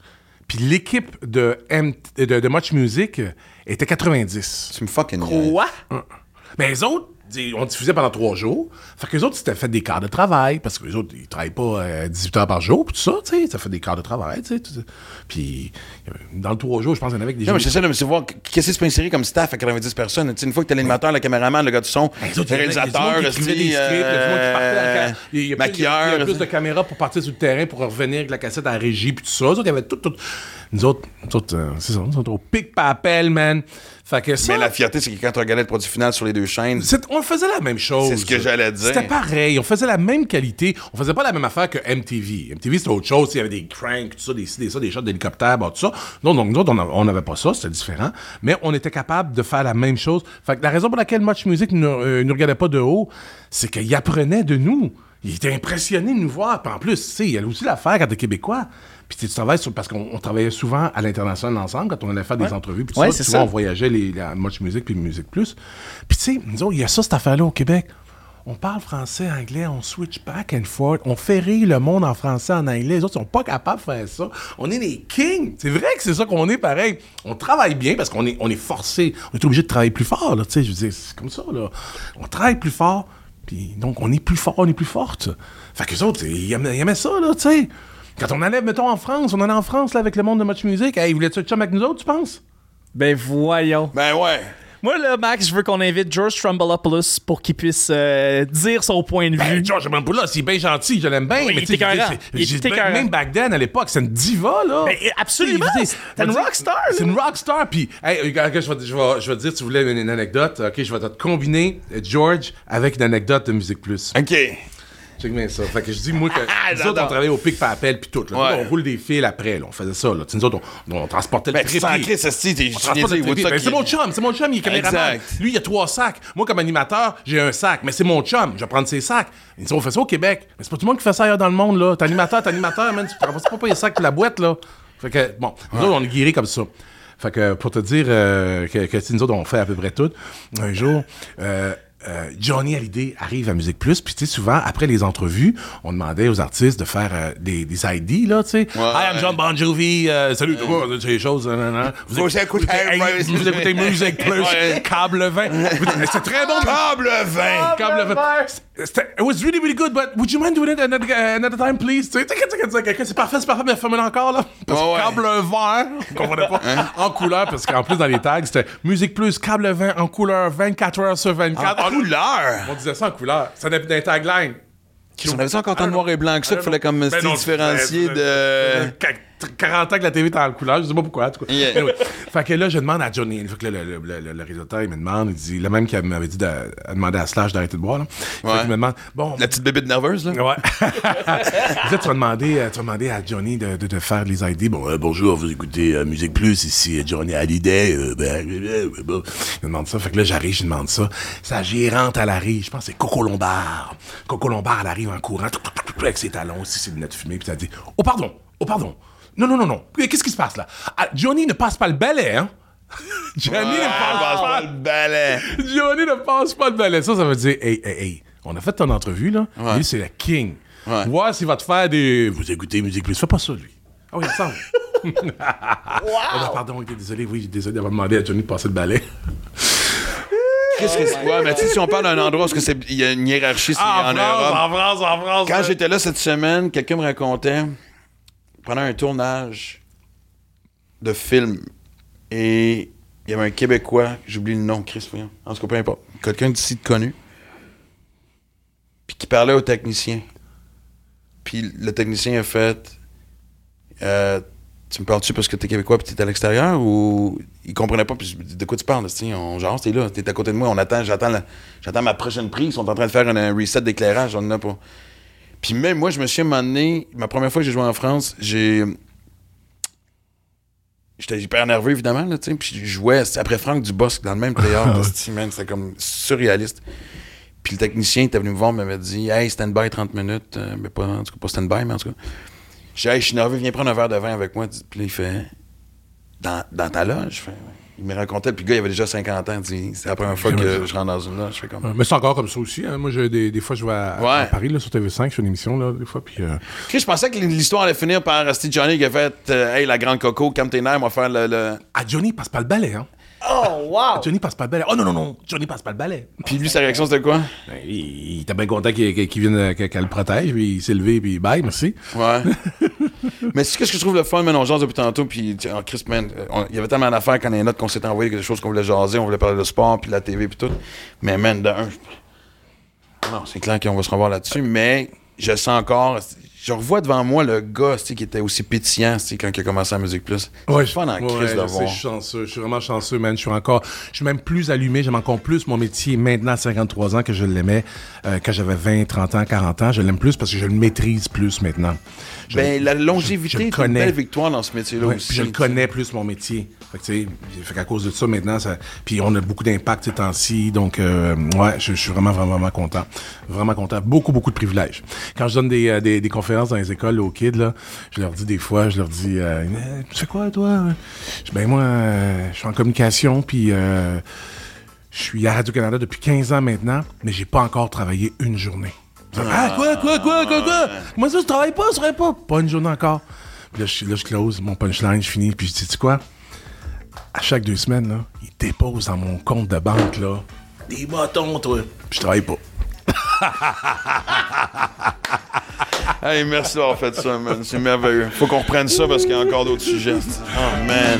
Puis l'équipe de, M- de, de Much Music était 90. Tu me fucking. Quoi? Mais les autres, on diffusait pendant trois jours. Fait que les autres, c'était fait des quarts de travail, parce que les autres, ils travaillent pas euh, 18 heures par jour, puis tout ça, tu sais, ça fait des quarts de travail, tu sais. Puis, dans le trois jours, je pense qu'il y en avait des Non, mais j'essaie de me savoir qu'est-ce qui se peut insérer comme staff à 90 personnes? Une fois que t'es l'animateur, le caméraman, le gars du son, Les le autres, monde réalisateur, le scripts, il y a plus- plus de caméras pour partir sur le terrain, pour revenir avec la cassette à la régie, puis tout ça. Nous autres, il y avait tout, tout. Nous autres, nous autres, euh, c'est ça, nous autres, au pic papel, man. Fait que ça. Mais la fierté, c'est que quand tu regardais le produit final sur les deux chaînes, C'est- on faisait la même chose. C'est ce que j'allais dire. C'était pareil. On faisait la même qualité. On faisait pas la même affaire que MTV. MTV, c'était autre chose. Il y avait des cranks, tout ça, des, des, ça, des shots d'hélicoptère, bah, tout ça. Non, donc, nous autres, on a- on n'avait pas ça. C'était différent. Mais on était capable de faire la même chose. Fait que la raison pour laquelle Much Music ne euh, nous regardait pas de haut, c'est qu'il apprenait de nous. Il était impressionné de nous voir. Puis en plus, tu sais, il y a aussi l'affaire quand t'es québécois. Puis tu travailles sur, parce qu'on on travaillait souvent à l'international ensemble quand on allait faire des entrevues. Puis Ouais, ça, c'est tu ça. vois, on voyageait les, la Much Music puis Music Plus. Puis tu sais, nous autres, il y a ça, cette affaire-là au Québec. On parle français, anglais, on switch back and forth, on fait rire le monde en français, en anglais. Les autres sont pas capables de faire ça. On est les kings. C'est vrai que c'est ça qu'on est pareil. On travaille bien parce qu'on est, on est forcé. On est obligé de travailler plus fort, là. Tu sais, je veux dire, c'est comme ça, là. On travaille plus fort, puis donc on est plus fort, on est plus forte. Fait que les autres, ils aimaient, ils aimaient ça, là, tu sais. Quand on allait, mettons, en France, on allait en France, là, avec le monde de Much Music. Hey, voulais-tu être chum avec nous autres, tu penses? Ben voyons. ben ouais. Moi, là, Max, je veux qu'on invite George Trumbullopoulos pour qu'il puisse euh, dire son point de vue. Ben, George Mampoula, c'est bien gentil, je l'aime bien. Oui, mais il tu sais, était Il ben. Même back then, à l'époque, c'est une diva, là. Ben, absolument. C'est une rockstar, là. C'est une rockstar. Puis, hey, regarde, je vais, je, vais, je vais te dire, tu voulais une, une anecdote. OK, je vais te combiner euh, George avec une anecdote de Musique Plus. OK. Check bien ça. Fait que je dis, moi, que nous autres, on travaillait au pic par appel, puis tout. Là. Ouais. on roule des fils après, là. On faisait ça, là. Nous autres, on, on transportait le Ben, trépied. Chris, de Ben, c'est mon chum, c'est mon chum, il est caméraman. Lui, il a trois sacs. Moi, comme animateur, j'ai un sac, mais c'est mon chum. Je vais prendre ses sacs. Ils disent, on fait ça au Québec. Mais c'est pas tout le monde qui fait ça ailleurs dans le monde, là. T'es animateur, t'es animateur, man. Tu te ramasses pas les sacs pour la boîte, là. Fait que, bon, nous autres, on est guéris comme ça. Fait que, pour te dire euh, que, que nous autres, on fait à peu près tout, un jour, euh, euh, Johnny Hallyday arrive à Musique Plus, puis tu sais, souvent, après les entrevues, on demandait aux artistes de faire euh, des, des ID, là, tu sais. Hi, I'm John Bon Jovi, euh, salut, tout le monde, c'est les choses, nan, nan, nan. Vous écoutez- hey, vous écoutez Musique Plus, Ouais. câble 20. C'est très bon. Câble vin! Câble 20. C'était- It was really, really good, but would you mind doing it another, uh, another time, please? Tu sais, c'est parfait, c'est parfait, mais fais-moi encore, là. Parce que ouais. câble vert, vous comprenez pas, en couleur, parce qu'en plus, dans les tags, c'était musique plus, câble vert en couleur, 24 heures sur 24. En On- couleur! On disait ça en couleur. Ça avait d'un tagline. On avait ça encore tant de noir et blanc que ça, il fallait comme Ben se différencier ben, de. Ben, 40 ans que la TV était en couleur, je sais pas pourquoi, en tout cas. Yeah. Anyway. fait que là, je demande à Johnny, fait que là, le, le, le, le il me demande, il dit, le même qui m'avait dit de, à demander à Slash d'arrêter de boire, là. Fait Ouais. qu'il me demande, bon. La petite bébite nerveuse, là. Ouais. là, tu vas demander, euh, tu vas demander à Johnny de, de, de faire les ID. Bon, euh, bonjour, vous écoutez euh, Musique Plus, ici Johnny Hallyday. Euh, ben. Il me demande ça. Fait que là, j'arrive, je lui demande ça. Sa gérante, elle arrive. Je pense que c'est Coco Lombard. Coco Lombard, elle arrive en courant, tout, tout, tout, tout, avec ses talons, aussi, ses lunettes fumées, puis elle dit Oh, pardon, oh, pardon. Non, non, non, non. Qu'est-ce qui se passe là? Ah, Johnny ne passe pas le balai, hein? Johnny Ouais, ne passe passe pas pas le balai. Johnny ne passe pas le balai. Ça, ça veut dire, hey, hey, hey, on a fait ton entrevue, là. Ouais. Lui, c'est le king. Ouais. Voir s'il va te faire des. Vous écoutez Musique Plus. Fais pas ça, lui. Ah oui, il ressemble. Ah, ben, pardon, désolé, oui, désolé d'avoir demandé à Johnny de passer le balai. Qu'est-ce que c'est? Ouais, mais tu sais, si on parle d'un endroit où c'est- il y a une hiérarchie, c'est Ah, en Europe. en France, en France. Quand j'étais là cette semaine, quelqu'un me racontait pendant un tournage de film et il y avait un Québécois, j'oublie le nom, Chris, voyons. en tout cas, peu importe, quelqu'un d'ici de connu, puis qui parlait au technicien. Puis le technicien a fait euh, Tu me parles-tu parce que t'es Québécois puis t'es à l'extérieur ou il comprenait pas puis de quoi tu parles tu on genre t'es là t'es à côté de moi on attend j'attends j'attends ma prochaine prise ils sont en train de faire un, un reset d'éclairage on en a pas puis même moi je me suis donné ma première fois que j'ai joué en France j'ai J'étais hyper nerveux, évidemment, là, tu sais. Puis je jouais après Franck Dubosc dans le même esti, man, C'était comme surréaliste. Puis le technicien était venu me voir, m'avait dit Hey, stand-by 30 minutes. Euh, mais pas, en tout cas, pas stand-by, mais en tout cas. J'ai dit Hey, je suis nerveux, viens prendre un verre de vin avec moi. Puis là, il fait Dans, dans ta loge Je fais, Ouais. Il me racontait, puis le gars, il avait déjà 50 ans. C'est la première fois que je rentre dans une loge. Je fais comme. Euh, Mais c'est encore comme ça aussi. hein. Moi, j'ai des, des fois, je vais à, Ouais. à Paris, là, sur TV5, je fais une émission, là, des fois, puis... euh, je pensais que l'histoire allait finir par Steve Johnny qui a fait euh, Hey, la grande coco, calme tes nerfs, on va faire le. le- Ah, Johnny passe pas le balai, hein? Oh, wow! Johnny passe pas le balai. Oh non, non, non, Johnny passe pas le balai. Puis lui, sa réaction, c'était quoi? Ben, il, il était bien content qu'il vienne, qu'elle le protège, puis il s'est levé, puis bye, merci. Ouais. Mais c'est ce que je trouve le fun, man, on jase depuis tantôt, puis tu- oh, Chris, man, on- il y avait tellement d'affaires quand les notes qu'on s'était envoyées, des choses qu'on voulait jaser, on voulait parler de sport, puis de la TV, puis tout. Mais man, de un, je- non, c'est clair qu'on va se revoir là-dessus, mais je sens encore, je revois devant moi le gars, qui était aussi pétillant, quand il a commencé à Musique Plus. Ouais, fun en ouais, je de voir. Je suis chanceux, je suis vraiment chanceux, man. Je suis encore, je suis même plus allumé, j'aime encore plus mon métier maintenant à 53 ans que je l'aimais euh, quand j'avais 20, 30 ans, 40 ans. Je l'aime plus parce que je le maîtrise plus maintenant. Je- Ben, la longévité est une belle victoire dans ce métier-là Ouais, aussi. je le connais plus mon métier. Fait que, tu sais, fait qu'à cause de ça, maintenant, ça, puis on a beaucoup d'impact ces temps-ci. Donc, euh, ouais, je, je suis vraiment, vraiment, vraiment content. Vraiment content. Beaucoup, beaucoup de privilèges. Quand je donne des, euh, des, des conférences dans les écoles aux kids, là, je leur dis des fois, je leur dis, euh, tu fais quoi, toi? Je ben, moi, euh, je suis en communication, puis euh, je suis à Radio-Canada depuis 15 ans maintenant, mais j'ai pas encore travaillé une journée. Ah, quoi, quoi, quoi, quoi, quoi? Moi, ça, je travaille pas, je travaille pas. Pas une journée encore. Puis là, je, là, je close mon punchline, je finis, puis je dis, tu sais quoi? À chaque deux semaines, là, il dépose dans mon compte de banque, là, des bâtons, toi. Puis je travaille pas. Hey, merci d'avoir fait ça, man. C'est merveilleux. Faut qu'on reprenne ça parce qu'il y a encore d'autres sujets. Oh, man.